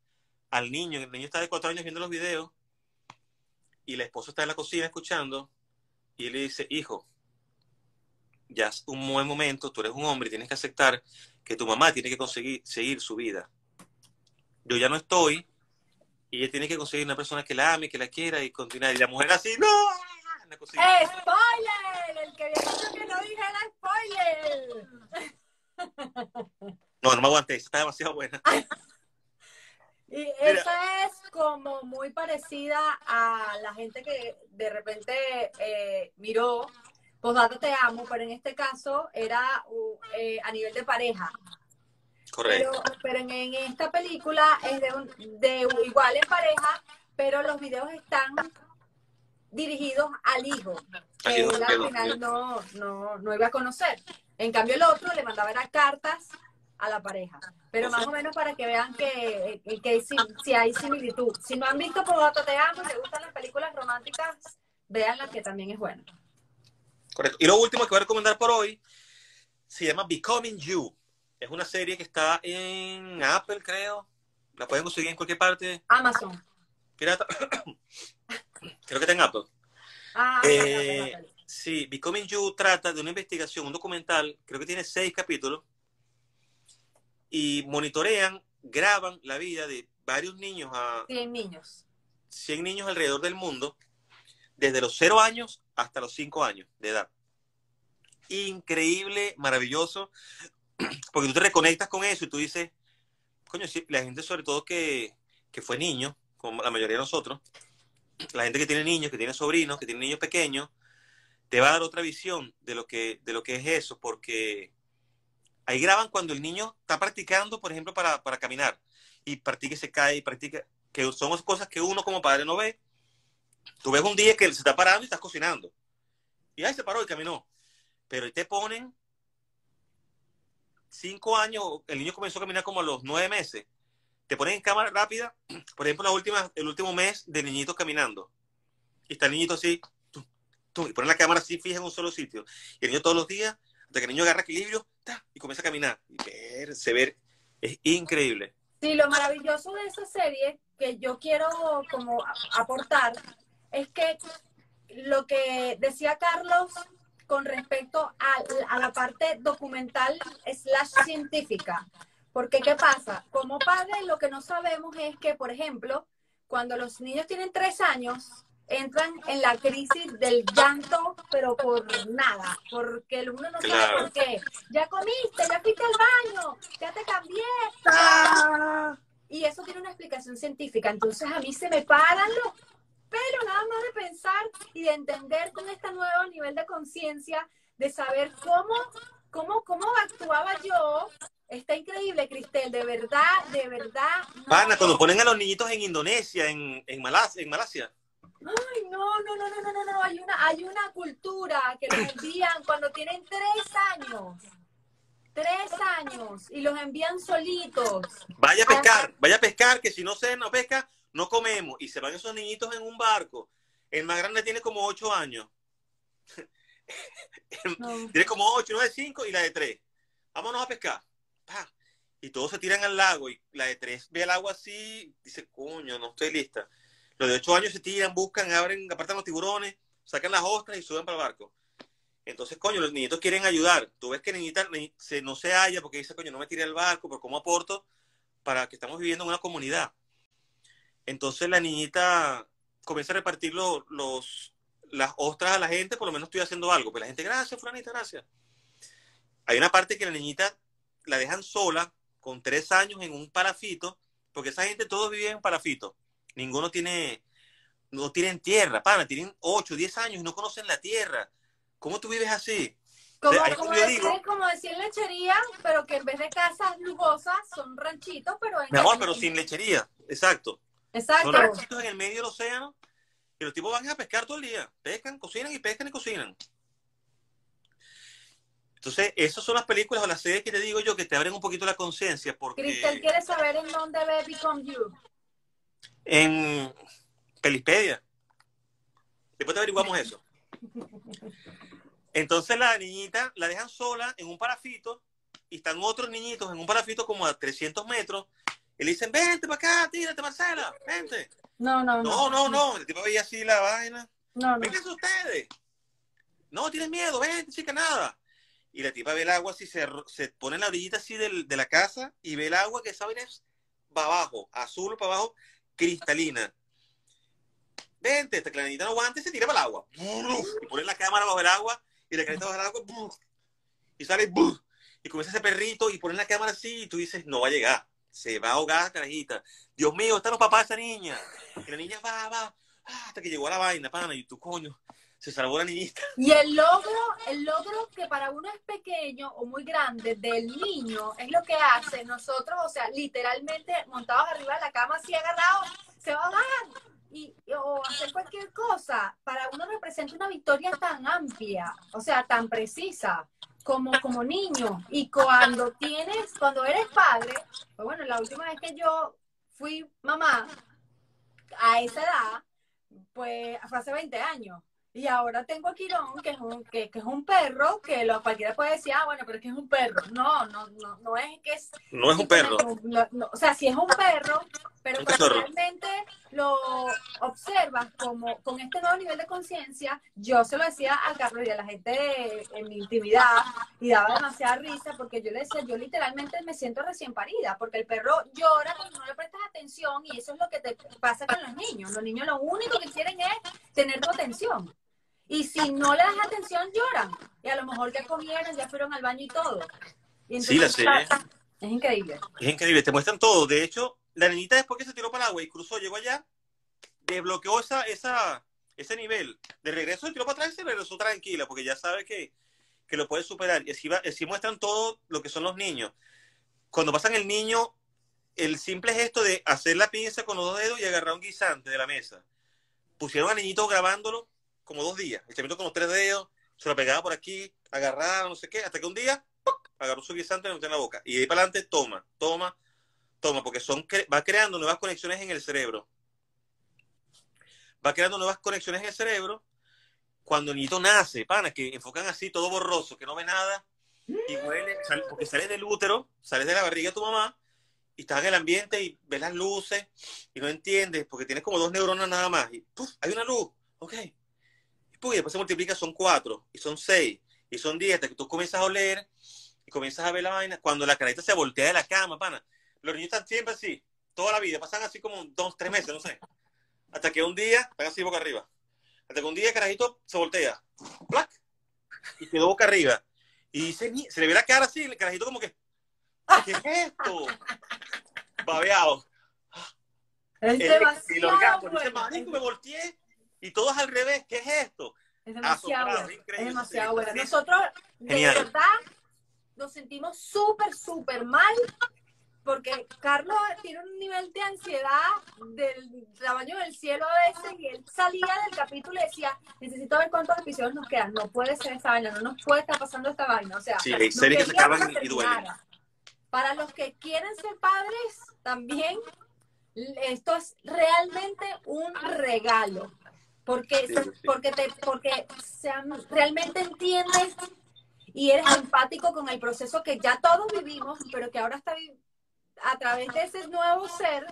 al niño. El niño está de cuatro años viendo los videos y la esposa está en la cocina escuchando y él le dice, hijo, ya es un buen momento, tú eres un hombre y tienes que aceptar que tu mamá tiene que conseguir seguir su vida. Yo ya no estoy y ella tiene que conseguir una persona que la ame, que la quiera y continuar. Y la mujer así, ¡no! ¡Spoiler! El que había dicho que no dijera spoiler. No, no me aguanté, está demasiado buena. [laughs] Y esa es como muy parecida a la gente que de repente eh, miró Posdata te amo, pero en este caso era eh, a nivel de pareja. Correcto. Pero, en, esta película es de, de igual en pareja, pero los videos están dirigidos al hijo, que él al final no, no, no iba a conocer. En cambio el otro le mandaba las cartas a la pareja. Pero más o menos para que vean que, eh, que, si, hay similitud. Si no han visto Por Te Amo y les gustan las películas románticas, veanla que también es buena. Correcto. Y lo último que voy a recomendar por hoy se llama Becoming You. Es una serie que está en Apple, creo. La pueden conseguir en cualquier parte. Amazon. Pirata. [coughs] creo que está en Apple. Ah, eh, sí, Becoming You trata de una investigación, un documental, creo que tiene seis capítulos, y monitorean, graban la vida de varios niños a... 100 niños. 100 niños alrededor del mundo, desde los 0 años hasta los 5 años de edad. Increíble, maravilloso, [clears throat] porque tú te reconectas con eso y tú dices, coño, sí, la gente sobre todo que, que fue niño, como la mayoría de nosotros, [clears throat] la gente que tiene niños, que tiene sobrinos, que tiene niños pequeños, te va a dar otra visión de lo que, de lo que es eso, porque ahí graban cuando el niño está practicando, por ejemplo, para, para caminar, y practica y se cae, y practica, que son cosas que uno como padre no ve. Tú ves un día que se está parando y estás cocinando. Y ahí se paró y caminó. Pero ahí te ponen cinco años, el niño comenzó a caminar como a los nueve meses. Te ponen en cámara rápida, [clears throat] por ejemplo, la última, el último mes de niñitos caminando. Y está el niñito así, y ponen la cámara así fija en un solo sitio. Y el niño todos los días, hasta que el niño agarra equilibrio, y comienza a caminar. Y verse, ver, es increíble. Sí, lo maravilloso de esa serie que yo quiero como aportar es que lo que decía Carlos con respecto a, la parte documental slash científica. Porque, ¿qué pasa? Como padres, lo que no sabemos es que, por ejemplo, cuando los niños tienen tres años, entran en la crisis del llanto, pero por nada, porque el uno no sabe por qué. Ya comiste, ya fuiste al baño, ya te cambié. Ah. Y eso tiene una explicación científica. Entonces a mí se me paran los pero nada más de pensar y de entender con este nuevo nivel de conciencia, de saber cómo, cómo, cómo actuaba yo. Está increíble, Cristel, de verdad, de verdad. Pana, cuando ponen a los niñitos en Indonesia, en, en, Malasia, en Malasia. Ay, no, no, no, no, no, no, hay una, hay una cultura que los envían cuando tienen tres años. Tres años y los envían solitos. Vaya a pescar, vaya a pescar, que si no se no pesca, no comemos y se van esos niñitos en un barco. El más grande tiene como ocho años. [laughs] tiene como ocho, nueve, cinco y la de tres. Vámonos a pescar. Y todos se tiran al lago y la de tres ve el agua así, dice, coño, no estoy lista. Los de ocho años se tiran, buscan, abren, apartan los tiburones, sacan las ostras y suben para el barco. Entonces, coño, los niñitos quieren ayudar. Tú ves que niñita se, no se halla porque dice, coño, no me tire al barco, pero ¿cómo aporto para que estamos viviendo en una comunidad? Entonces la niñita comienza a repartir los, las ostras a la gente, por lo menos estoy haciendo algo. Pues la gente, gracias, Fulanita, gracias. Hay una parte que la niñita la dejan sola, con tres años, en un parafito, porque esa gente todos viven en parafito. Ninguno tiene, no tienen tierra, pana, tienen ocho, diez años y no conocen la tierra. ¿Cómo tú vives así? Como, como, decir, lechería, pero que en vez de casas lujosas son ranchitos, pero en... Mi amor, pero sin lechería, exacto. Exacto. Son en el medio del océano y los tipos van a pescar todo el día. Pescan, cocinan y pescan y cocinan. Entonces, esas son las películas o las series que te digo yo que te abren un poquito la conciencia. porque... Cristel quiere saber en dónde ve Become You. En Pelispedia. Después te averiguamos eso. Entonces la niñita la dejan sola en un parafito y están otros niñitos en un parafito como a 300 metros y le dicen, vente para acá, tírate Marcela, vente. No, no, No, no, no, el tipo veía así la vaina. No, no. Vénganse ustedes. No, tienes miedo, vente, chica, nada. Y la tipa ve el agua así, se, se pone en la orillita así del- de la casa y ve el agua que esa vaina es para abajo, azul para abajo, cristalina. Vente, esta clarita no aguanta y se tira para el agua. Y pone la cámara bajo el agua y la carita bajo el agua. Y sale y comienza ese perrito y pone la cámara así y tú dices, no va a llegar. Se va a ahogar, carajita. Dios mío, están los papás de esa niña. Y la niña va, va, hasta que llegó a la vaina, pana, y tú, coño, se salvó la niñita. Y el logro, el logro que para uno es pequeño o muy grande del niño es lo que hace nosotros, o sea, literalmente montados arriba de la cama así agarrados, se va a bajar y, o hacer cualquier cosa. Para uno representa una victoria tan amplia, o sea, tan precisa como, como niño. Y cuando tienes, cuando eres padre, pues bueno, la última vez que yo fui mamá a esa edad, pues fue hace 20 años. Y ahora tengo a Quirón, que es un, que, que es un perro, que lo, cualquiera puede decir, ah, bueno, pero es que es un perro. No, no, no, no es que es... No es un perro. No, no, o sea, sí es un perro, pero Un cuando realmente lo observas como con este nuevo nivel de conciencia, yo se lo decía a Carlos y a la gente en mi intimidad y daba demasiada risa porque yo le decía, yo literalmente me siento recién parida, porque el perro llora cuando no le prestas atención y eso es lo que te pasa con los niños. Los niños lo único que quieren es tener tu atención. Y si no le das atención, lloran. Y a lo mejor ya comieron, ya fueron al baño y todo. Y Sí, la sé. Es increíble. Es increíble, te muestran todo. De hecho, la niñita después que se tiró para el agua y cruzó, llegó allá, desbloqueó esa, esa, ese nivel. De regreso se tiró para atrás y se regresó tranquila, porque ya sabe que, que lo puede superar. Y así, va, así muestran todo lo que son los niños. Cuando pasan el niño, el simple gesto de hacer la pinza con los dos dedos y agarrar un guisante de la mesa. Pusieron al niñito grabándolo como dos días. El chamito con los tres dedos, se lo pegaba por aquí, agarraba, no sé qué, hasta que un día ¡puc! agarró su guisante y lo metió en la boca. Y de ahí para adelante, toma, toma, toma, porque son cre- va creando nuevas conexiones en el cerebro. Va creando nuevas conexiones en el cerebro. Cuando el niñito nace, pana, que enfocan así, todo borroso, que no ve nada, y huele, porque sales del útero, sales de la barriga de tu mamá, y estás en el ambiente y ves las luces, y no entiendes, porque tienes como dos neuronas nada más, y ¡puf! hay una luz, ok. Y, después se multiplica, son cuatro, y son seis, y son diez, hasta que tú comienzas a oler, y comienzas a ver la vaina, cuando la carita se voltea de la cama, pana, los niños están siempre así, toda la vida, pasan así como dos, tres meses, no sé. Hasta que un día están así boca arriba. Hasta que un día el carajito se voltea, ¡plac! y quedó boca arriba. Y "Ni-", se le ve la cara así, el carajito como que, ¿qué es esto? Babeado. Es El, el orgasmo, dice, bueno. marico, me volteé y todo es al revés, ¿qué es esto? Es demasiado Asombrado, bueno. Es demasiado bueno. Nosotros, de verdad, nos sentimos súper, súper mal porque Carlos tiene un nivel de ansiedad del tamaño del cielo a veces y él salía del capítulo y decía, necesito ver cuántos episodios nos quedan, no puede ser esta vaina, no nos puede estar pasando esta vaina. O sea, Sí, hay no series que se queríamos acaban y- que y duelen. terminara. Para los que quieren ser padres, también esto es realmente un regalo. Porque, Sí, sí, porque, te, porque sean- realmente entiendes y eres empático con el proceso que ya todos vivimos, pero que ahora está a través de ese nuevo ser,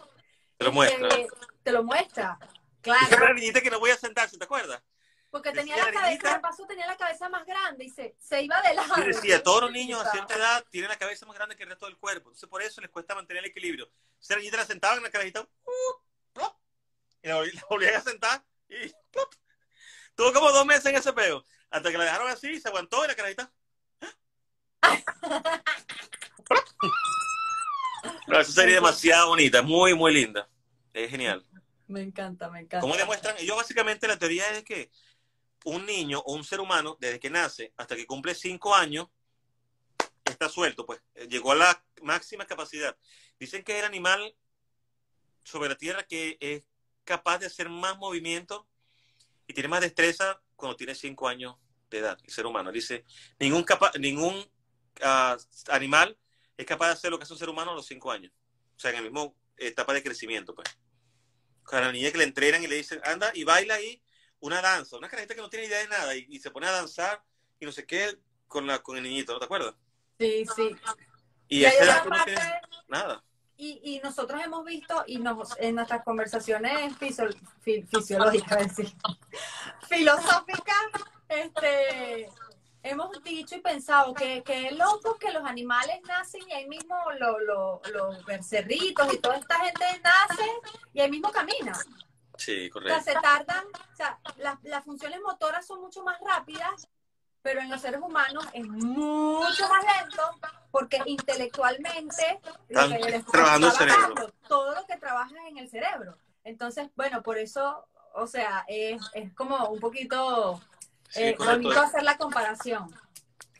Te lo muestra. eh, te lo muestra. Dice la Claro, niñita que no voy a sentarse, ¿te acuerdas? porque tenía decía la cabeza, niñita- de paso tenía la cabeza más grande y se, se iba de lado. Y decía, todos los niños a cierta edad tienen la cabeza más grande que el resto del cuerpo. Entonces, por eso les cuesta mantener el equilibrio. Entonces, la niñita la sentaban en la carajita, uh, y la, volví- [laughs] la volvían a sentar, y. Tuvo como dos meses en ese peo. Hasta que la dejaron así, se aguantó, y la carajita. plop. No, esa serie es demasiado bonita, muy, muy linda. Es genial. Me encanta, me encanta. ¿Cómo demuestran? Ellos básicamente la teoría es que un niño o un ser humano, desde que nace hasta que cumple cinco años, está suelto, pues. Eh, Llegó a la máxima capacidad. Dicen que es el animal sobre la Tierra que es capaz de hacer más movimiento y tiene más destreza cuando tiene cinco años de edad, el ser humano. Dice, ningún, capa ningún ah, animal es capaz de hacer lo que hace un ser humano a los cinco años. O sea, en la misma etapa de crecimiento, pues. A la niña que le entrenan y le dicen, anda y baila ahí una danza, una carajita que no tiene idea de nada y, y se pone a danzar y no sé qué con, la, con el niñito, ¿no te acuerdas? Sí, sí. Y, Y esa edad no tienes nada. Y, y nosotros hemos visto, y nos, en nuestras conversaciones fisio- fi- fisiológicas, [laughs] decir, filosóficas, este, hemos dicho y pensado que, que es loco que los animales nacen y ahí mismo lo- lo- los becerritos y toda esta gente nace y ahí mismo camina. Sí, O sea, correcto. se tardan, o sea, las, las funciones motoras son mucho más rápidas, pero en los seres humanos es mucho más lento porque intelectualmente lo que trabajando el cerebro. Todo lo que trabaja en el cerebro. Entonces, bueno, por eso, o sea, es, es como un poquito Sí, eh, bonito hacer la comparación.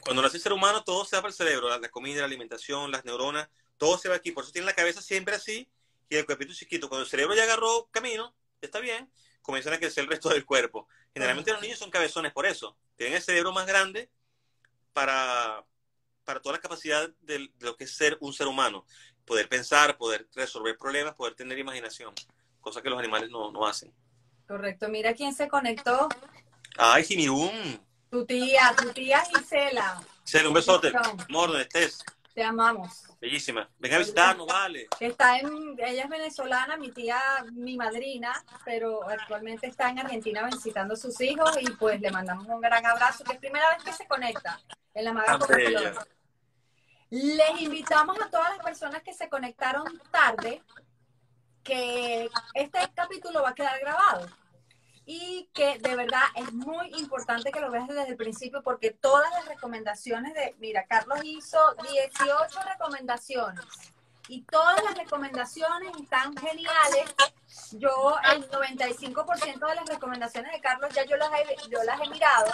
Cuando nace el ser humano, todo se va para el cerebro, la, la comida, la alimentación, las neuronas, todo se va aquí. Por eso tiene la cabeza siempre así y el cuerpito chiquito. Cuando el cerebro ya agarró camino, está bien, comienzan a crecer el resto del cuerpo. Generalmente los niños son cabezones por eso. Tienen el cerebro más grande para, para toda la capacidad de, de lo que es ser un ser humano. Poder pensar, poder resolver problemas, poder tener imaginación. Cosa que los animales no, no hacen. Correcto. Mira quién se conectó. Ay, Jimirún. Tu tía, tu tía Gisela. Cele, un besote. Amor, estés. Te amamos. Bellísima. Ven a visitarnos, vale. Está en, ella es venezolana, mi tía, mi madrina, pero actualmente está en Argentina visitando a sus hijos y pues le mandamos un gran abrazo, que es primera vez que se conecta en la Maga. Flor. Les invitamos a todas las personas que se conectaron tarde que este capítulo va a quedar grabado y que de verdad es muy importante que lo veas desde el principio porque todas las recomendaciones de, mira, Carlos hizo 18 recomendaciones y todas las recomendaciones están geniales. Yo el 95% de las recomendaciones de Carlos ya yo las he, yo las he mirado.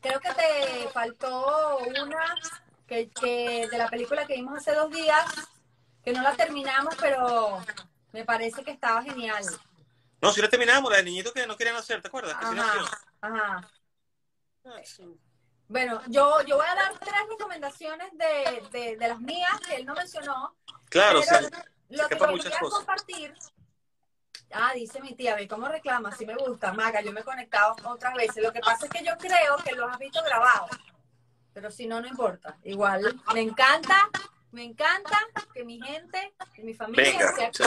Creo que te faltó una que, de la película que vimos hace dos días, que no la terminamos, pero me parece que estaba genial. No, si no terminamos, la del niñito que no querían hacer, ¿te acuerdas? Que. Ajá. Ah, sí. Bueno, yo, yo voy a dar tres recomendaciones de, de, de las mías que él no mencionó. Claro, pero lo que quería cosas. compartir. Ah, dice mi tía, ve cómo reclama, sí me gusta. Maga, yo me he conectado otras veces. Lo que pasa es que yo creo que los has visto grabados. Pero si no, no importa. Igual, me encanta, me encanta que mi gente, que mi familia Venga, se.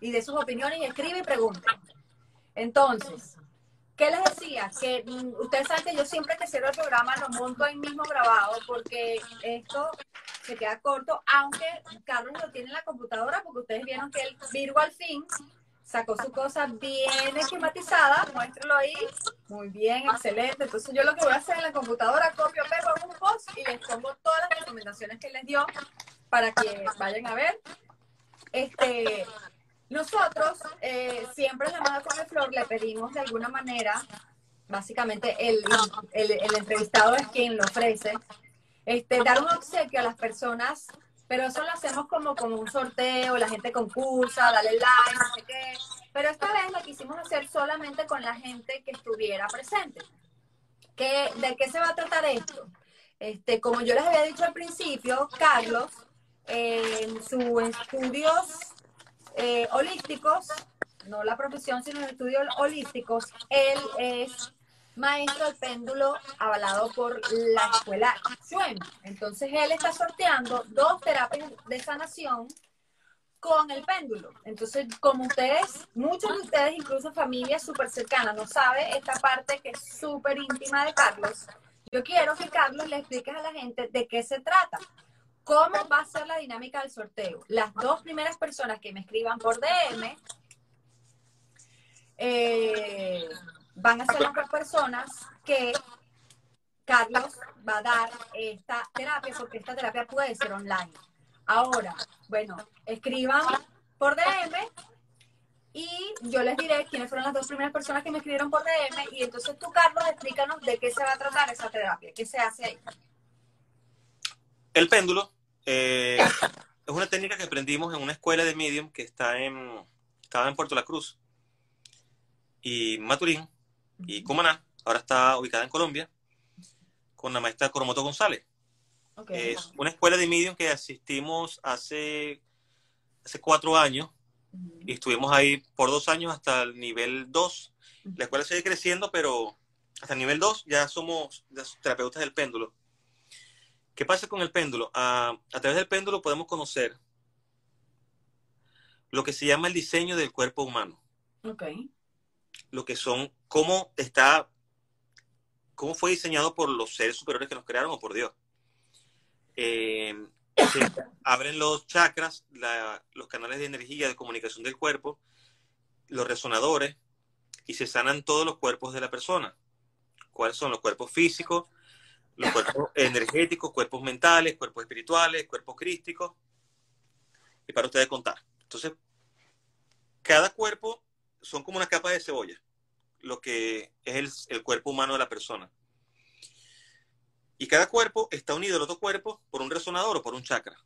Y de sus opiniones escribe y pregunte. Entonces, ¿qué les decía? Que mm, ustedes saben que yo siempre que cierro el programa lo monto ahí mismo grabado porque esto se queda corto, aunque Carlos lo tiene en la computadora porque ustedes vieron que el Virgo al fin sacó su cosa bien esquematizada, muéstralo ahí, muy bien, excelente. Entonces yo lo que voy a hacer en la computadora, copio, pego un post y les pongo todas las recomendaciones que les dio para que vayan a ver. Este, nosotros eh, siempre en la Maga con Flor le pedimos de alguna manera, básicamente el, el, el entrevistado es quien lo ofrece, este, dar un obsequio a las personas, pero eso lo hacemos como, como un sorteo, la gente concursa, dale like, no sé qué. Pero esta vez lo quisimos hacer solamente con la gente que estuviera presente. ¿Qué, ¿De qué se va a tratar esto? Este, como yo les había dicho al principio, Carlos, en sus estudios eh, holísticos, no la profesión, sino estudios holísticos, él es maestro del péndulo avalado por la escuela. Entonces él está sorteando dos terapias de sanación con el péndulo. Entonces, como ustedes, muchos de ustedes, incluso familias súper cercanas, no sabe esta parte que es súper íntima de Carlos, yo quiero que Carlos le explique a la gente de qué se trata. ¿Cómo va a ser la dinámica del sorteo? Las dos primeras personas que me escriban por DM eh, van a ser las dos personas que Carlos va a dar esta terapia, porque esta terapia puede ser online. Ahora, bueno, escriban por DM y yo les diré quiénes fueron las dos primeras personas que me escribieron por DM y entonces tú, Carlos, explícanos de qué se va a tratar esa terapia, qué se hace ahí. El péndulo eh, es una técnica que aprendimos en una escuela de medium que está en, estaba en Puerto La Cruz y Maturín y Cumaná. Ahora está ubicada en Colombia con la maestra Coromoto González. Okay. Es una escuela de medium que asistimos hace, hace cuatro años y estuvimos ahí por dos años hasta el nivel 2 La escuela sigue creciendo, pero hasta el nivel 2 ya somos terapeutas del péndulo. ¿Qué pasa con el péndulo? A, a través del péndulo podemos conocer lo que se llama el diseño del cuerpo humano. Ok. Lo que son, cómo está, cómo fue diseñado por los seres superiores que nos crearon o por Dios. Eh, se [coughs] abren los chakras, la- los canales de energía de comunicación del cuerpo, los resonadores, y se sanan todos los cuerpos de la persona. ¿Cuáles son los cuerpos físicos, los cuerpos energéticos, cuerpos mentales, cuerpos espirituales, cuerpos crísticos? Y para ustedes contar. Entonces, cada cuerpo son como una capa de cebolla, lo que es el, cuerpo humano de la persona. Y cada cuerpo está unido al otro cuerpo por un resonador o por un chakra.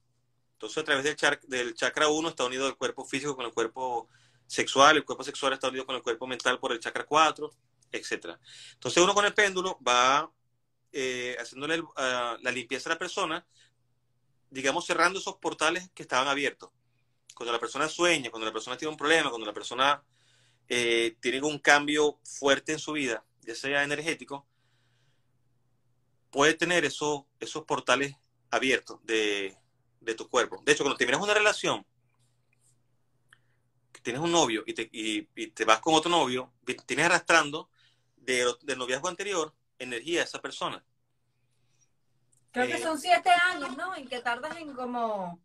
Entonces, a través del, del chakra 1 está unido el cuerpo físico con el cuerpo sexual, el cuerpo sexual está unido con el cuerpo mental por el chakra 4, etc. Entonces, uno con el péndulo va eh, haciéndole el- a la limpieza a la persona, digamos, cerrando esos portales que estaban abiertos. Cuando la persona sueña, cuando la persona tiene un problema, cuando la persona eh, tiene un cambio fuerte en su vida, ya sea energético, puede tener esos, esos portales abiertos de, de tu cuerpo. De hecho, cuando terminas una relación, tienes un novio y te, y- te vas con otro novio, vi- tienes arrastrando de, del noviazgo anterior energía de esa persona. Creo que Eh, son siete años, ¿no? En que tardas en como...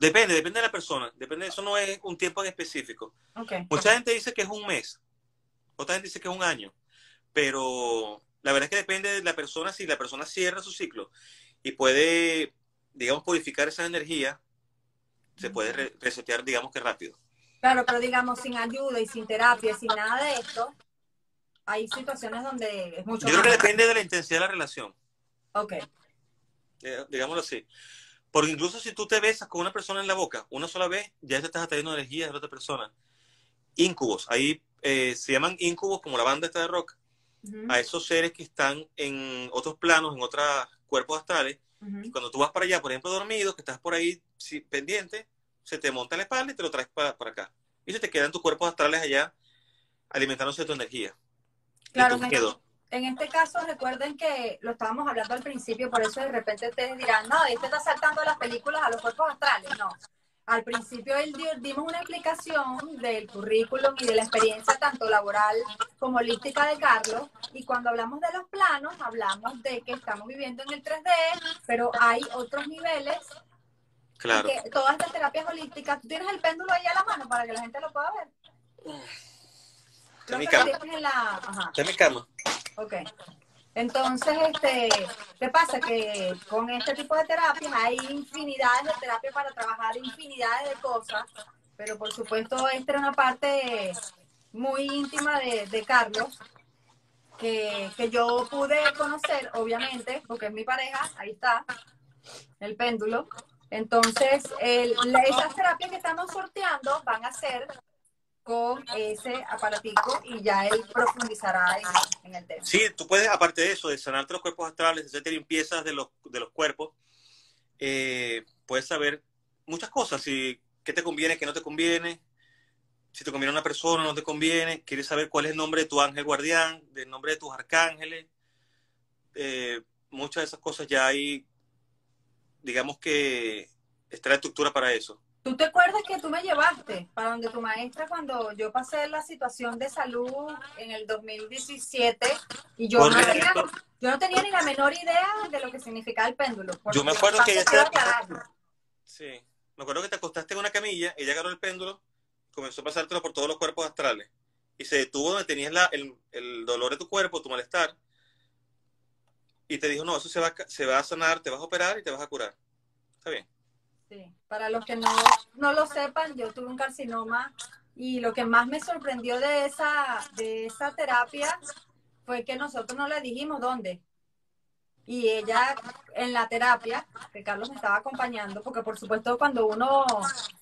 Depende, depende de la persona. Depende, eso no es un tiempo en específico. Mucha gente dice que es un mes, otra gente dice que es un año, pero la verdad es que depende de la persona si la persona cierra su ciclo y puede, digamos, purificar esa energía, se puede re- resetear, digamos que rápido. Claro, pero digamos, sin ayuda y sin terapia, sin nada de esto, hay situaciones donde es mucho Yo creo que depende de la intensidad de la relación, Ok. eh, digámoslo así. Porque incluso si tú te besas con una persona en la boca una sola vez, ya te estás atrayendo energía de la otra persona. Incubos, ahí eh, se llaman incubos como la banda esta de rock, a esos seres que están en otros planos, en otros cuerpos astrales. Y cuando tú vas para allá, por ejemplo, dormido, que estás por ahí pendiente, se te monta la espalda y te lo traes para, para acá. Y se te quedan tus cuerpos astrales allá alimentándose de tu energía. Claro, en, este caso recuerden que lo estábamos hablando al principio, por eso de repente ustedes dirán, no, este está saltando las películas a los cuerpos astrales. No. Al principio él di- dimos una explicación del currículum y de la experiencia tanto laboral como holística de Carlos. Y cuando hablamos de los planos, hablamos de que estamos viviendo en el 3D, pero hay otros niveles Claro. que todas estas terapias holísticas, tú tienes el péndulo ahí a la mano para que la gente lo pueda ver. Está en mi cama. en la... Ajá. Está en mi cama. Ok. Entonces, este, ¿qué pasa? Que con este tipo de terapias hay infinidades de terapias para trabajar infinidades de cosas, pero por supuesto esta era una parte muy íntima de, de Carlos, que, que yo pude conocer, obviamente, porque es mi pareja, ahí está, el péndulo. Entonces, el- esas terapias que estamos sorteando van a ser con ese aparatico y ya él profundizará en, el tema. Sí, tú puedes, aparte de eso, de sanarte los cuerpos astrales, de hacerte limpiezas de los, de los cuerpos, eh, puedes saber muchas cosas. Si, ¿Qué te conviene, qué no te conviene? Si te conviene una persona, no te conviene. Quieres saber cuál es el nombre de tu ángel guardián, del nombre de tus arcángeles. Eh, muchas de esas cosas ya hay, digamos que está la estructura para eso. ¿Tú te acuerdas que tú me llevaste para donde tu maestra cuando yo pasé la situación de salud en el 2017 y yo no, tenía, Correcto. yo no tenía ni la menor idea de lo que significaba el péndulo? Yo me acuerdo que ella. Sí. Me acuerdo que te acostaste en una camilla, ella agarró el péndulo, comenzó a pasártelo por todos los cuerpos astrales y se detuvo donde tenías la, el, el dolor de tu cuerpo, tu malestar, y te dijo, no, eso se va, se va a sanar, te vas a operar y te vas a curar. Está bien. Sí. Para los que no, no lo sepan, yo tuve un carcinoma y lo que más me sorprendió de esa, de esa terapia fue que nosotros no le dijimos dónde. Y ella en la terapia, que Carlos me estaba acompañando, porque por supuesto cuando uno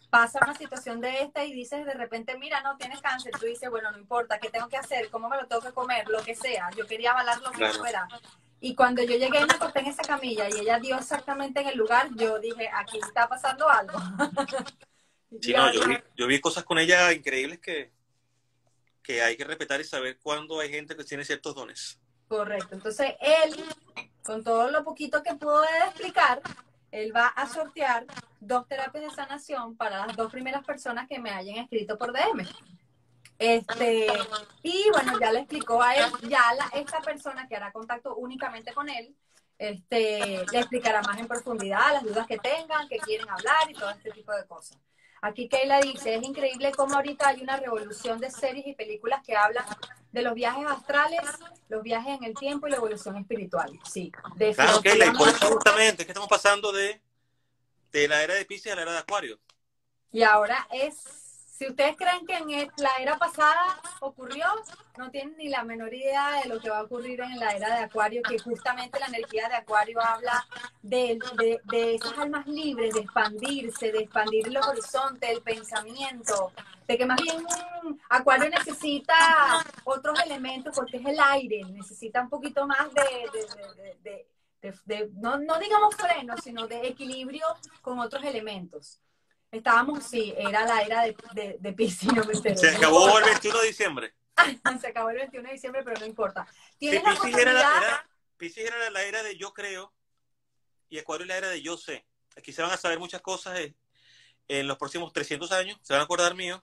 pasa una situación de esta y dices de repente, mira, no tienes cáncer, tú dices, bueno, no importa, ¿qué tengo que hacer? ¿Cómo me lo tengo que comer? Lo que sea. Yo quería avalar lo que Claro. Y cuando yo llegué y me acosté en esa camilla y ella dio exactamente en el lugar, yo dije, aquí está pasando algo. [laughs] Sí, no, yo vi, yo vi cosas con ella increíbles que, que hay que respetar y saber cuándo hay gente que tiene ciertos dones. Correcto. Entonces, él, con todo lo poquito que pudo explicar, él va a sortear dos terapias de sanación para las dos primeras personas que me hayan escrito por DM. Este, y bueno, ya le explicó a él, ya la, esta persona que hará contacto únicamente con él, este, le explicará más en profundidad las dudas que tengan, que quieren hablar y todo este tipo de cosas. Aquí Keila dice, es increíble cómo ahorita hay una revolución de series y películas que hablan de los viajes astrales, los viajes en el tiempo y la evolución espiritual. Sí, Claro, Keila, y por eso justamente es que estamos pasando de, de la era de Pisces a la era de Acuario. Y ahora es si ustedes creen que en la era pasada ocurrió, no tienen ni la menor idea de lo que va a ocurrir en la era de Acuario, que justamente la energía de Acuario habla de, de, esas almas libres, de expandirse, de expandir los horizontes, el pensamiento, de que más bien Acuario necesita otros elementos porque es el aire, necesita un poquito más de, de no, no digamos freno, sino de equilibrio con otros elementos. Estábamos, sí, era la era de, de, de Pisces, no me [laughs] Se acabó el 21 de diciembre. Se acabó el 21 de diciembre, pero no importa. ¿Tienes sí, Pisces, era la, era, Pisces era la era de yo creo y Acuario la era de yo sé. Aquí se van a saber muchas cosas eh, en los próximos 300 años, se van a acordar mío.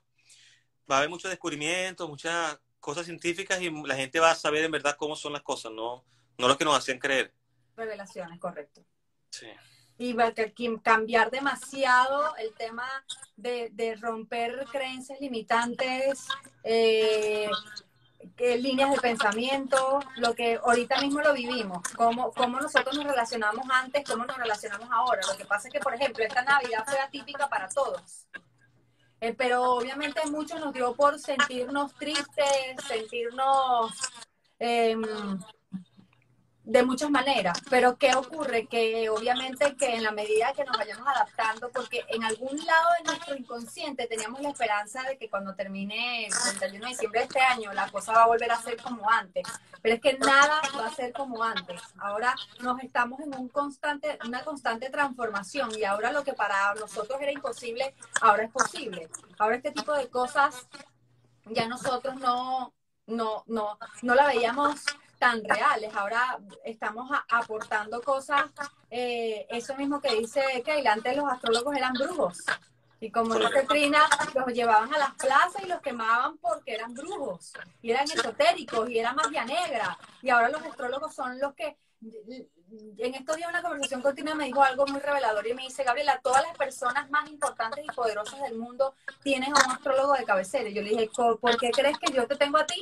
Va a haber muchos descubrimientos, muchas cosas científicas y la gente va a saber en verdad cómo son las cosas, no, no lo que nos hacían creer. Revelaciones, correcto. Sí y va cambiar demasiado el tema de, romper creencias limitantes, eh, líneas de pensamiento, lo que ahorita mismo lo vivimos, cómo, cómo nosotros nos relacionamos antes, cómo nos relacionamos ahora. Lo que pasa es que, por ejemplo, esta Navidad fue atípica para todos. Eh, pero obviamente muchos nos dio por sentirnos tristes, sentirnos eh, de muchas maneras, pero ¿qué ocurre? Que obviamente que en la medida que nos vayamos adaptando, porque en algún lado de nuestro inconsciente teníamos la esperanza de que cuando termine el 31 de diciembre de este año la cosa va a volver a ser como antes, pero es que nada va a ser como antes. Ahora nos estamos en un constante, una constante transformación y ahora lo que para nosotros era imposible, ahora es posible. Ahora este tipo de cosas ya nosotros no, no, no, no la veíamos tan reales. Ahora estamos aportando cosas, eh, eso mismo que dice que antes los astrólogos eran brujos. Y como dice Trina, los llevaban a las plazas y los quemaban porque eran brujos, y eran esotéricos, y era magia negra. Y ahora los astrólogos son los que... En estos días una conversación continua me dijo algo muy revelador y me dice, Gabriela, todas las personas más importantes y poderosas del mundo tienen a un astrólogo de cabecera. Y yo le dije, ¿por qué crees que yo te tengo a ti?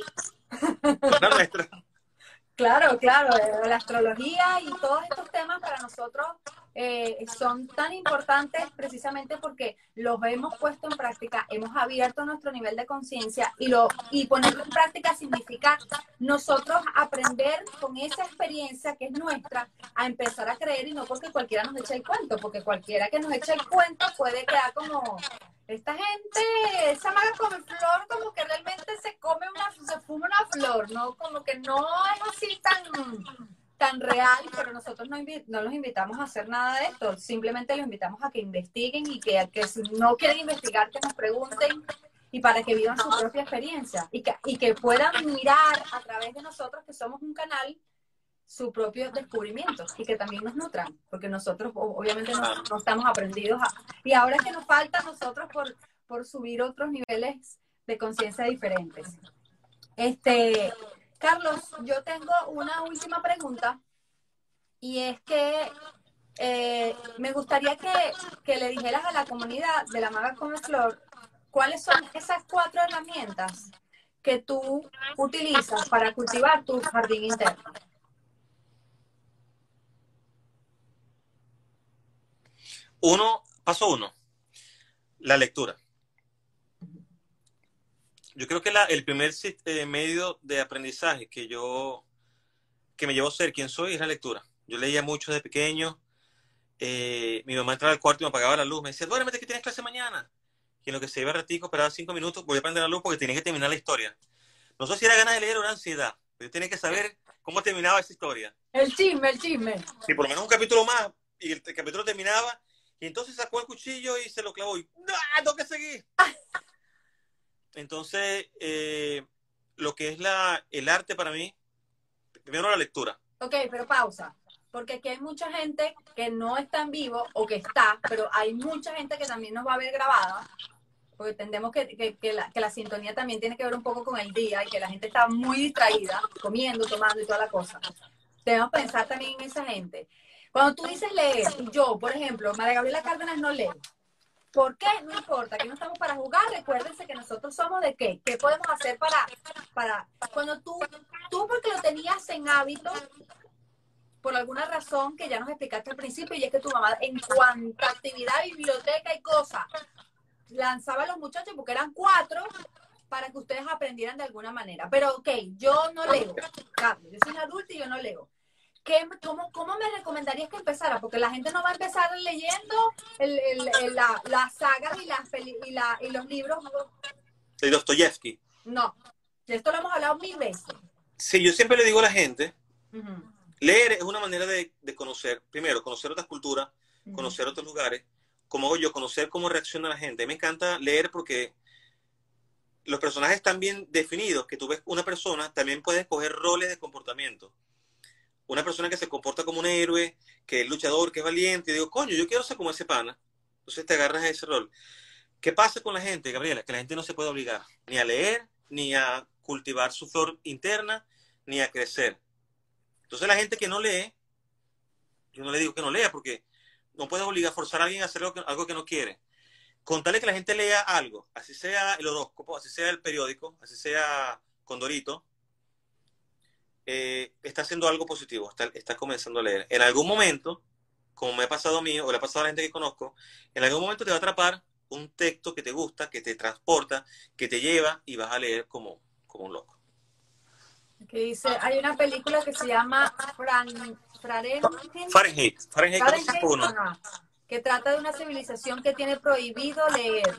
Claro, claro, eh, la astrología y todos estos temas para nosotros eh, son tan importantes precisamente porque los hemos puesto en práctica, hemos abierto nuestro nivel de conciencia y lo y ponerlo en práctica significa nosotros aprender con esa experiencia que es nuestra a empezar a creer y no porque cualquiera nos eche el cuento, porque cualquiera que nos eche el cuento puede quedar como esta gente, esa maga come flor, como que realmente se come una, se fuma una flor, ¿no? Como que no es así tan, tan real, pero nosotros no, no los invitamos a hacer nada de esto, simplemente los invitamos a que investiguen y que, que si no quieren investigar, que nos pregunten y para que vivan su propia experiencia y que, y que puedan mirar a través de nosotros, que somos un canal, su propio descubrimiento y que también nos nutran, porque nosotros obviamente no, estamos aprendidos y ahora es que nos falta a nosotros por, por subir otros niveles de conciencia diferentes. Este, Carlos, yo tengo una última pregunta y es que eh, me gustaría que, que, le dijeras a la comunidad de la Maga Come Flor cuáles son esas cuatro herramientas que tú utilizas para cultivar tu jardín interno. Uno, paso uno, la lectura. Yo creo que el primer eh, medio de aprendizaje que yo, que me llevó a ser quien soy es la lectura. Yo leía mucho de pequeño. Eh, mi mamá entraba al cuarto y me apagaba la luz. Me decía, duérmete que tienes clase mañana. Y en lo que se iba ratico, esperaba cinco minutos, voy a prender la luz porque tenía que terminar la historia. No sé si era ganas de leer o era ansiedad, pero yo tenía que saber cómo terminaba esa historia. El chisme, el chisme. Sí, por lo menos un capítulo más. Y el capítulo terminaba y entonces sacó el cuchillo y se lo clavó y ¡ah! ¡Tengo que seguir! [laughs] Entonces, eh, lo que es la, el arte para mí, primero la lectura. Ok, pero pausa. Porque aquí hay mucha gente que no está en vivo o que está, pero hay mucha gente que también nos va a ver grabada. Porque entendemos que, que, que, la, que la sintonía también tiene que ver un poco con el día y que la gente está muy distraída, comiendo, tomando y toda la cosa. Debemos pensar también en esa gente. Cuando tú dices leer, yo, por ejemplo, María Gabriela Cárdenas no lee. ¿Por qué? No importa, aquí no estamos para jugar. Recuérdense que nosotros somos de qué. ¿Qué podemos hacer para, para cuando tú, tú porque lo tenías en hábito, por alguna razón que ya nos explicaste al principio, y es que tu mamá, en cuanto a actividad, biblioteca y cosas, lanzaba a los muchachos porque eran cuatro para que ustedes aprendieran de alguna manera. Pero, ok, yo no leo. Yo soy un adulto y yo no leo. ¿Qué, cómo, ¿Cómo me recomendarías que empezara? Porque la gente no va a empezar leyendo el, el, el, la, las sagas y, las peli, y, la, y los libros. De Dostoyevsky. No, esto lo hemos hablado mil veces. Sí, yo siempre le digo a la gente, uh -huh. leer es una manera de, de, conocer, primero, conocer otras culturas, uh -huh. conocer otros lugares, como hago yo, conocer cómo reacciona la gente. Me encanta leer porque los personajes están bien definidos, que tú ves una persona, también puedes coger roles de comportamiento. Una persona que se comporta como un héroe, que es luchador, que es valiente, y digo, coño, yo quiero ser como ese pana. Entonces te agarras a ese rol. ¿Qué pasa con la gente, Gabriela? Que la gente no se puede obligar ni a leer, ni a cultivar su flor interna, ni a crecer. Entonces la gente que no lee, yo no le digo que no lea, porque no puedes obligar, forzar a alguien a hacer algo que, algo que no quiere. Contarle que la gente lea algo, así sea el horóscopo, así sea el periódico, así sea Condorito, eh, está haciendo algo positivo, está, está comenzando a leer. En algún momento, como me ha pasado a mí o le ha pasado a la gente que conozco, en algún momento te va a atrapar un texto que te gusta, que te transporta, que te lleva y vas a leer como, como un loco. Que dice, hay una película que se llama Fran, Fahrenheit, Fahrenheit, Fahrenheit, Fahrenheit que trata de una civilización que tiene prohibido leer.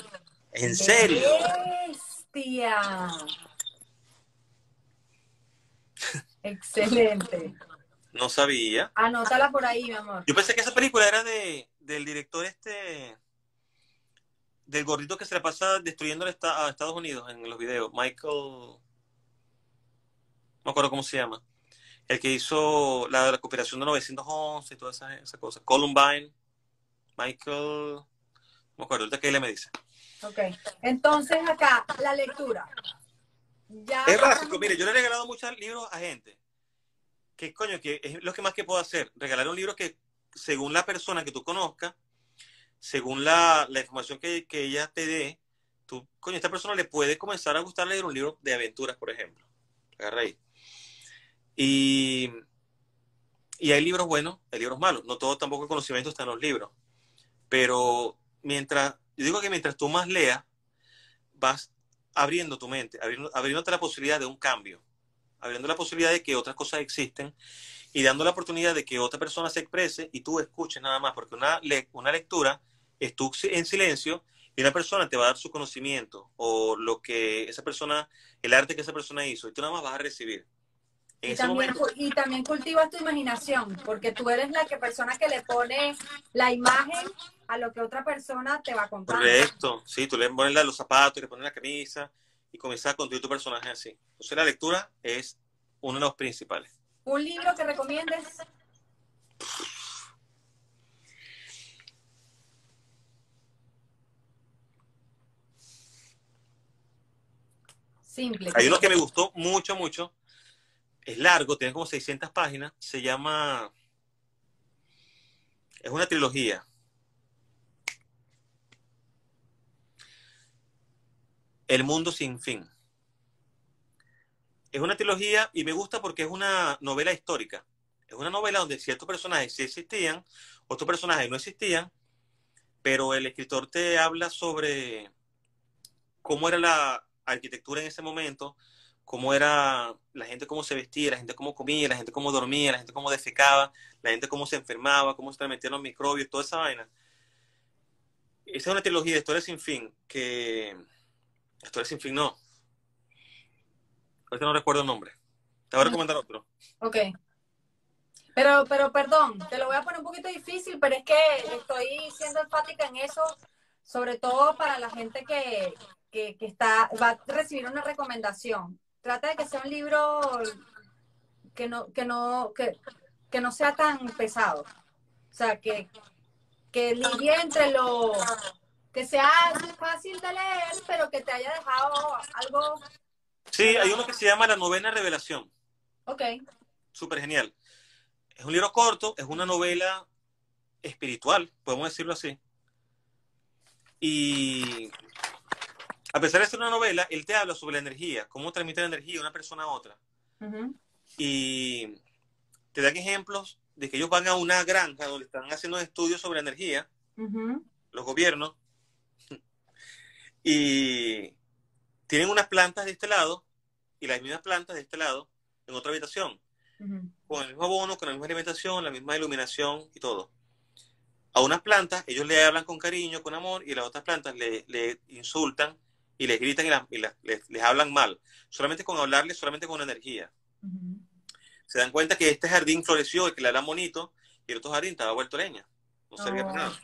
¿En serio? ¡Bestia! Excelente. No sabía. Anótala por ahí, mi amor. Yo pensé que esa película era de, del director este, del gordito que se le pasa destruyendo a Estados Unidos en los videos. Michael, no me acuerdo cómo se llama. El que hizo la recuperación de 911 y todas esas esa cosas. Columbine. Michael, no me acuerdo, ahorita que él me dice. Ok, entonces acá, la lectura. Es básico, mire, yo le he regalado muchos libros a gente. Que coño, que es lo que más que puedo hacer. Regalar un libro que, según la persona que tú conozcas, según la, la información que, que, ella te dé, tú, coño, esta persona le puede comenzar a gustar leer un libro de aventuras, por ejemplo. Agarra ahí. Y, y hay libros buenos, hay libros malos. No todo tampoco el conocimiento está en los libros. Pero mientras, yo digo que mientras tú más leas, vas abriendo tu mente, abriendo, abriéndote la posibilidad de un cambio, abriendo la posibilidad de que otras cosas existen y dando la oportunidad de que otra persona se exprese y tú escuches nada más, porque una, le una lectura es tú en silencio y una persona te va a dar su conocimiento o lo que esa persona, el arte que esa persona hizo, y tú nada más vas a recibir. En y, también, momento... y también cultivas tu imaginación, porque tú eres la que persona que le pone la imagen a lo que otra persona te va a contar. Correcto, sí, tú le pones los zapatos, le pones la camisa y comienzas a construir tu personaje así. Entonces la lectura es uno de los principales. ¿Un libro que recomiendes? Simple. Hay uno que me gustó mucho, mucho. Es largo, tiene como 600 páginas. Se llama... Es una trilogía. El mundo sin fin. Es una trilogía y me gusta porque es una novela histórica. Es una novela donde ciertos personajes sí existían, otros personajes no existían, pero el escritor te habla sobre cómo era la arquitectura en ese momento, cómo era la gente cómo se vestía, la gente cómo comía, la gente cómo dormía, la gente cómo defecaba, la gente cómo se enfermaba, cómo se transmitían los microbios, toda esa vaina. Esa es una trilogía de historias sin fin, que... Historias sin fin no. Ahorita no recuerdo el nombre. Te voy a recomendar otro. Ok. Pero, pero perdón, te lo voy a poner un poquito difícil, pero es que estoy siendo enfática en eso, sobre todo para la gente que, que, que está, va a recibir una recomendación. trata de que sea un libro que no, que no, que, que no sea tan pesado. O sea, que, que lidie entre lo que sea fácil de leer, pero que te haya dejado algo. Sí, hay uno que se llama La Novena Revelación. Ok. Súper genial. Es un libro corto, es una novela espiritual, podemos decirlo así. Y a pesar de ser una novela, él te habla sobre la energía, cómo transmite la energía de una persona a otra. Y te dan ejemplos de que ellos van a una granja donde están haciendo estudios sobre energía, los gobiernos, y tienen unas plantas de este lado y las mismas plantas de este lado en otra habitación, con el mismo abono, con la misma alimentación, la misma iluminación y todo. A unas plantas ellos le hablan con cariño, con amor, y a las otras plantas le, le insultan y les gritan y, les, hablan mal, solamente con hablarles, solamente con energía. Se dan cuenta que este jardín floreció y que le hablan bonito, y el otro jardín estaba vuelto leña, no servía para nada.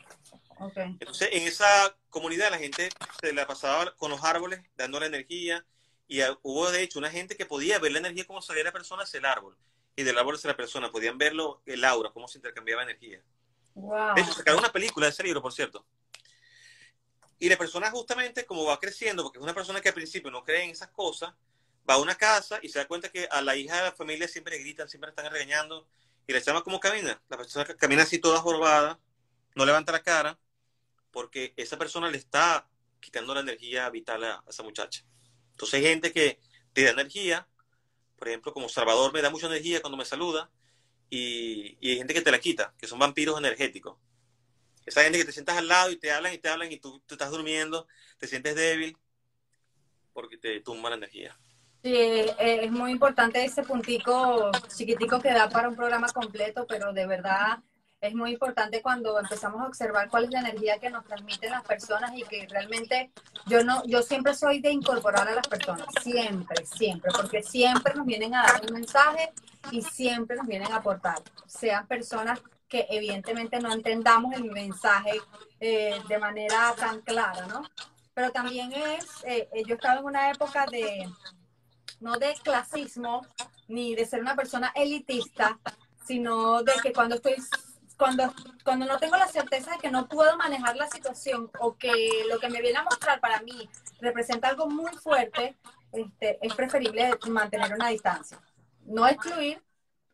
Entonces, en esa comunidad la gente se la pasaba con los árboles, dando la energía, y hubo de hecho una gente que podía ver la energía como salía la persona hacia el árbol, y del árbol hacia la persona, podían verlo, el aura, cómo se intercambiaba energía. Wow. De hecho, sacaron una película de ese libro, por cierto. Y la persona justamente como va creciendo, porque es una persona que al principio no cree en esas cosas, va a una casa y se da cuenta que a la hija de la familia siempre le gritan, siempre le están regañando. Y la chama como camina. La persona camina así toda jorobada, no levanta la cara, porque esa persona le está quitando la energía vital a, esa muchacha. Entonces hay gente que te da energía, por ejemplo, como Salvador me da mucha energía cuando me saluda, y, y hay gente que te la quita, que son vampiros energéticos. Esa gente que te sientas al lado y te hablan y te hablan y tú, estás durmiendo, te sientes débil porque te tumba la energía. Sí, eh, es muy importante ese puntico chiquitico que da para un programa completo, pero de verdad es muy importante cuando empezamos a observar cuál es la energía que nos transmiten las personas y que realmente yo no, yo siempre soy de incorporar a las personas, siempre, siempre, porque siempre nos vienen a dar un mensaje y siempre nos vienen a aportar, sean personas que evidentemente no entendamos el mensaje eh, de manera tan clara, ¿no? Pero también es, eh, eh, yo estaba en una época de, no de clasismo, ni de ser una persona elitista, sino de que cuando estoy, cuando, cuando no tengo la certeza de que no puedo manejar la situación o que lo que me viene a mostrar para mí representa algo muy fuerte, este, es preferible mantener una distancia. No excluir,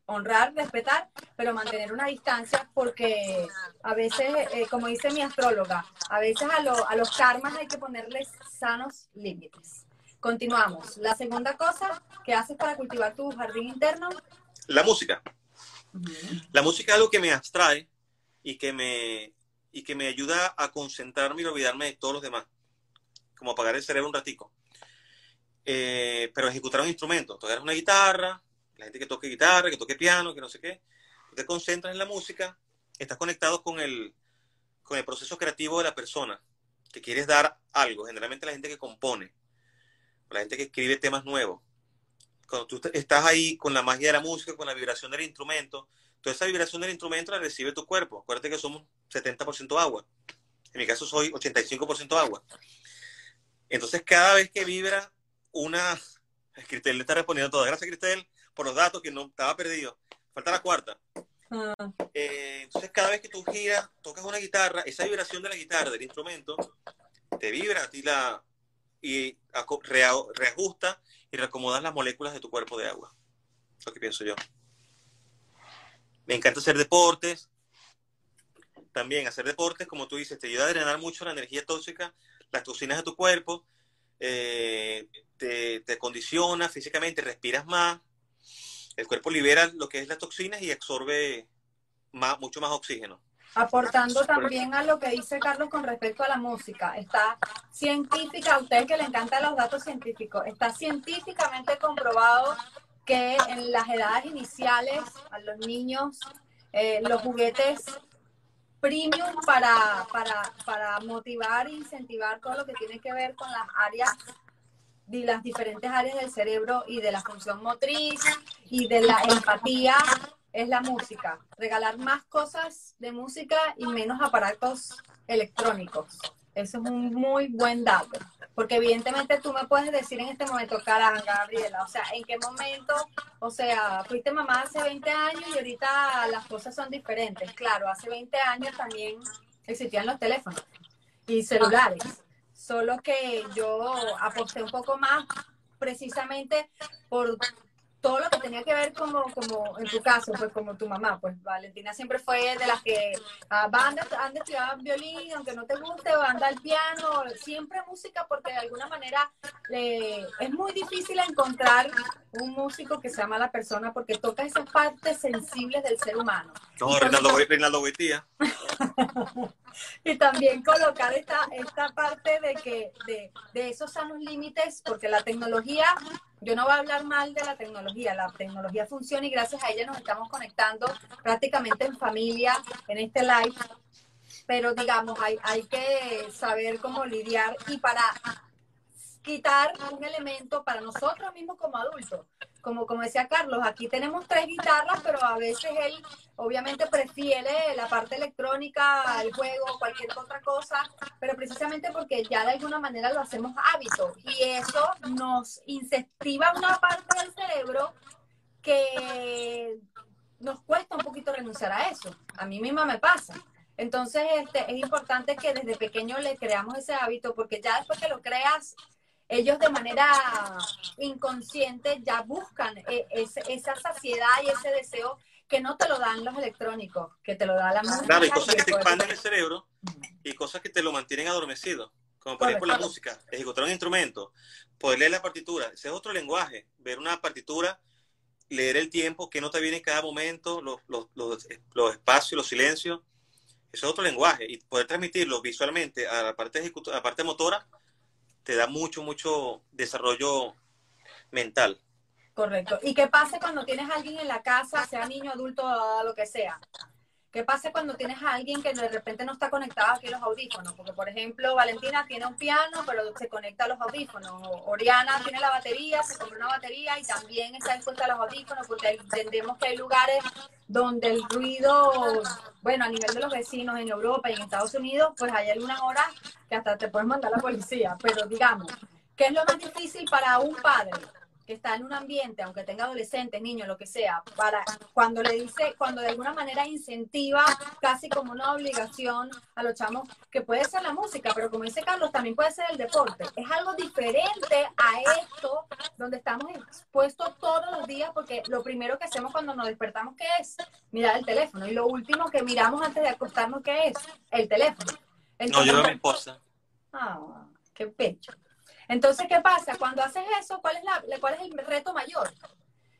honrar, respetar, pero mantener una distancia porque a veces, eh, como dice mi astróloga, a veces a, a los karmas hay que ponerles sanos límites. Continuamos. La segunda cosa que haces para cultivar tu jardín interno. La música. La música es algo que me abstrae y que me, y que me ayuda a concentrarme y olvidarme de todos los demás. Como apagar el cerebro un ratico. Eh, pero ejecutar un instrumento. Tocar una guitarra, la gente que toque guitarra, que toque piano, que no sé qué, te concentras en la música, estás conectado con el, con el proceso creativo de la persona, que quieres dar algo, generalmente la gente que compone, la gente que escribe temas nuevos. Cuando tú estás ahí con la magia de la música, con la vibración del instrumento, toda esa vibración del instrumento la recibe tu cuerpo. Acuérdate que somos 70% agua. En mi caso soy 85% agua. Entonces cada vez que vibra una... [laughs] Cristel le está respondiendo todo. Gracias, Cristel por los datos que no estaba perdido. Falta la cuarta. Ah. Eh, entonces, cada vez que tú giras, tocas una guitarra, esa vibración de la guitarra, del instrumento, te vibra a ti la y reajusta y reacomodas las moléculas de tu cuerpo de agua. lo que pienso yo. Me encanta hacer deportes. También hacer deportes, como tú dices, te ayuda a drenar mucho la energía tóxica, las toxinas de tu cuerpo, eh, te, te condiciona físicamente, respiras más, el cuerpo libera lo que es las toxinas y absorbe más, mucho más oxígeno. Aportando también a lo que dice Carlos con respecto a la música. Está científica, a usted que le encantan los datos científicos, está científicamente comprobado que en las edades iniciales a los niños eh, los juguetes premium para, para, para motivar e incentivar todo lo que tiene que ver con las áreas de las diferentes áreas del cerebro y de la función motriz y de la empatía es la música. Regalar más cosas de música y menos aparatos electrónicos. Eso es un muy buen dato. Porque evidentemente tú me puedes decir en este momento, caramba, Gabriela, o sea, ¿en qué momento, o sea, fuiste mamá hace 20 años y ahorita las cosas son diferentes? Claro, hace 20 años también existían los teléfonos y celulares, solo que yo aposté un poco más precisamente por todo lo que tenía que ver como, como en tu caso, pues como tu mamá, pues Valentina siempre fue de las que ah, va a estudiar violín, aunque no te guste, anda al piano, siempre música, porque de alguna manera es muy difícil encontrar un músico que sea mala persona porque toca esas partes sensibles del ser humano. No, Reinaldo, Reinaldo [laughs] y también colocar esta, esta parte de que de, de esos sanos límites, porque la tecnología yo no voy a hablar mal de la tecnología, la tecnología funciona y gracias a ella nos estamos conectando prácticamente en familia en este live, pero digamos, hay, hay que saber cómo lidiar y para quitar un elemento para nosotros mismos como adultos como, como decía Carlos, aquí tenemos tres guitarras, pero a veces él obviamente prefiere la parte electrónica, el juego, cualquier otra cosa, pero precisamente porque ya de alguna manera lo hacemos hábito y eso nos incentiva una parte del cerebro que nos cuesta un poquito renunciar a eso. A mí misma me pasa. Entonces, este, es importante que desde pequeño le creamos ese hábito, porque ya después que lo creas, ellos de manera inconsciente ya buscan e, esa saciedad y ese deseo que no te lo dan los electrónicos, que te lo da la música. Claro, y cosas que te expanden el cerebro y cosas que te lo mantienen adormecido, como por ejemplo la música, ejecutar un instrumento, poder leer la partitura, ese es otro lenguaje, ver una partitura, leer el tiempo, que no te viene en cada momento, los, los, los, los espacios, los silencios, ese es otro lenguaje, y poder transmitirlo visualmente a la parte, a la parte motora, te da mucho, mucho desarrollo mental. Correcto. ¿Y qué pasa cuando tienes a alguien en la casa, sea niño, adulto, lo que sea? ¿Qué pasa cuando tienes a alguien que de repente no está conectado aquí a los audífonos? Porque, por ejemplo, Valentina tiene un piano, pero se conecta a los audífonos. Oriana tiene la batería, se compra una batería y también está dispuesta a los audífonos, porque entendemos que hay lugares donde el ruido, bueno, a nivel de los vecinos en Europa y en Estados Unidos, pues hay algunas horas que hasta te puedes mandar la policía. Pero digamos, ¿qué es lo más difícil para un padre? Que está en un ambiente, aunque tenga adolescentes, niños, lo que sea, para cuando le dice, cuando de alguna manera incentiva casi como una obligación a los chamos, que puede ser la música, pero como dice Carlos, también puede ser el deporte. Es algo diferente a esto, donde estamos expuestos todos los días, porque lo primero que hacemos cuando nos despertamos, ¿qué es? Mirar el teléfono. Y lo último que miramos antes de acostarnos, ¿qué es? El teléfono. no, yo no mi esposa. Ah, qué pecho. Entonces, ¿qué pasa? Cuando haces eso, ¿cuál es, la, cuál es el reto mayor?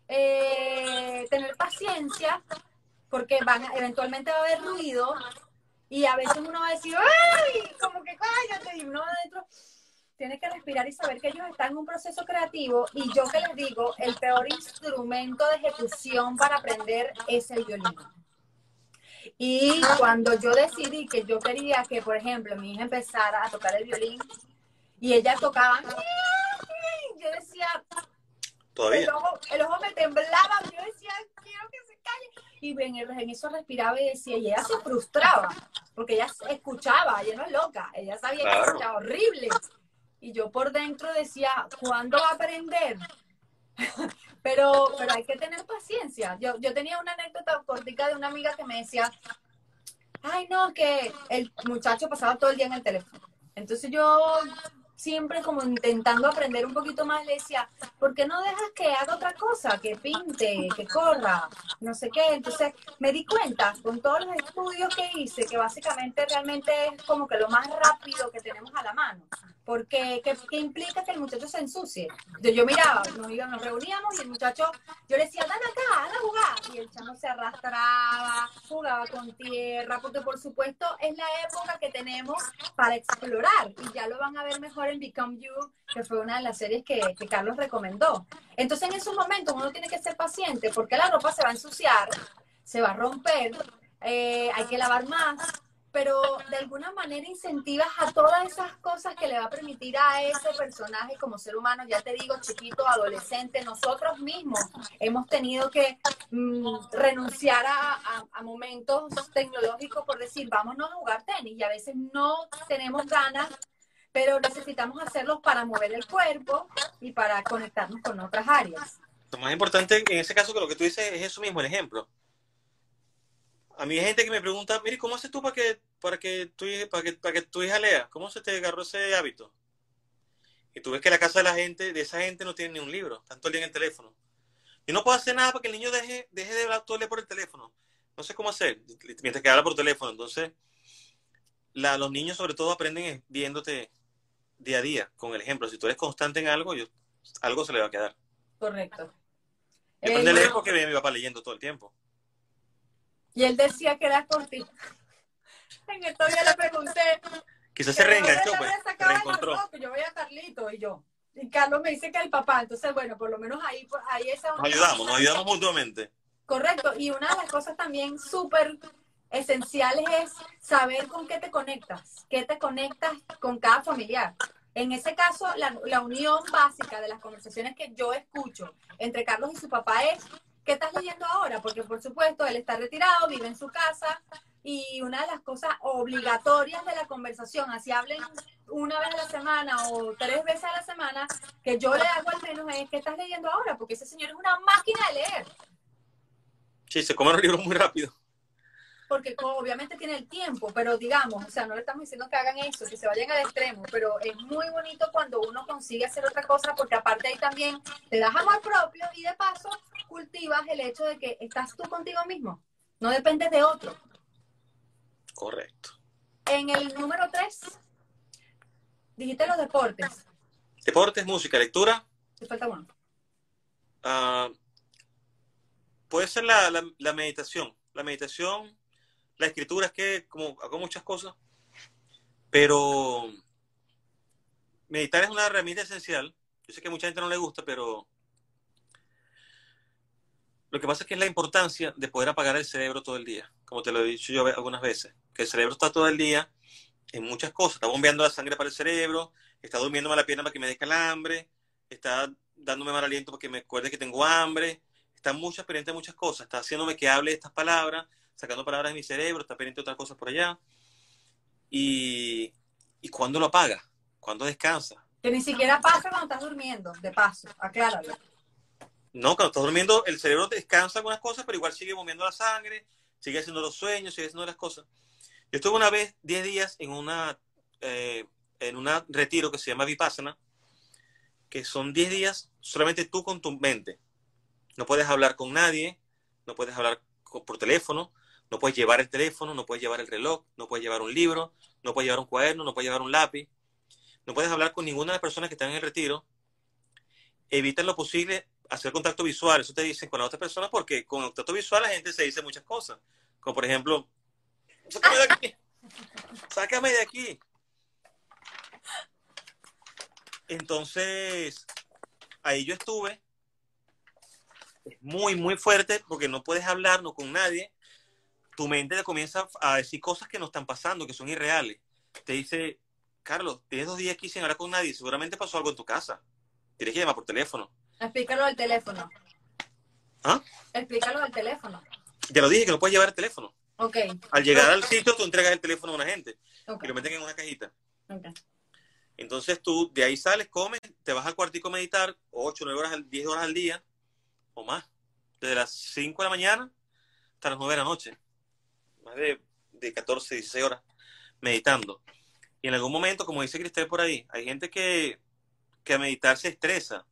Eh, tener paciencia, porque van eventualmente va a haber ruido y a veces uno va a decir, ¡ay! Como que cállate, y uno adentro tiene que respirar y saber que ellos están en un proceso creativo y yo que les digo, el peor instrumento de ejecución para aprender es el violín. Y cuando yo decidí que yo quería que, por ejemplo, mi hija empezara a tocar el violín, y ella tocaba. Yo decía. Todavía. El ojo, el ojo me temblaba. Yo decía, quiero que se calle. Y en, en eso respiraba y decía, y ella se frustraba. Porque ella escuchaba, ella no es loca. Ella sabía que escuchaba horrible. Y yo por dentro decía, ¿cuándo va a aprender? [laughs] pero, pero hay que tener paciencia. Yo, yo tenía una anécdota cortica de una amiga que me decía, ay no, que el muchacho pasaba todo el día en el teléfono. Entonces yo siempre como intentando aprender un poquito más, le decía, ¿por qué no dejas que haga otra cosa? Que pinte, que corra, no sé qué. Entonces me di cuenta con todos los estudios que hice que básicamente realmente es como que lo más rápido que tenemos a la mano. Porque, ¿qué, implica que el muchacho se ensucie? Yo, miraba, nos, íbamos, nos reuníamos y el muchacho, yo le decía, ven acá, anda a jugar. Y el chamo se arrastraba, jugaba con tierra, porque por supuesto es la época que tenemos para explorar. Y ya lo van a ver mejor en Become You, que fue una de las series que, que Carlos recomendó. Entonces en esos momentos uno tiene que ser paciente, porque la ropa se va a ensuciar, se va a romper, eh, hay que lavar más, pero de alguna manera incentivas a todas esas cosas que le va a permitir a ese personaje como ser humano, ya te digo, chiquito, adolescente, nosotros mismos hemos tenido que mm, renunciar a, a, momentos tecnológicos por decir, vámonos a jugar tenis y a veces no tenemos ganas pero necesitamos hacerlos para mover el cuerpo y para conectarnos con otras áreas. Lo más importante en ese caso que lo que tú dices es eso mismo, el ejemplo. A mí hay gente que me pregunta, mire, ¿cómo haces tú para que, para que, tu, para que, para que tu hija lea? ¿Cómo se te agarró ese hábito? Y tú ves que la casa de la gente, de esa gente no tiene ni un libro, todo el día el teléfono. Y no puedo hacer nada para que el niño deje, de hablar todo el día por el teléfono. No sé cómo hacer, mientras que habla por teléfono. Entonces, los niños sobre todo aprenden viéndote día a día, con el ejemplo. Si tú eres constante en algo, yo, algo se le va a quedar. Correcto. Depende de porque mi papá leyendo todo el tiempo. Y él decía que era cortito. [laughs] En estos días le pregunté. Quizás se reenganchó, pues. Reencontró. Yo voy a Carlito y yo. Y Carlos me dice que el papá. Entonces, bueno, por lo menos ahí, ahí esa. Nos ayudamos, nos ayudamos mutuamente. Correcto. Y una de las cosas también súper esenciales es saber con qué te conectas, qué te conectas con cada familiar. En ese caso, la, la, unión básica de las conversaciones que yo escucho entre Carlos y su papá es, ¿qué estás leyendo ahora? Porque por supuesto, él está retirado, vive en su casa y una de las cosas obligatorias de la conversación, así hablen una vez a la semana o tres veces a la semana, que yo le hago al menos es, ¿qué estás leyendo ahora? Porque ese señor es una máquina de leer. Sí, se come los libros muy rápido porque obviamente tiene el tiempo, pero digamos, o sea, no le estamos diciendo que hagan eso, que se vayan al extremo, pero es muy bonito cuando uno consigue hacer otra cosa, porque aparte ahí también te das amor propio y de paso cultivas el hecho de que estás tú contigo mismo, no dependes de otro. Correcto. En el número tres, dijiste los deportes. Deportes, música, lectura. Te falta uno. Ah, puede ser la, la meditación. La meditación la escritura es que como hago muchas cosas, pero meditar es una herramienta esencial. Yo sé que mucha gente no le gusta, pero lo que pasa es que es la importancia de poder apagar el cerebro todo el día, como te lo he dicho yo algunas veces, que el cerebro está todo el día en muchas cosas, está bombeando la sangre para el cerebro, está durmiéndome la pierna para que me dé calambre, está dándome mal aliento para que me acuerde que tengo hambre, está mucho pendiente de muchas cosas, está haciéndome que hable estas palabras, sacando palabras de mi cerebro, está pendiente de otras cosas por allá. Y, y cuando lo apaga, cuando descansa. Que ni siquiera pasa cuando estás durmiendo, de paso, acláralo. No, cuando estás durmiendo, el cerebro descansa algunas cosas, pero igual sigue moviendo la sangre, sigue haciendo los sueños, sigue haciendo las cosas. Yo estuve una vez 10 días en una eh, en un retiro que se llama Vipassana, que son 10 días solamente tú con tu mente. No puedes hablar con nadie, no puedes hablar por teléfono, no puedes llevar el teléfono, no puedes llevar el reloj, no puedes llevar un libro, no puedes llevar un cuaderno, no puedes llevar un lápiz. No puedes hablar con ninguna de las personas que están en el retiro. Evita lo posible hacer contacto visual. Eso te dicen con las otras personas porque con contacto visual la gente se dice muchas cosas. Como por ejemplo, sácame de [laughs] aquí. Sácame de aquí. Entonces, ahí yo estuve. Es muy, muy fuerte porque no puedes hablar no con nadie tu mente te comienza a decir cosas que no están pasando, que son irreales. Te dice, Carlos, tienes dos días aquí sin hablar con nadie, seguramente pasó algo en tu casa. Tienes que llamar por teléfono. Explícalo al teléfono. ¿Ah? Explícalo al teléfono. Ya lo dije, que no puedes llevar el teléfono. Ok. Al llegar al sitio, tú entregas el teléfono a una gente y lo meten en una cajita. Okay. Entonces tú de ahí sales, comes, te vas al cuartico a meditar 8, 9 horas, 10 horas al día o más. Desde las 5 de la mañana hasta las 9 de la noche más de, de 14, 16 horas meditando. Y en algún momento, como dice Cristel por ahí, hay gente que, que a meditar se estresa.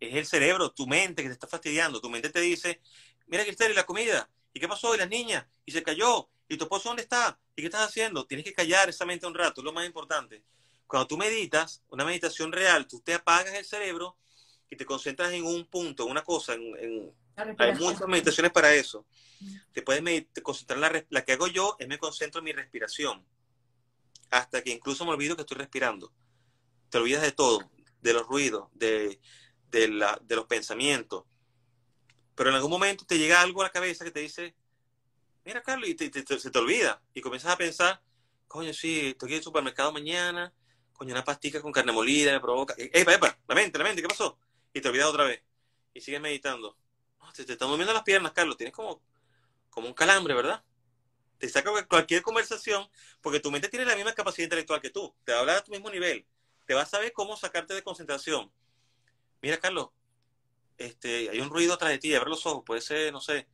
Es el cerebro, tu mente que te está fastidiando. Tu mente te dice, mira Cristel, ¿y la comida? ¿Y qué pasó? ¿Y las niñas? ¿Y se cayó? ¿Y tu esposo dónde está? ¿Y qué estás haciendo? Tienes que callar esa mente un rato, es lo más importante. Cuando tú meditas, una meditación real, tú te apagas el cerebro y te concentras en un punto, en una cosa, en, hay muchas meditaciones para eso. Te puedes concentrar la, la que hago yo es me concentro en mi respiración. Hasta que incluso me olvido que estoy respirando. Te olvidas de todo, de los ruidos, de, de, la, de los pensamientos. Pero en algún momento te llega algo a la cabeza que te dice, mira Carlos, y se te olvida. Y comienzas a pensar, coño, sí, estoy en el supermercado mañana, coño, una pastica con carne molida me provoca. Epa, epa, la mente, la mente, ¿qué pasó? Y te olvidas otra vez. Y sigues meditando te, te están moviendo las piernas, Carlos. Tienes como, como un calambre, ¿verdad? te saca cualquier conversación, porque tu mente tiene la misma capacidad intelectual que tú, te va a hablar a tu mismo nivel, te va a saber cómo sacarte de concentración. Mira, Carlos, este, hay un ruido atrás de ti, abre los ojos, puede ser, no sé,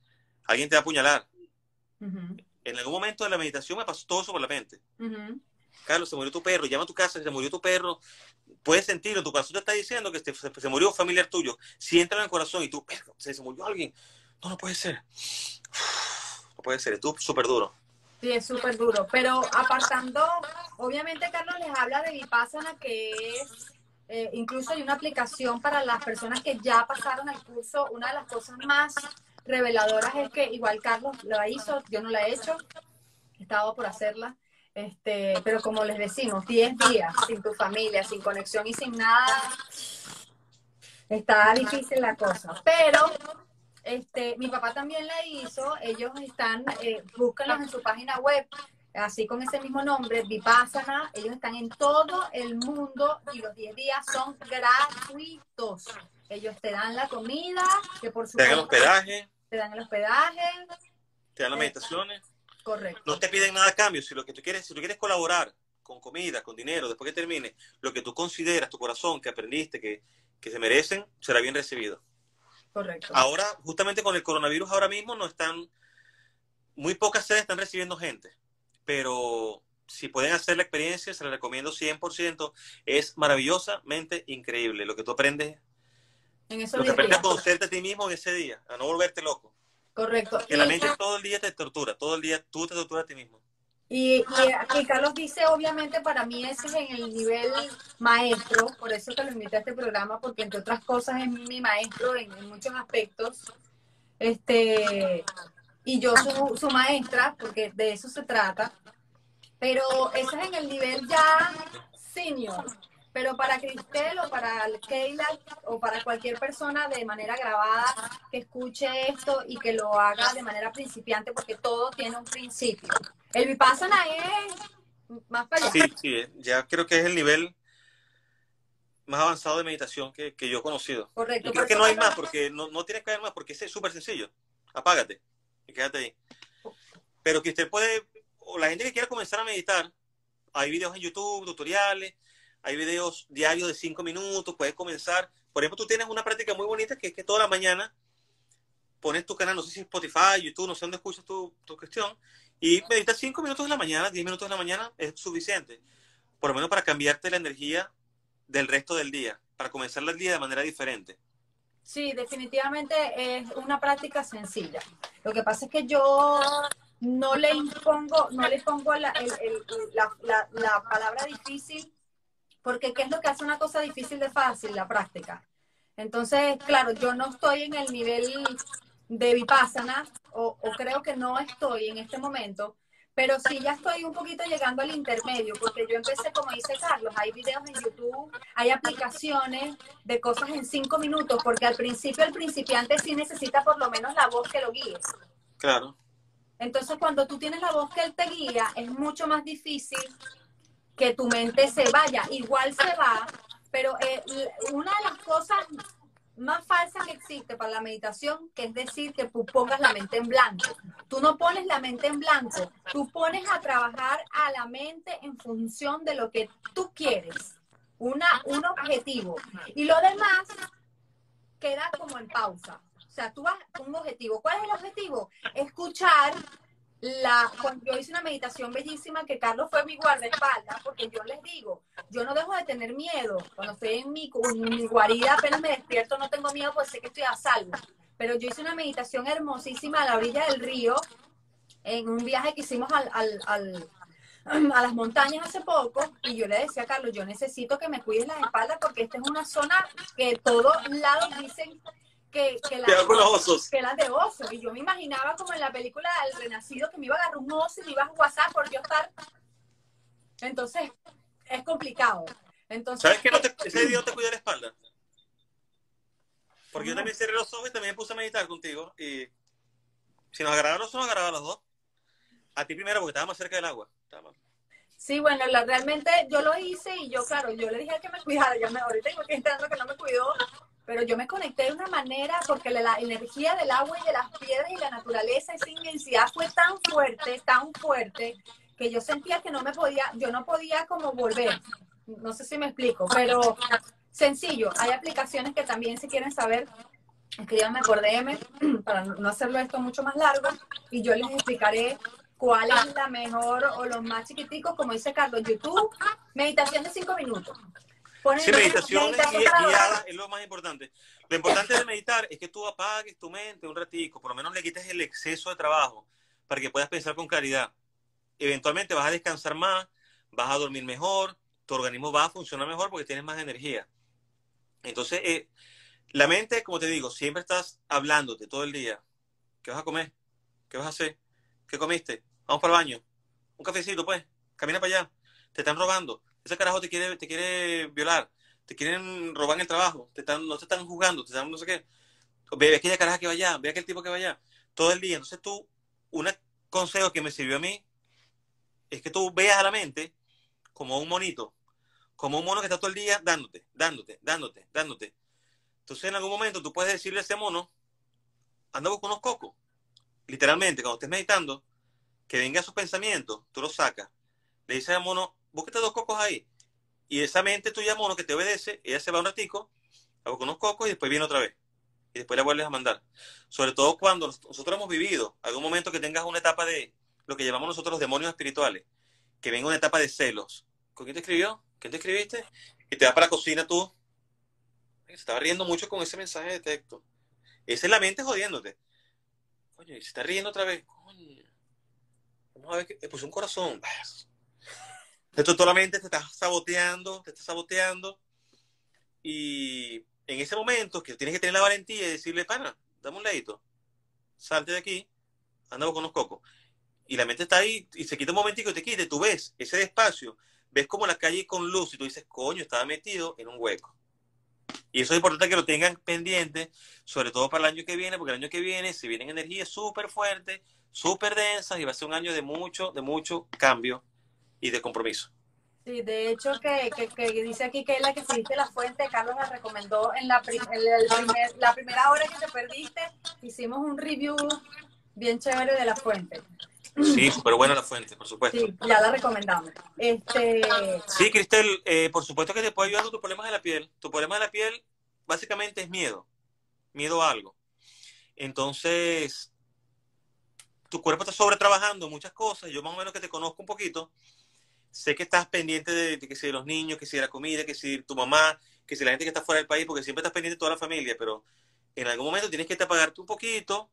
alguien te va a apuñalar. En algún momento de la meditación me pasó todo eso por la mente. Carlos, se murió tu perro, llama a tu casa, se murió tu perro. Puedes sentirlo, tu corazón te está diciendo que se, murió un familiar tuyo. Siéntalo en el corazón y tú, se, se murió alguien. No, no puede ser. No puede ser, es súper duro. Sí, es súper duro. Pero apartando, obviamente Carlos les habla de Vipassana, que es, eh, incluso hay una aplicación para las personas que ya pasaron el curso. Una de las cosas más reveladoras es que igual Carlos lo hizo, yo no la he hecho, estaba por hacerla. Este, pero como les decimos, 10 días sin tu familia, sin conexión y sin nada, está difícil la cosa. Pero este, mi papá también la hizo, ellos están, eh, búsquenlos en su página web, así con ese mismo nombre, Vipassana, ellos están en todo el mundo y los 10 días son gratuitos. Ellos te dan la comida, que por supuesto... Te dan el hospedaje. Te dan el hospedaje. Te dan las meditaciones. Correcto. No te piden nada a cambio. Si lo que tú quieres, si tú quieres colaborar con comida, con dinero, después que termine, lo que tú consideras, tu corazón, que aprendiste, que, que se merecen, será bien recibido. Correcto. Ahora, justamente con el coronavirus, ahora mismo no están, muy pocas sedes están recibiendo gente, pero si pueden hacer la experiencia, se la recomiendo 100%. Es maravillosamente increíble lo que tú aprendes. En eso lo que aprendes a conocerte a ti mismo en ese día, a no volverte loco. Correcto. Que la mente todo el día te tortura, todo el día tú te torturas a ti mismo. Y, y, Carlos dice, obviamente, para mí ese es en el nivel maestro, por eso te lo invité a este programa, porque entre otras cosas es mi maestro en, muchos aspectos. Este, y yo su, su maestra, porque de eso se trata. Pero ese es en el nivel ya senior. Pero para Cristel o para Keila o para cualquier persona de manera grabada que escuche esto y que lo haga de manera principiante, porque todo tiene un principio. El Vipassana es más para allá. Sí, sí, ya creo que es el nivel más avanzado de meditación que, yo he conocido. Correcto. Y creo que no hay más, porque no, no tiene que haber más, porque es súper sencillo. Apágate y quédate ahí. Pero que usted puede, o la gente que quiera comenzar a meditar, hay videos en YouTube, tutoriales, hay videos diarios de cinco minutos, puedes comenzar. Por ejemplo, tú tienes una práctica muy bonita que es que toda la mañana pones tu canal, no sé si Spotify, YouTube, no sé dónde escuchas tu, tu cuestión, y meditas cinco minutos de la mañana, diez minutos de la mañana es suficiente. Por lo menos para cambiarte la energía del resto del día, para comenzar el día de manera diferente. Sí, definitivamente es una práctica sencilla. Lo que pasa es que yo no le impongo, no le pongo la, la, la palabra difícil porque ¿qué es lo que hace una cosa difícil de fácil? La práctica. Entonces, claro, yo no estoy en el nivel de Vipassana, o, o creo que no estoy en este momento, pero sí ya estoy un poquito llegando al intermedio, porque yo empecé, como dice Carlos, hay videos en YouTube, hay aplicaciones de cosas en cinco minutos, porque al principio el principiante sí necesita por lo menos la voz que lo guíe. Claro. Entonces, cuando tú tienes la voz que él te guía, es mucho más difícil que tu mente se vaya. Igual se va, pero eh, una de las cosas más falsas que existe para la meditación, que es decir, que tú pongas la mente en blanco. Tú no pones la mente en blanco, tú pones a trabajar a la mente en función de lo que tú quieres, una, un objetivo. Y lo demás queda como en pausa. O sea, tú vas con un objetivo. ¿Cuál es el objetivo? Escuchar la, cuando yo hice una meditación bellísima que Carlos fue mi guardaespaldas, porque yo les digo, yo no dejo de tener miedo. Cuando estoy en mi, guarida, apenas me despierto, no tengo miedo, pues sé que estoy a salvo. Pero yo hice una meditación hermosísima a la orilla del río, en un viaje que hicimos al a las montañas hace poco y yo le decía a Carlos, yo necesito que me cuides las espaldas porque esta es una zona que todos lados dicen que, que, la, que las de oso. Y yo me imaginaba como en la película El Renacido que me iba a agarrar un oso y me iba a WhatsApp por yo estar. Entonces, es complicado. Entonces, ¿Sabes que no te, ese día te cuida la espalda? Porque yo también cerré los ojos y también puse a meditar contigo. Y si nos agarraban los ojos, nos agarraban los dos. A ti primero, porque estaba más cerca del agua. Sí, bueno, realmente yo lo hice y yo, claro, yo le dije que me cuidara. Yo me, ahorita tengo que entender que no me cuidó pero yo me conecté de una manera porque la, energía del agua y de las piedras y la naturaleza, esa inmensidad fue tan fuerte, tan fuerte, que yo sentía que no me podía, yo no podía como volver. No sé si me explico, pero sencillo. Hay aplicaciones que también si quieren saber, escríbanme por DM [clears throat] para no hacerlo esto mucho más largo y yo les explicaré cuál es la mejor o los más chiquiticos, como dice Carlos, YouTube, meditación de cinco minutos. Sí, meditación, guiada es lo más importante. Lo importante de meditar es que tú apagues tu mente un ratico, por lo menos le quites el exceso de trabajo para que puedas pensar con claridad. Eventualmente vas a descansar más, vas a dormir mejor, tu organismo va a funcionar mejor porque tienes más energía. Entonces, eh, la mente, como te digo, siempre estás hablándote todo el día. ¿Qué vas a comer? ¿Qué vas a hacer? ¿Qué comiste? Vamos para el baño. Un cafecito, pues. Camina para allá. Te están robando. Ese carajo te quiere, te quiere violar. Te quieren robar el trabajo. Te están, no te están juzgando. Te están no sé qué. Ve aquella caraja que va allá. Ve aquel tipo que va allá. Todo el día. Entonces tú, un consejo que me sirvió a mí es que tú veas a la mente como un monito. Como un mono que está todo el día dándote, dándote, dándote, dándote. Entonces en algún momento tú puedes decirle a ese mono, anda con unos cocos. Literalmente, cuando estés meditando, que venga a sus pensamientos, tú los sacas. Le dices al mono, búsquete dos cocos ahí. Y esa mente tuya, mono, que te obedece, ella se va un ratico, hago con unos cocos y después viene otra vez. Y después la vuelves a mandar. Sobre todo cuando nosotros hemos vivido algún momento que tengas una etapa de lo que llamamos nosotros los demonios espirituales, que venga una etapa de celos. ¿Con quién te escribió? ¿Quién te escribiste? Y te vas para la cocina tú. Se estaba riendo mucho con ese mensaje de texto. Esa es la mente jodiéndote. Coño, y se está riendo otra vez. Coño. Vamos a ver que puse un corazón. Esto solamente te está saboteando, te está saboteando. Y en ese momento que tienes que tener la valentía y decirle, pana, dame un ladito, salte de aquí, anda con los cocos. Y la mente está ahí y se quita un momentico y te quita, tú ves ese despacio, ves como la calle con luz y tú dices, coño, estaba metido en un hueco. Y eso es importante que lo tengan pendiente, sobre todo para el año que viene, porque el año que viene se vienen energías súper fuertes, súper densas y va a ser un año de mucho, de mucho cambio y de compromiso. Sí, de hecho que, que, dice aquí que es la que seguiste la fuente, Carlos la recomendó en la, la primera hora que te perdiste, hicimos un review bien chévere de la fuente. Sí, súper buena la fuente, por supuesto. Sí, ya la recomendamos. Este... Sí, Cristel, eh, por supuesto que te puede ayudar con tus problemas de la piel. Tu problema de la piel básicamente es miedo, miedo a algo. Entonces, tu cuerpo está sobre trabajando muchas cosas. Yo más o menos que te conozco un poquito, sé que estás pendiente de, que si de los niños, que si de la comida, que si tu mamá, que si la gente que está fuera del país, porque siempre estás pendiente de toda la familia, pero en algún momento tienes que apagarte un poquito,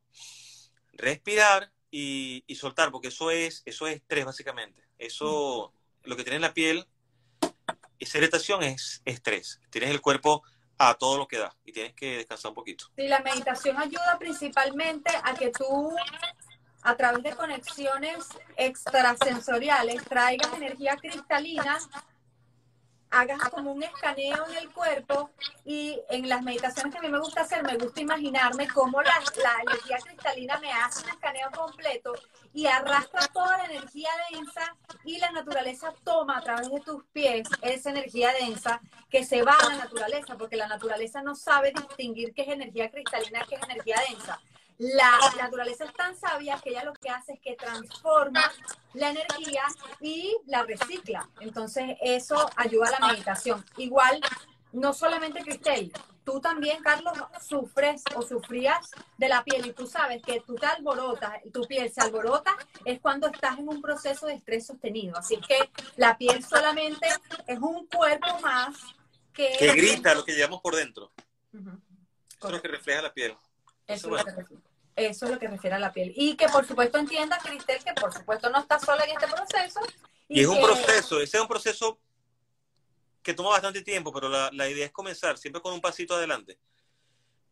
respirar y, soltar, porque eso es, eso es estrés básicamente. Eso, lo que tiene en la piel, esa irritación es estrés. Tienes el cuerpo a todo lo que da y tienes que descansar un poquito. Sí, la meditación ayuda principalmente a que tú, a través de conexiones extrasensoriales, traigas energía cristalina hagas como un escaneo en el cuerpo y en las meditaciones que a mí me gusta hacer, me gusta imaginarme cómo la, la energía cristalina me hace un escaneo completo y arrastra toda la energía densa y la naturaleza toma a través de tus pies esa energía densa que se va a la naturaleza, porque la naturaleza no sabe distinguir qué es energía cristalina, qué es energía densa. La naturaleza es tan sabia que ella lo que hace es que transforma la energía y la recicla. Entonces, eso ayuda a la meditación. Igual, no solamente Cristel, tú también, Carlos, sufres o sufrías de la piel y tú sabes que tú te alborotas, tu piel se alborota, es cuando estás en un proceso de estrés sostenido. Así que la piel solamente es un cuerpo más que... Que grita lo que llevamos por dentro. Eso es lo que refleja la piel. Eso, es lo que refleja. Eso es lo que refiere a la piel. Y que por supuesto entienda, Cristel, que por supuesto no está sola en este proceso. Y, es un proceso, ese es un proceso que toma bastante tiempo, pero la, la, idea es comenzar siempre con un pasito adelante.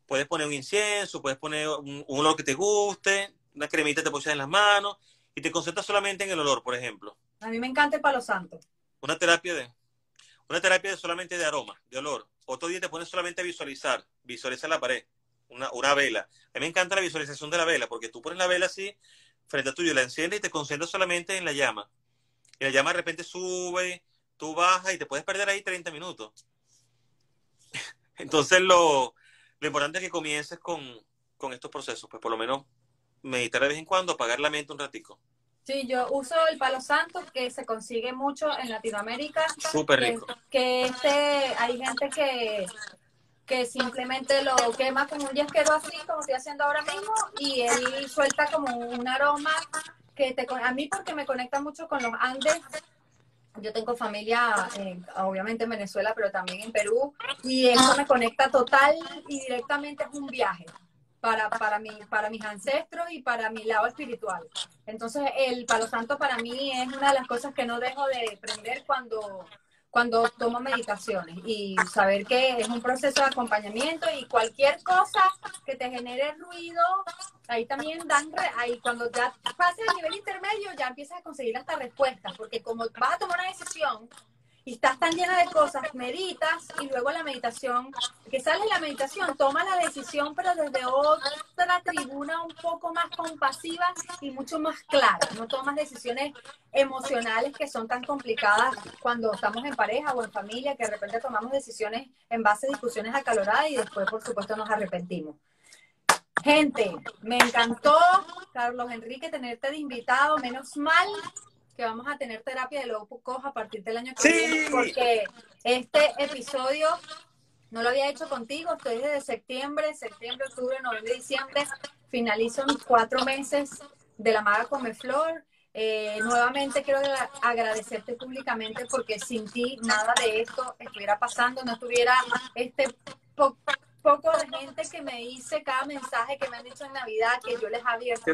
Puedes poner un incienso, puedes poner un, olor que te guste, una cremita te pones en las manos y te concentras solamente en el olor, por ejemplo. A mí me encanta el palo santo. Una terapia de una terapia de solamente de aroma, de olor. Otro día te pones solamente a visualizar, visualiza la pared una, una vela. A mí me encanta la visualización de la vela, porque tú pones la vela así frente a tuyo, la enciendes y te concentras solamente en la llama. Y la llama de repente sube, tú bajas y te puedes perder ahí 30 minutos. [laughs] Entonces lo, lo importante es que comiences con, con estos procesos, pues por lo menos meditar de vez en cuando, apagar la mente un ratico. Sí, yo uso el palo santo que se consigue mucho en Latinoamérica. Súper rico. Que, este, hay gente que, que simplemente lo quema con un yesquero así, como estoy haciendo ahora mismo, y él suelta como un aroma que te, a mí porque me conecta mucho con los Andes. Yo tengo familia, eh, obviamente en Venezuela, pero también en Perú, y eso me conecta total y directamente, es un viaje para, para, mi, para mis ancestros y para mi lado espiritual. Entonces, el palo santo para mí es una de las cosas que no dejo de prender cuando, cuando tomo meditaciones y saber que es un proceso de acompañamiento y cualquier cosa que te genere ruido, ahí también dan, ahí cuando ya pases al nivel intermedio ya empiezas a conseguir hasta respuestas, porque como vas a tomar una decisión, y estás tan llena de cosas, meditas y luego la meditación, que sale la meditación, toma la decisión, pero desde otra tribuna un poco más compasiva y mucho más clara. No tomas decisiones emocionales que son tan complicadas cuando estamos en pareja o en familia, que de repente tomamos decisiones en base a discusiones acaloradas y después, por supuesto, nos arrepentimos. Gente, me encantó, Carlos Enrique, tenerte de invitado. Menos mal que vamos a tener terapia de locos a partir del año que viene, porque este episodio no lo había hecho contigo, estoy desde septiembre, septiembre, octubre, noviembre, diciembre, finalizo mis cuatro meses de la Maga Comeflor. Eh, nuevamente quiero agradecerte públicamente porque sin ti nada de esto estuviera pasando, no estuviera este poco de gente que me dice cada mensaje que me han dicho en Navidad, que yo les he abierto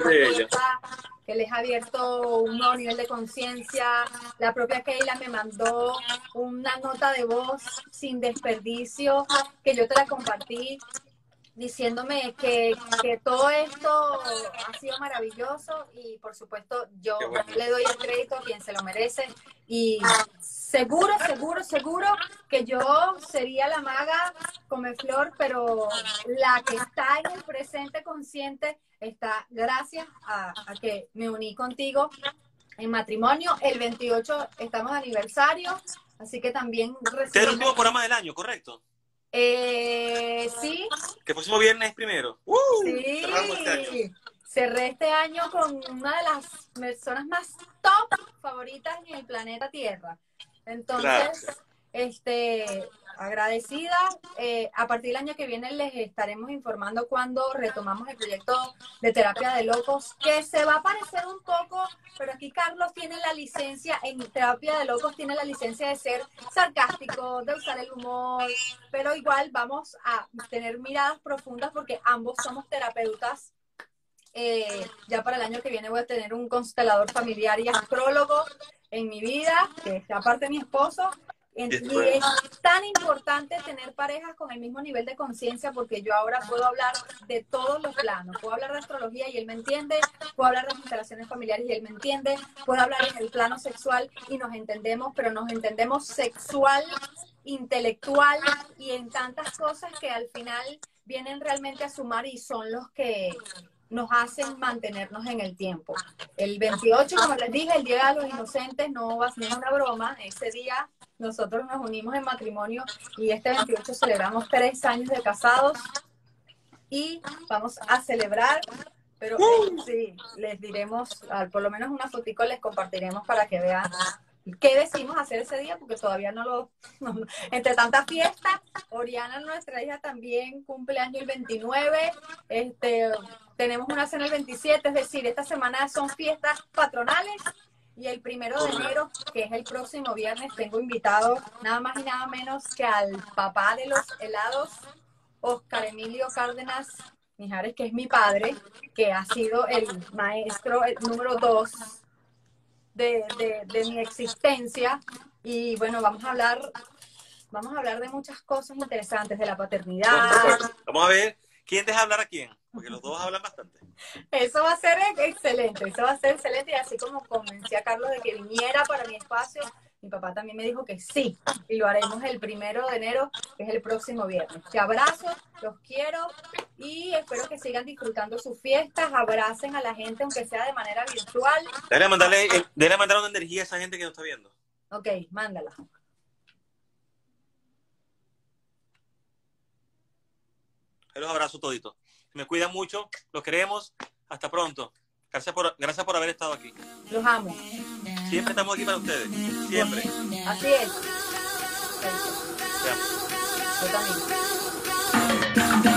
que les ha abierto un nuevo nivel de conciencia. La propia Keila me mandó una nota de voz sin desperdicio que yo te la compartí diciéndome que, que, todo esto ha sido maravilloso y por supuesto yo le doy el crédito a quien se lo merece y seguro, seguro, seguro que yo sería la maga come flor, pero la que está en el presente consciente está gracias a, que me uní contigo en matrimonio. El 28 estamos aniversario, así que también... Este es el último programa del año, ¿correcto? Eh, sí. Que próximo viernes primero. ¡Uh! sí. Este Cerré este año con una de las personas más top favoritas en el planeta Tierra. Entonces, este, agradecida. Eh, a partir del año que viene les estaremos informando cuando retomamos el proyecto de terapia de locos, que se va a parecer un poco, pero aquí Carlos tiene la licencia, en terapia de locos tiene la licencia de ser sarcástico, de usar el humor, pero igual vamos a tener miradas profundas porque ambos somos terapeutas. Eh, ya para el año que viene voy a tener un constelador familiar y astrólogo en mi vida, que aparte mi esposo, y es tan importante tener parejas con el mismo nivel de conciencia porque yo ahora puedo hablar de todos los planos. Puedo hablar de astrología y él me entiende, puedo hablar de instalaciones familiares y él me entiende, puedo hablar en el plano sexual y nos entendemos, pero nos entendemos sexual, intelectual y en tantas cosas que al final vienen realmente a sumar y son los que nos hacen mantenernos en el tiempo. El 28, como les dije, el Día de los Inocentes no va a ser una broma. Ese día nosotros nos unimos en matrimonio y este 28 celebramos tres años de casados y vamos a celebrar, pero sí, les diremos, por lo menos una fotico les compartiremos para que vean qué decimos hacer ese día, porque todavía no lo... [laughs] entre tantas fiestas, Oriana, nuestra hija, también cumple año el 29, este, tenemos una cena el 27, es decir, esta semana son fiestas patronales. Y el primero de enero, que es el próximo viernes, tengo invitado nada más y nada menos que al papá de los helados, Oscar Emilio Cárdenas Mijares, que es mi padre, que ha sido el maestro el número dos de, de, mi existencia. Y bueno, vamos a hablar, vamos a hablar de muchas cosas interesantes, de la paternidad. Vamos a ver quién deja hablar a quién porque los dos hablan bastante. Eso va a ser excelente, eso va a ser excelente. Y así como convencí a Carlos de que viniera para mi espacio, mi papá también me dijo que sí, y lo haremos el primero de enero, que es el próximo viernes. Te abrazo, los quiero y espero que sigan disfrutando sus fiestas, abracen a la gente, aunque sea de manera virtual. Dale, mandarle, eh, dale mandar una energía a esa gente que nos está viendo. Ok, mándala. los abrazo todito. Me cuidan mucho, los queremos. Hasta pronto. Gracias por, gracias por haber estado aquí. Los amo. Siempre estamos aquí para ustedes. Siempre. Así es. Yo también.